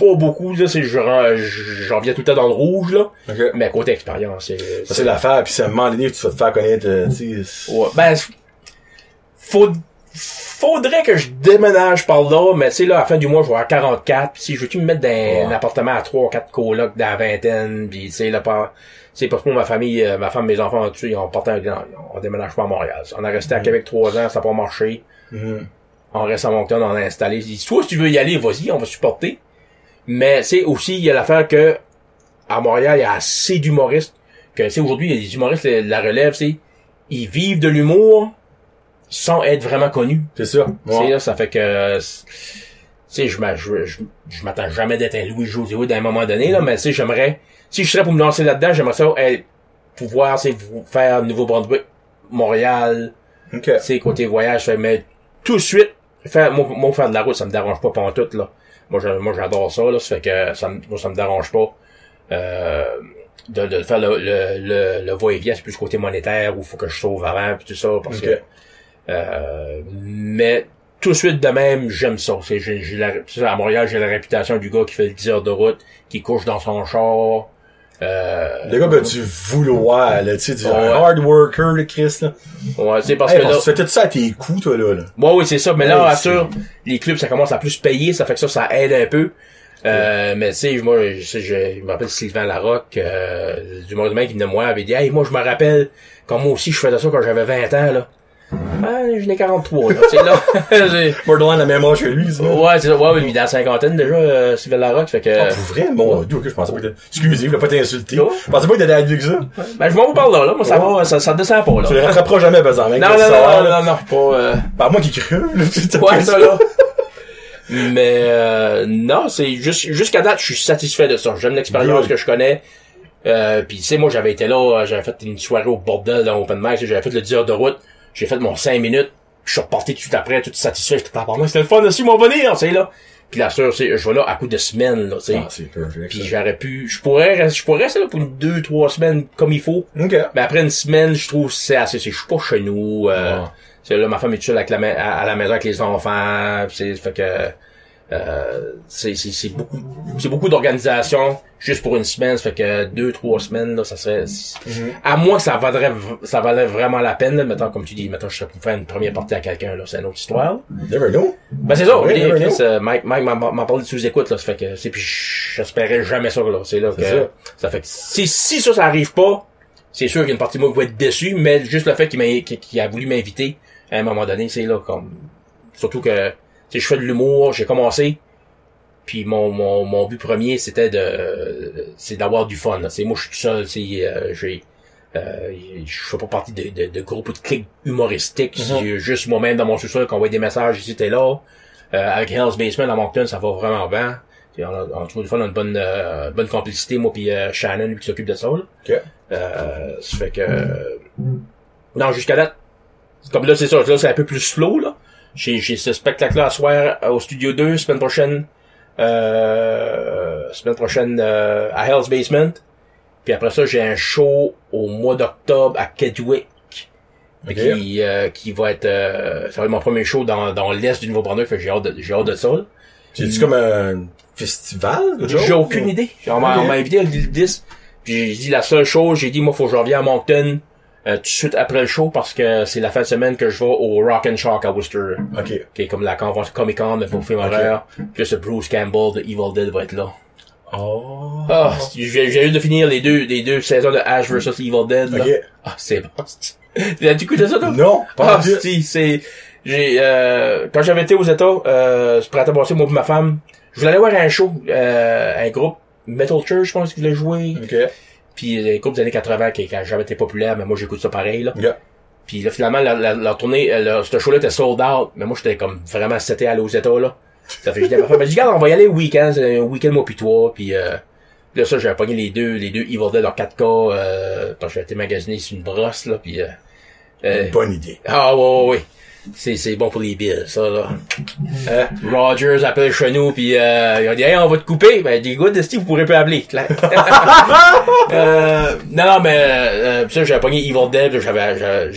S2: pas beaucoup, là, c'est, j'en viens tout le temps dans le rouge, là, mais côté expérience, c'est,
S1: Ça, c'est l'affaire, puis c'est un moment donné que tu vas te faire connaître, euh, tu sais.
S2: Ouais, ben, faut, faudrait que je déménage par là, mais tu sais, là, à la fin du mois, je vais avoir 44, pis si je veux-tu me mettre dans
S1: Ouais.
S2: un appartement à 3 ou 4 colocs dans la vingtaine, pis tu sais, là, pas, c'est parce que ma famille, euh, ma femme, mes enfants, tu sais, ont porté un, on déménage pas à Montréal. On a resté à Québec 3 ans, ça n'a pas marché.
S1: Mhm.
S2: On reste à Moncton, on a installé. Je dis, soit si tu veux y aller, vas-y, on va supporter. Mais c'est aussi, il y a l'affaire que à Montréal, il y a assez d'humoristes que, sais, aujourd'hui, il y a des humoristes, la relève, c'est, ils vivent de l'humour sans être vraiment connus.
S1: C'est ça. Ouais.
S2: là, ça fait que, c'est- tu sais, je m'a- je, je, je m'attends jamais d'être un Louis José Wood à un moment donné, là, mais tu sais, j'aimerais, si je serais pour me lancer là-dedans, j'aimerais ça être, pouvoir, vous- faire Nouveau-Brunswick, Montréal,
S1: Ok.
S2: tu sais, côté voyage, mais tout de suite, faire, moi, moi, faire de la route, ça me dérange pas pendant tout, là. Moi, je- moi, j'adore ça, là, ça fait que ça me, moi, ça me dérange pas, euh, de, de faire le, le, le, le va-et-vient, c'est plus côté monétaire, où faut que je sauve avant, puis tout ça, parce que, euh, mais, tout de suite de même, j'aime ça. C'est, j'ai, à Montréal, j'ai la réputation du gars qui fait le 10 heures de route, qui couche dans son char, euh,
S1: Le gars, ben, du vouloir, là, tu sais, du
S2: Ouais.
S1: hard worker, le Chris, là?
S2: ouais, c'est parce
S1: Hey,
S2: que là,
S1: tu fais tout ça à tes coups, toi, là, là.
S2: Ouais, oui, c'est ça. Mais là,
S1: Ouais,
S2: rassure, les clubs, ça commence à plus payer, ça fait que ça, ça aide un peu. Euh, mais tu sais, moi, je, je, je me rappelle Sylvain Larocque, euh, du monde qui venait de moi, avait dit, hey, moi, je me rappelle, quand moi aussi, je faisais ça quand j'avais 20 ans, là. Ah, je n'ai 43, là, sais, là. J'ai-
S1: Borderline la même âge que lui, ça.
S2: ouais, c'est ça, ouais, mais il est dans la cinquantaine, déjà, euh, Sylvain Larocque, fait que,
S1: Oh, pour vrai? Mon dieu, ok, je pensais pas que Excusez, je voulais pas t'insulter.
S2: Ouais.
S1: Je pensais pas que t'étais avec que ça.
S2: ben, je m'en vais par là, là, moi, ça va, ça, ça descend pas, là.
S1: Tu le rattraperas jamais, par exemple.
S2: Non, non, non, non, non, non, pas, euh,
S1: Par moi qui creux, là,
S2: Ouais, ça là. Mais euh, non, c'est juste jusqu'à date, je suis satisfait de ça. J'aime l'expérience que je connais. Euh, puis tu sais, moi j'avais été là, j'avais fait une soirée au bordel dans Open Mic, j'avais fait le 10 heures de route, j'ai fait mon 5 minutes, je suis reparti tout de suite après, tout satisfait, j'étais pas moi, c'était le fun aussi, mon venir, tu sais là. Puis la sœur, c'est je vais là à coup de semaines, là, tu sais.
S1: Ah, c'est perfect.
S2: Puis j'aurais pu, je pourrais, rester- je pourrais rester là pour une deux, trois semaines comme il faut.
S1: Ok.
S2: Mais après une semaine, je trouve que c'est assez. c'est- Je suis pas chez nous. Euh,
S1: Ouais.
S2: c'est là, ma femme est seule avec la, à, à la maison avec les enfants. C'est fait que euh, c'est beaucoup c'est beaucoup d'organisation juste pour une semaine. Ça fait que deux trois semaines là, ça serait
S1: Mhm.
S2: à moins que ça vaudrait ça valait vraiment la peine. Là, mettons comme tu dis, mettons je serais pour faire une première partie à quelqu'un là, c'est une autre histoire.
S1: Never know.
S2: Ben c'est ça. Oui, Chris, euh, Mike Mike m'a parlé de sous-écoute là, ça fait que c'est puis j'espérais jamais ça là. C'est là que
S1: ça.
S2: ça. fait que si si ça ça arrive pas, c'est sûr qu'il y a une partie de moi qui va être déçue, mais juste le fait qu'il m'a qu'il a voulu m'inviter à un moment donné, c'est là comme surtout que je fais de l'humour, j'ai commencé puis mon, mon, mon but premier c'était de c'est d'avoir du fun. C'est moi je suis tout seul, c'est euh, j'ai euh, je fais pas partie de, de, de groupes ou de clics humoristiques.
S1: Mhm.
S2: C'est juste moi-même dans mon sous-sol qu'on envoie des messages ici et là. Euh, avec Hell's Basement à Moncton, ça va vraiment bien. On, a, on trouve des fois on a une bonne euh, bonne complicité, moi puis euh, Shannon lui, qui s'occupe de ça. Là.
S1: Ok.
S2: Euh, ça fait que non jusqu'à date, comme là c'est ça, là c'est un peu plus slow là. J'ai j'ai ce spectacle-là à soir au studio 2, semaine prochaine. Euh, semaine prochaine euh, à Hell's Basement. Puis après ça, j'ai un show au mois d'octobre à Kedwick.
S1: Ok.
S2: Qui, euh, qui va être euh, ça va être mon premier show dans, dans l'est du Nouveau-Brunswick, j'ai hâte de, j'ai hâte de ça. là.
S1: C'est-tu comme un festival?
S2: J'ai aucune idée. On m'a
S1: Ok.
S2: on m'a invité à le 10. Puis j'ai dit la seule chose, j'ai dit moi faut que je revienne à Moncton euh, tout de suite après le show parce que c'est la fin de semaine que je vais au Rock and Shark à Worcester.
S1: Ok.
S2: Qui est comme la convention Comic Con de pour film là, ce Bruce Campbell de Evil Dead va être là.
S1: Oh.
S2: Ah, j'ai j'ai eu de finir les deux, les deux saisons de Ash vs Evil Dead, là.
S1: Ok.
S2: Ah, c'est bon. As-tu écouté ça, toi?
S1: Non, pas
S2: Ah, si, c'est, j'ai, euh, quand j'avais été aux États, euh, prêtais passer, moi et ma femme, je voulais aller voir un show, euh, un groupe, Metal Church, je pense, qui voulait jouer.
S1: Ok.
S2: Puis, un groupe des années 80 qui, qui a jamais été populaire, mais moi, j'écoute ça pareil, là. Puis là, finalement, la, la, la tournée, euh, le- ce show-là était sold out, mais moi, j'étais comme vraiment seté à États, là. Ça fait que j'ai ma femme, ben, regarde, on va y aller le week-end, c'est un week-end, moi puis toi, puis euh, là, ça, j'avais pogné les deux, les deux Evil Dead en 4K, euh, parce que j'ai été magasiné sur une brosse, là, puis euh, euh,
S1: Bonne idée.
S2: ah, ouais, ouais, ouais. C'est, c'est bon pour les billes, ça, là. Euh, Rogers appelle chez nous, puis euh, il a dit, hey, on va te couper. Ben, des gars de Steve, vous pourrez pas appeler. Euh, non, non, mais euh, ça, j'avais pogné Evil Dead, j'avais,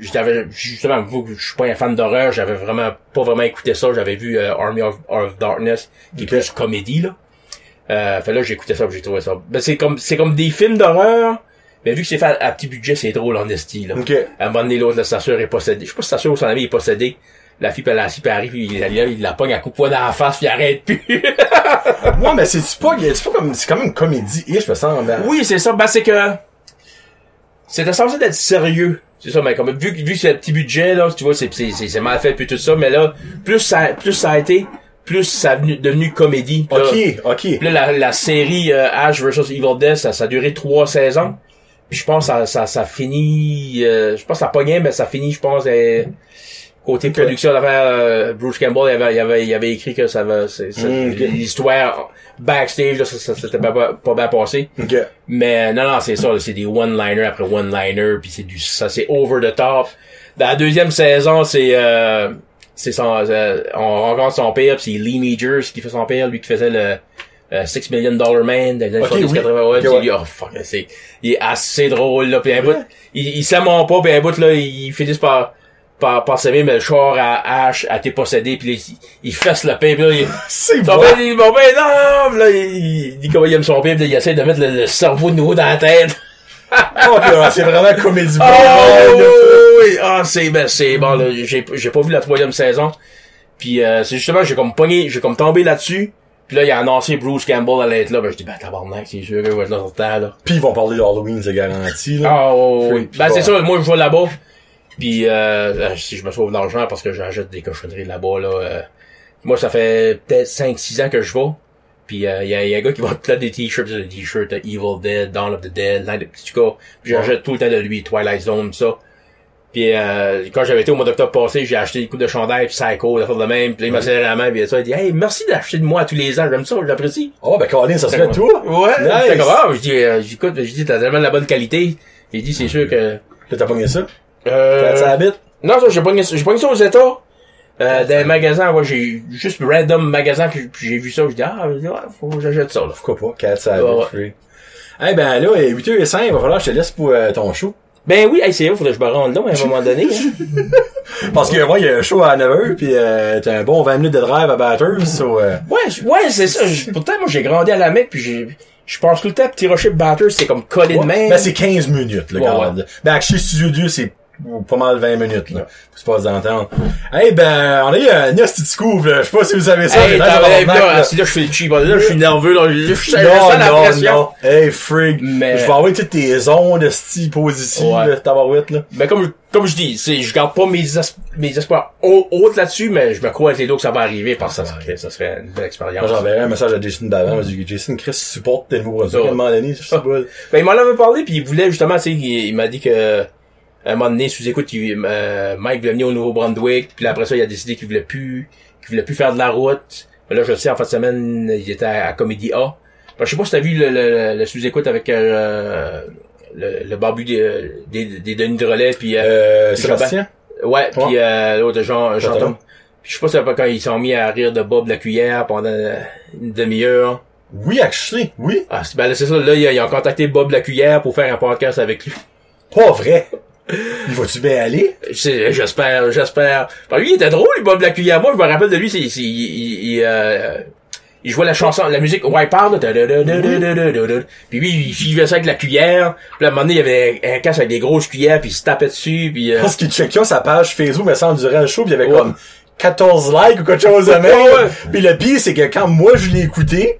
S2: j'avais, justement, vu que je suis pas un fan d'horreur, j'avais vraiment pas vraiment écouté ça. J'avais vu euh, Army of, of Darkness, qui est plus comédie, là. Euh, fait là, j'ai écouté ça, j'ai trouvé ça. Ben, c'est comme, c'est comme des films d'horreur, mais vu que c'est fait à, à petit budget, c'est drôle en esti, là.
S1: Ok.
S2: À un moment donné, l'autre, sa sœur est possédée. Je sais pas si sa sœur ou son ami est possédé. La fille, elle a assis, puis elle arrive, puis il, il, il la pogne, elle coupe poing dans la face, puis il arrête plus.
S1: Ouais, mais c'est pas, c'est pas comme, c'est quand même une comédie, je me sens, ben.
S2: oui, c'est ça. Ben, c'est que, c'était censé être sérieux. C'est ça, mais comme, vu, que- vu que c'est un petit budget, là, tu vois, c'est, c'est, c'est mal fait, puis tout ça, mais là, plus ça, plus ça a été, plus ça a venu- devenu comédie. Là-
S1: Ok, ok.
S2: Puis là, la, la série euh, Ash vs Evil Dead, ça, ça a duré trois saisons. Puis je pense que ça, ça, ça finit... euh, je pense que ça pognait, mais ça finit, je pense, euh, côté
S1: Ok.
S2: production d'affaires, euh, Bruce Campbell, il avait, il avait, il avait écrit que ça va...
S1: Mm.
S2: L'histoire backstage, là, ça, ça, s'était pas, pas, bien passé.
S1: Ok.
S2: Mais non, non, c'est ça, c'est des one-liners après one-liner, puis c'est du... ça, c'est over the top. Dans la deuxième saison, c'est... Euh, c'est son... euh, on rencontre son père, c'est Lee Majors qui fait son père, lui qui faisait le... euh, Six Million Dollar Man dans les années
S1: Ok,
S2: 70,
S1: oui.
S2: 80, ouais,
S1: Ok,
S2: puis
S1: ouais.
S2: oh fuck, c'est, il est assez drôle, là, puis un bout, il, il s'aimant pas, puis un bout, là, il finit par, par, par s'aimer, mais le char à H a été possédé, puis là, il, il fesse le pain, puis là, il,
S1: C'est bon.
S2: père, il bon ben non, là, il, il dit comment il aime son père, puis là, il essaie de mettre le, le cerveau de nouveau dans la tête.
S1: Ouais, c'est vraiment comédie.
S2: Oh,
S1: bonne, là.
S2: oui, ah, c'est, ben, c'est bon, là, j'ai, j'ai pas vu la troisième saison. Puis, euh, c'est justement, j'ai comme pogné, j'ai comme tombé là-dessus. Puis là, il a annoncé Bruce Campbell allait être là. Ben, je dis, ben, tabarnak, c'est sûr qu'il va être là sur le temps, là.
S1: Puis ils vont parler d'Halloween, c'est garanti, là.
S2: Ah, oui, oui.
S1: Puis
S2: Ben, c'est ça, moi, je vais là-bas. Puis, euh, euh, si je me sauve de l'argent parce que j'achète des cochonneries là-bas, là, euh, moi, ça fait peut-être 5-6 ans que je vais. Puis, euh, il y, a, y a un gars qui va te des t-shirts, des t-shirts euh, Evil Dead, Dawn of the Dead, Night of the Puis j'achète tout le temps de lui, Twilight Zone, ça. Puis euh, quand j'avais été au mois d'octobre passé, j'ai acheté des coups de chandail, puis Psycho, la de même. Puis là, il m'a serré la main, puis ça, il dit « Hey, merci d'acheter de moi tous les ans, j'aime ça, j'apprécie.
S1: Oh, ben, Colin, ça se fait toi.
S2: Ouais,
S1: Nice.
S2: Ah, je dis, euh, je dis, écoute, je dis, t'as tellement de la bonne qualité. J'ai dit, c'est sûr que...
S1: Là, t'as pogné ça?
S2: Euh,
S1: ça habite?
S2: non, ça, j'ai pogné ça, j'ai pogné ça aux États. Euh, dans les magasins, ouais, j'ai juste random magasin, que puis j'ai vu ça, je dis, ah, ouais, faut que j'achète ça, là.
S1: Pourquoi pas? Cats ça. Eh ben, là, 8h05, il va falloir que je te laisse pour euh, ton show.
S2: Ben oui, hey, c'est vrai, faudrait que je me rende là, à un moment donné. hein.
S1: Parce que moi, il y a un show à 9h, puis euh, t'as un bon 20 minutes de drive à Batters, so, euh,
S2: Ouais, ouais, c'est ça. Pourtant, moi, j'ai grandi à la Mecque, puis j'ai, je pense tout le temps, petit rocher Batters, c'est comme collé de main.
S1: Ben, c'est 15 minutes, le
S2: Ouais,
S1: garde. Ben, chez Studio 2, c'est pas mal 20 minutes, là. C'est pas d'entendre. Eh ben, on a eu un nasty scoop, là. Je sais pas si vous savez ça.
S2: Hey,
S1: mais
S2: t'as-
S1: là,
S2: hey, là, je fais le cheap, là, je suis nerveux, là, je,
S1: Non,
S2: sens la
S1: non,
S2: pression.
S1: non. Hey, frig.
S2: Mais-
S1: Je vais envoyer toutes tes ondes de style positif,
S2: Ouais.
S1: là, tabarouette, là.
S2: Ben, comme, comme je dis, c'est, je garde pas mes, es- mes espoirs hau- hautes là-dessus, mais je me crois les dos que ça va arriver, parce que ça, serait- ça serait une belle expérience.
S1: J'enverrai un message à Jason d'avant. Je dis, Jason, Chris, supporte tes nouveaux.
S2: Ça.
S1: À un moment donné, je sais pas.
S2: Ben, il m'en avait parlé, puis il voulait justement, tu sais, il, il m'a dit que, un moment donné, sous écoute, il, euh, Mike voulait venir au Nouveau-Brunswick, puis après ça, il a décidé qu'il voulait plus, qu'il voulait plus faire de la route. Mais là, je le sais, en fin de semaine, il était à, à Comédie A. Je sais pas si t'as vu le, le, le sous-écoute avec, euh, le, le barbu des, des, des Denis de relais, puis, euh,
S1: Euh. Sébastien?
S2: ouais, puis, euh, l'autre, Jean, Jean je sais pas si quand ils sont mis à rire de Bob la cuillère pendant une demi-heure.
S1: Oui, actually, oui.
S2: Ah, c'est- ben là, c'est ça, là, ils ils ont contacté Bob la cuillère pour faire un podcast avec lui.
S1: Pas vrai. Il va-tu bien aller?
S2: J'espère, j'espère. Ben, lui, il était drôle, Bob la cuillère. Moi, je me rappelle de lui, c'est, il, il, il, euh, il jouait la chanson, la musique Wipeout, là. Puis lui, il suivait ça avec la cuillère. Puis à un moment donné, il y avait un casque avec des grosses cuillères, puis il se tapait dessus, puis euh,
S1: Parce qu'il checkait sa page Facebook, mais sans durant le show, pis il y avait
S2: Ouais.
S1: comme 14 likes ou quelque chose de même. Puis le pire, c'est que quand moi je l'ai écouté,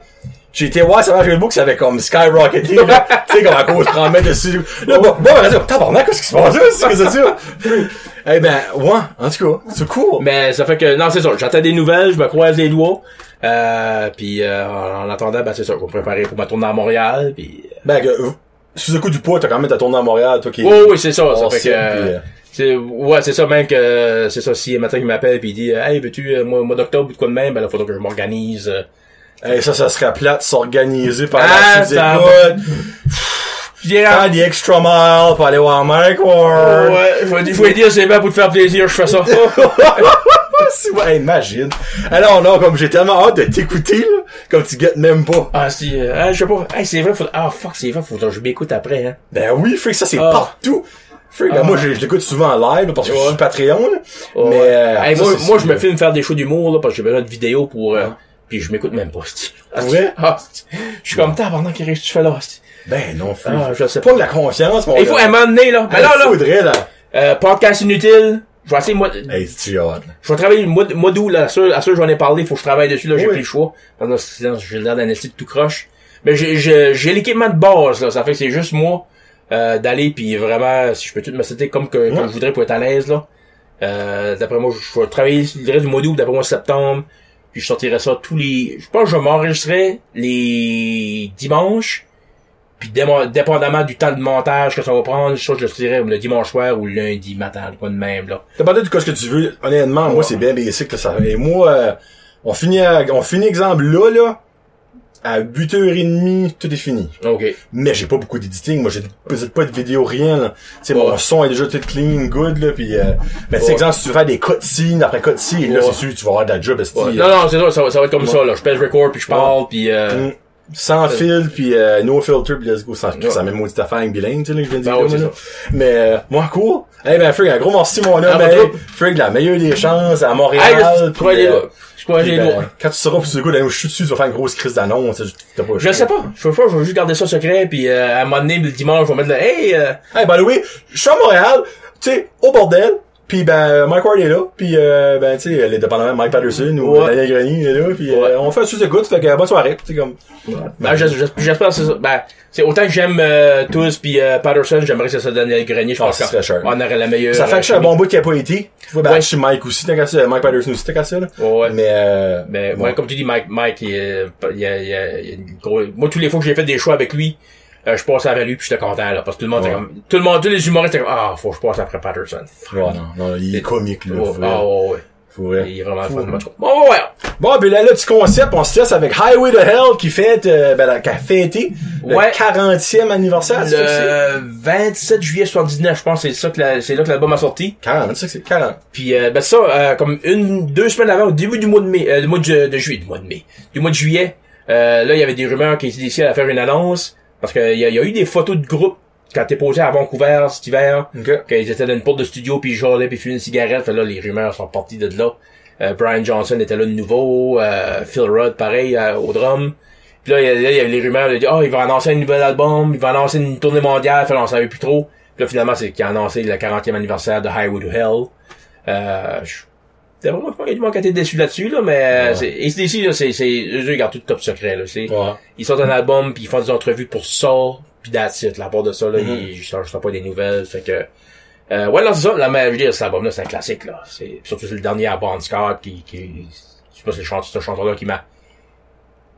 S1: J'ai été voir sur Facebook, ça avait comme skyrocketé, là. tu sais, comme à cause de prendre dessus. Là, bon, bon, ben, tabarnak, qu'est-ce qui se passe là? C'est que c'est ça? Eh ben, ouais, en tout cas, c'est cool.
S2: Mais ça fait que, non, c'est ça, j'attends des nouvelles, je me croise les doigts. Euh, puis euh, en attendant, ben c'est ça, je vais me préparer pour ma tournée à Montréal, puis... euh,
S1: Ben, que, euh, sous le coup du poids, t'as quand même ta tournée à Montréal, toi qui...
S2: Oui, oui, c'est ça, ça fait que... Euh,
S1: puis,
S2: c'est, ouais, c'est ça, même que, c'est ça, si un matin il m'appelle pis il dit, hey, veux-tu, euh, mois, mois d'octobre ou de quoi de même, ben là, faudra que je m'organise.
S1: Hey, ça, ça serait plate, s'organiser par
S2: Ah,
S1: la suite.
S2: Je
S1: faire des extra miles pour aller voir Mike Ward.
S2: ouais, je dire, faut lui dire, c'est bien pour te faire plaisir, je fais ça.
S1: Ouais, imagine. Alors non, comme j'ai tellement hâte de t'écouter, là, comme tu guettes même pas.
S2: ah, si, euh, ah, je sais pas, hey, c'est vrai, faut, ah, fuck, c'est vrai, faut que je m'écoute après, hein.
S1: Ben oui, que ça c'est
S2: Ah.
S1: partout. Que, ben,
S2: Ah.
S1: moi je, je l'écoute souvent en live là, parce que je
S2: Ouais.
S1: suis Patreon. là.
S2: Ouais.
S1: Mais euh,
S2: Hey,
S1: ça,
S2: moi, je me filme faire des shows d'humour, là, parce que j'ai besoin de vidéos pour, euh. Puis je m'écoute même pas. Ah,
S1: vrai?
S2: ah. Je suis comme, tabarnak, qu'est-ce que tu fais là?
S1: Ben non, faut,
S2: Ah, je sais
S1: pas de la confiance, mon
S2: Il faut, à un moment donné, là, ben là, là,
S1: faudrait, là.
S2: euh, podcast inutile, je vais essayer, moi,
S1: Hey, tu hâte. là?
S2: Je vais travailler le mois, d- mois d'août, là, à ça, à j'en ai parlé, faut que je travaille dessus, là, j'ai plus le choix. Parce que j'ai l'air d'un esti de tout croche. Mais j'ai, l'équipement de base, là, ça fait que c'est juste moi, euh, d'aller puis vraiment, si je peux tout me setter comme que, comme je voudrais pour être à l'aise, là. Euh, d'après moi, je vais travailler le reste du mois d'août, d'après moi, septembre. Puis je sortirai ça tous les, je pense que je m'enregistrerai les dimanches. Puis dépendamment du temps de montage que ça va prendre, ça, je le dirais le dimanche soir ou le lundi matin, quoi de même, là.
S1: Pas de quoi ce que tu veux. Honnêtement, moi, c'est bien basic, là, ça. Et moi, euh, on finit on finit exemple là, là. À 8h30, tout est fini.
S2: Ok.
S1: Mais j'ai pas beaucoup d'editing. Moi, j'ai pas de vidéo, rien, là. Tu sais, mon son est déjà tout clean, good, là, pis euh, mais tu sais,
S2: Ouais.
S1: exemple, si tu faire des cutscenes après cutscenes, là,
S2: Ouais.
S1: c'est sûr, tu vas avoir de la job,
S2: Ouais.
S1: euh,
S2: Non, non, c'est ça, ça, va- ça va être comme ça, là. Je pèse record, puis je parle, puis euh...
S1: Sans fil, puis euh, no filter, puis let's go. Sans,
S2: Ouais.
S1: Même maudite affaire bilingue, tu sais, là, que je viens de
S2: Ben
S1: dire,
S2: ouais,
S1: là. Mais, euh, moi, cool. Eh ben, Frig, un gros merci, mon homme.
S2: Ah, pas
S1: Ben,
S2: trop.
S1: Frig, la meilleure des chances à Montréal.
S2: Hey, je
S1: euh,
S2: doigts. Je crois les
S1: ben. Quand tu seras pour ce coup, d'aller au chute dessus, tu vas faire une grosse crise d'annonce. pas
S2: Je sais pas. Je veux pas, je veux juste garder ça secret, puis euh, à un moment donné, le dimanche, je vais mettre le, hey, euh,
S1: Hey, by the way, je suis à Montréal, tu sais, au bordel, pis ben, Mike Ward est là, pis euh, ben, tu sais, indépendamment Mike Patterson ou
S2: Ouais.
S1: Daniel Grenier est là, pis
S2: Ouais.
S1: euh, on fait un de goutte, fait que bonne soirée, tu sais, comme...
S2: ben, j'es- j'es- j'espère que c'est ça. Ben, c'est autant que j'aime euh, tous, puis euh, Patterson, j'aimerais que ça soit Daniel Grenier, je
S1: Ah,
S2: pense
S1: serait cher.
S2: qu'on aurait la meilleure.
S1: Ça fait que je suis un bon bout qui a pas été. Tu vois, ben,
S2: Ouais.
S1: je suis Mike aussi, t'as ça, Mike Patterson aussi, t'as qu'à ça, là.
S2: Ouais.
S1: Mais, euh,
S2: Mais ouais, comme tu dis, Mike, Mike, il, euh, il y a, il il y a une grosse... Moi, tous les fois que j'ai fait des choix avec lui, euh, je passais avec lui, puis j'étais content, là, parce que tout le monde était
S1: Ouais.
S2: comme... Tout le monde, tous les humoristes étaient comme, ah, faut que je passe après Patterson.
S1: Ouais, non, non, il est comique, là, vrai.
S2: ah, ouais, ouais.
S1: Faut vrai.
S2: Il est vraiment je trouve. Bon, ouais.
S1: Bon, ben là, là, petit concept, on se laisse avec Highway to Hell qui fête, euh, ben, qui a fêté le
S2: Ouais.
S1: 40e anniversaire?
S2: Le 27 juillet 79, je pense, c'est ça que la- c'est là que l'album a sorti.
S1: 40, c'est ça que c'est 40.
S2: Puis euh, ben ça, euh, comme une, deux semaines avant, au début du mois de mai, euh, du mois de, de juillet, du mois de mai, du mois de juillet, euh, là il y avait des rumeurs qui étaient décidées à faire une annonce parce qu'il y, a- y a eu des photos de groupe quand t'es posé à Vancouver cet hiver,
S1: Ok.
S2: qu'ils étaient dans une porte de studio puis ils jolaient puis ils fumaient une cigarette. Fait là les rumeurs sont parties de là. Euh, Brian Johnson était là de nouveau, euh, Phil Rudd pareil euh, au drum. Puis là, il y avait les rumeurs de dire, oh, il va annoncer un nouvel album, il va annoncer une tournée mondiale, fait là, on savait plus trop. Puis là, finalement, c'est qu'il a annoncé le 40e anniversaire de Highway to Hell. Euh, je- c'est vraiment pas qu'il y a du monde qui a été déçu là-dessus, là, mais, euh,
S1: Ouais.
S2: c'est, ici, là, c'est, c'est, eux, ils gardent tout top secret, là, c'est,
S1: Ouais.
S2: ils sortent un album, puis ils font des entrevues pour ça, puis that's it. La part de ça, là,
S1: Mhm.
S2: ils, je je pas des nouvelles, fait que, euh, ouais, non, c'est ça, la, mais, je veux dire, cet album-là, c'est un classique, là. C'est, surtout c'est le dernier à Bon Scott, qui, qui, je sais pas, c'est le chanteur, ce chanteur-là qui m'a,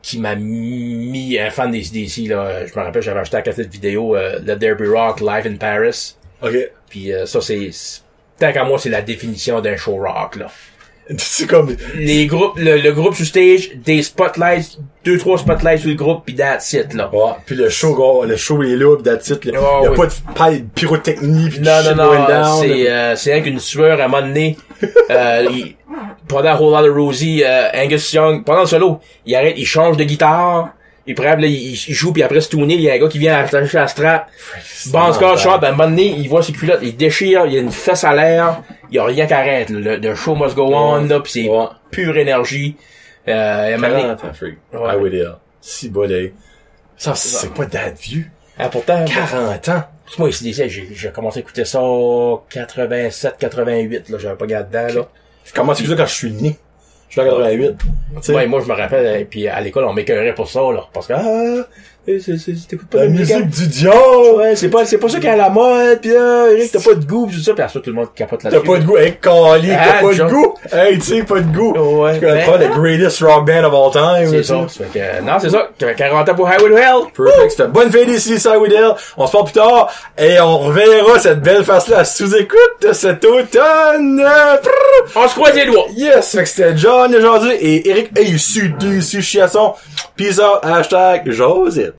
S2: qui m'a mis un fan des DC, là. Je me rappelle, j'avais acheté la cassette vidéo, euh, le Derby Rock Live in Paris.
S1: Ok.
S2: Puis euh, ça, c'est... c'est- Tant qu'à moi, c'est la définition d'un show rock, là.
S1: C'est comme,
S2: Les groupes, le, le groupe sur stage, des spotlights, deux, trois spotlights sur le groupe, puis that's it, là.
S1: ouais. Puis le show, gars, le show est là, pis that's it, là. Y a
S2: oui.
S1: pas de paille de pyrotechnie pis
S2: Non, non, non, c'est, euh, c'est rien qu'une sueur à un moment donné. euh, il- pendant Whole Lotta Rosie, euh, Angus Young, pendant le solo, il arrête, il change de guitare, il prend, là, il, il joue, puis après se tourner, il y a un gars qui vient attacher la strap. Bon Scott Sharp, à un moment donné, il voit ses culottes, il déchire, il y a une fesse à l'air, il y a rien qui arrête, là. le, le show must go on, là, pis c'est
S1: Ouais.
S2: pure énergie. Euh, à un moment donné-
S1: 40 ans, freak.
S2: Ouais.
S1: To Hell. Si bon, là. Ça, c'est pas date vieux.
S2: ah, pourtant,
S1: 40 ans.
S2: moi, ici, j'ai, j'ai commencé à écouter ça 87, 88, là, j'avais pas gardé dedans, là.
S1: Comment tu fais ça quand je suis né? Je suis en 88. Tu sais,
S2: Ouais, moi, je me rappelle, et puis à l'école, on m'écœurait pour ça, là. Parce que, ah, eh, c'est, c'est, t'écoutes pas
S1: la
S2: musique.
S1: musique du diable!
S2: Ouais, c'est pas, c'est pas ça qui est à la mode, pis là, Eric, t'as pas de goût, pis tout ça, pis ça, tout le monde capote
S1: T'as
S2: là-dessus.
S1: pas de goût, hey, Cali,
S2: Ah,
S1: t'as pas de goût! Hey, tu sais, pas de goût!
S2: Ouais,
S1: Je connais
S2: ben,
S1: pas le greatest rock band of all time,
S2: C'est
S1: tu
S2: ça. Ça fait que, non, c'est ça. 40 ans pour Highway to Hell.
S1: Perfect. Bonne fête ici, Sidewell. On se parle plus tard. Et on reverra cette belle face-là sous-écoute cet automne.
S2: On se croise les doigts.
S1: Yes! Fait que c'était John aujourd'hui et Eric Hey, ici, ici, Chiasson. Peace out. Hashtag Josette.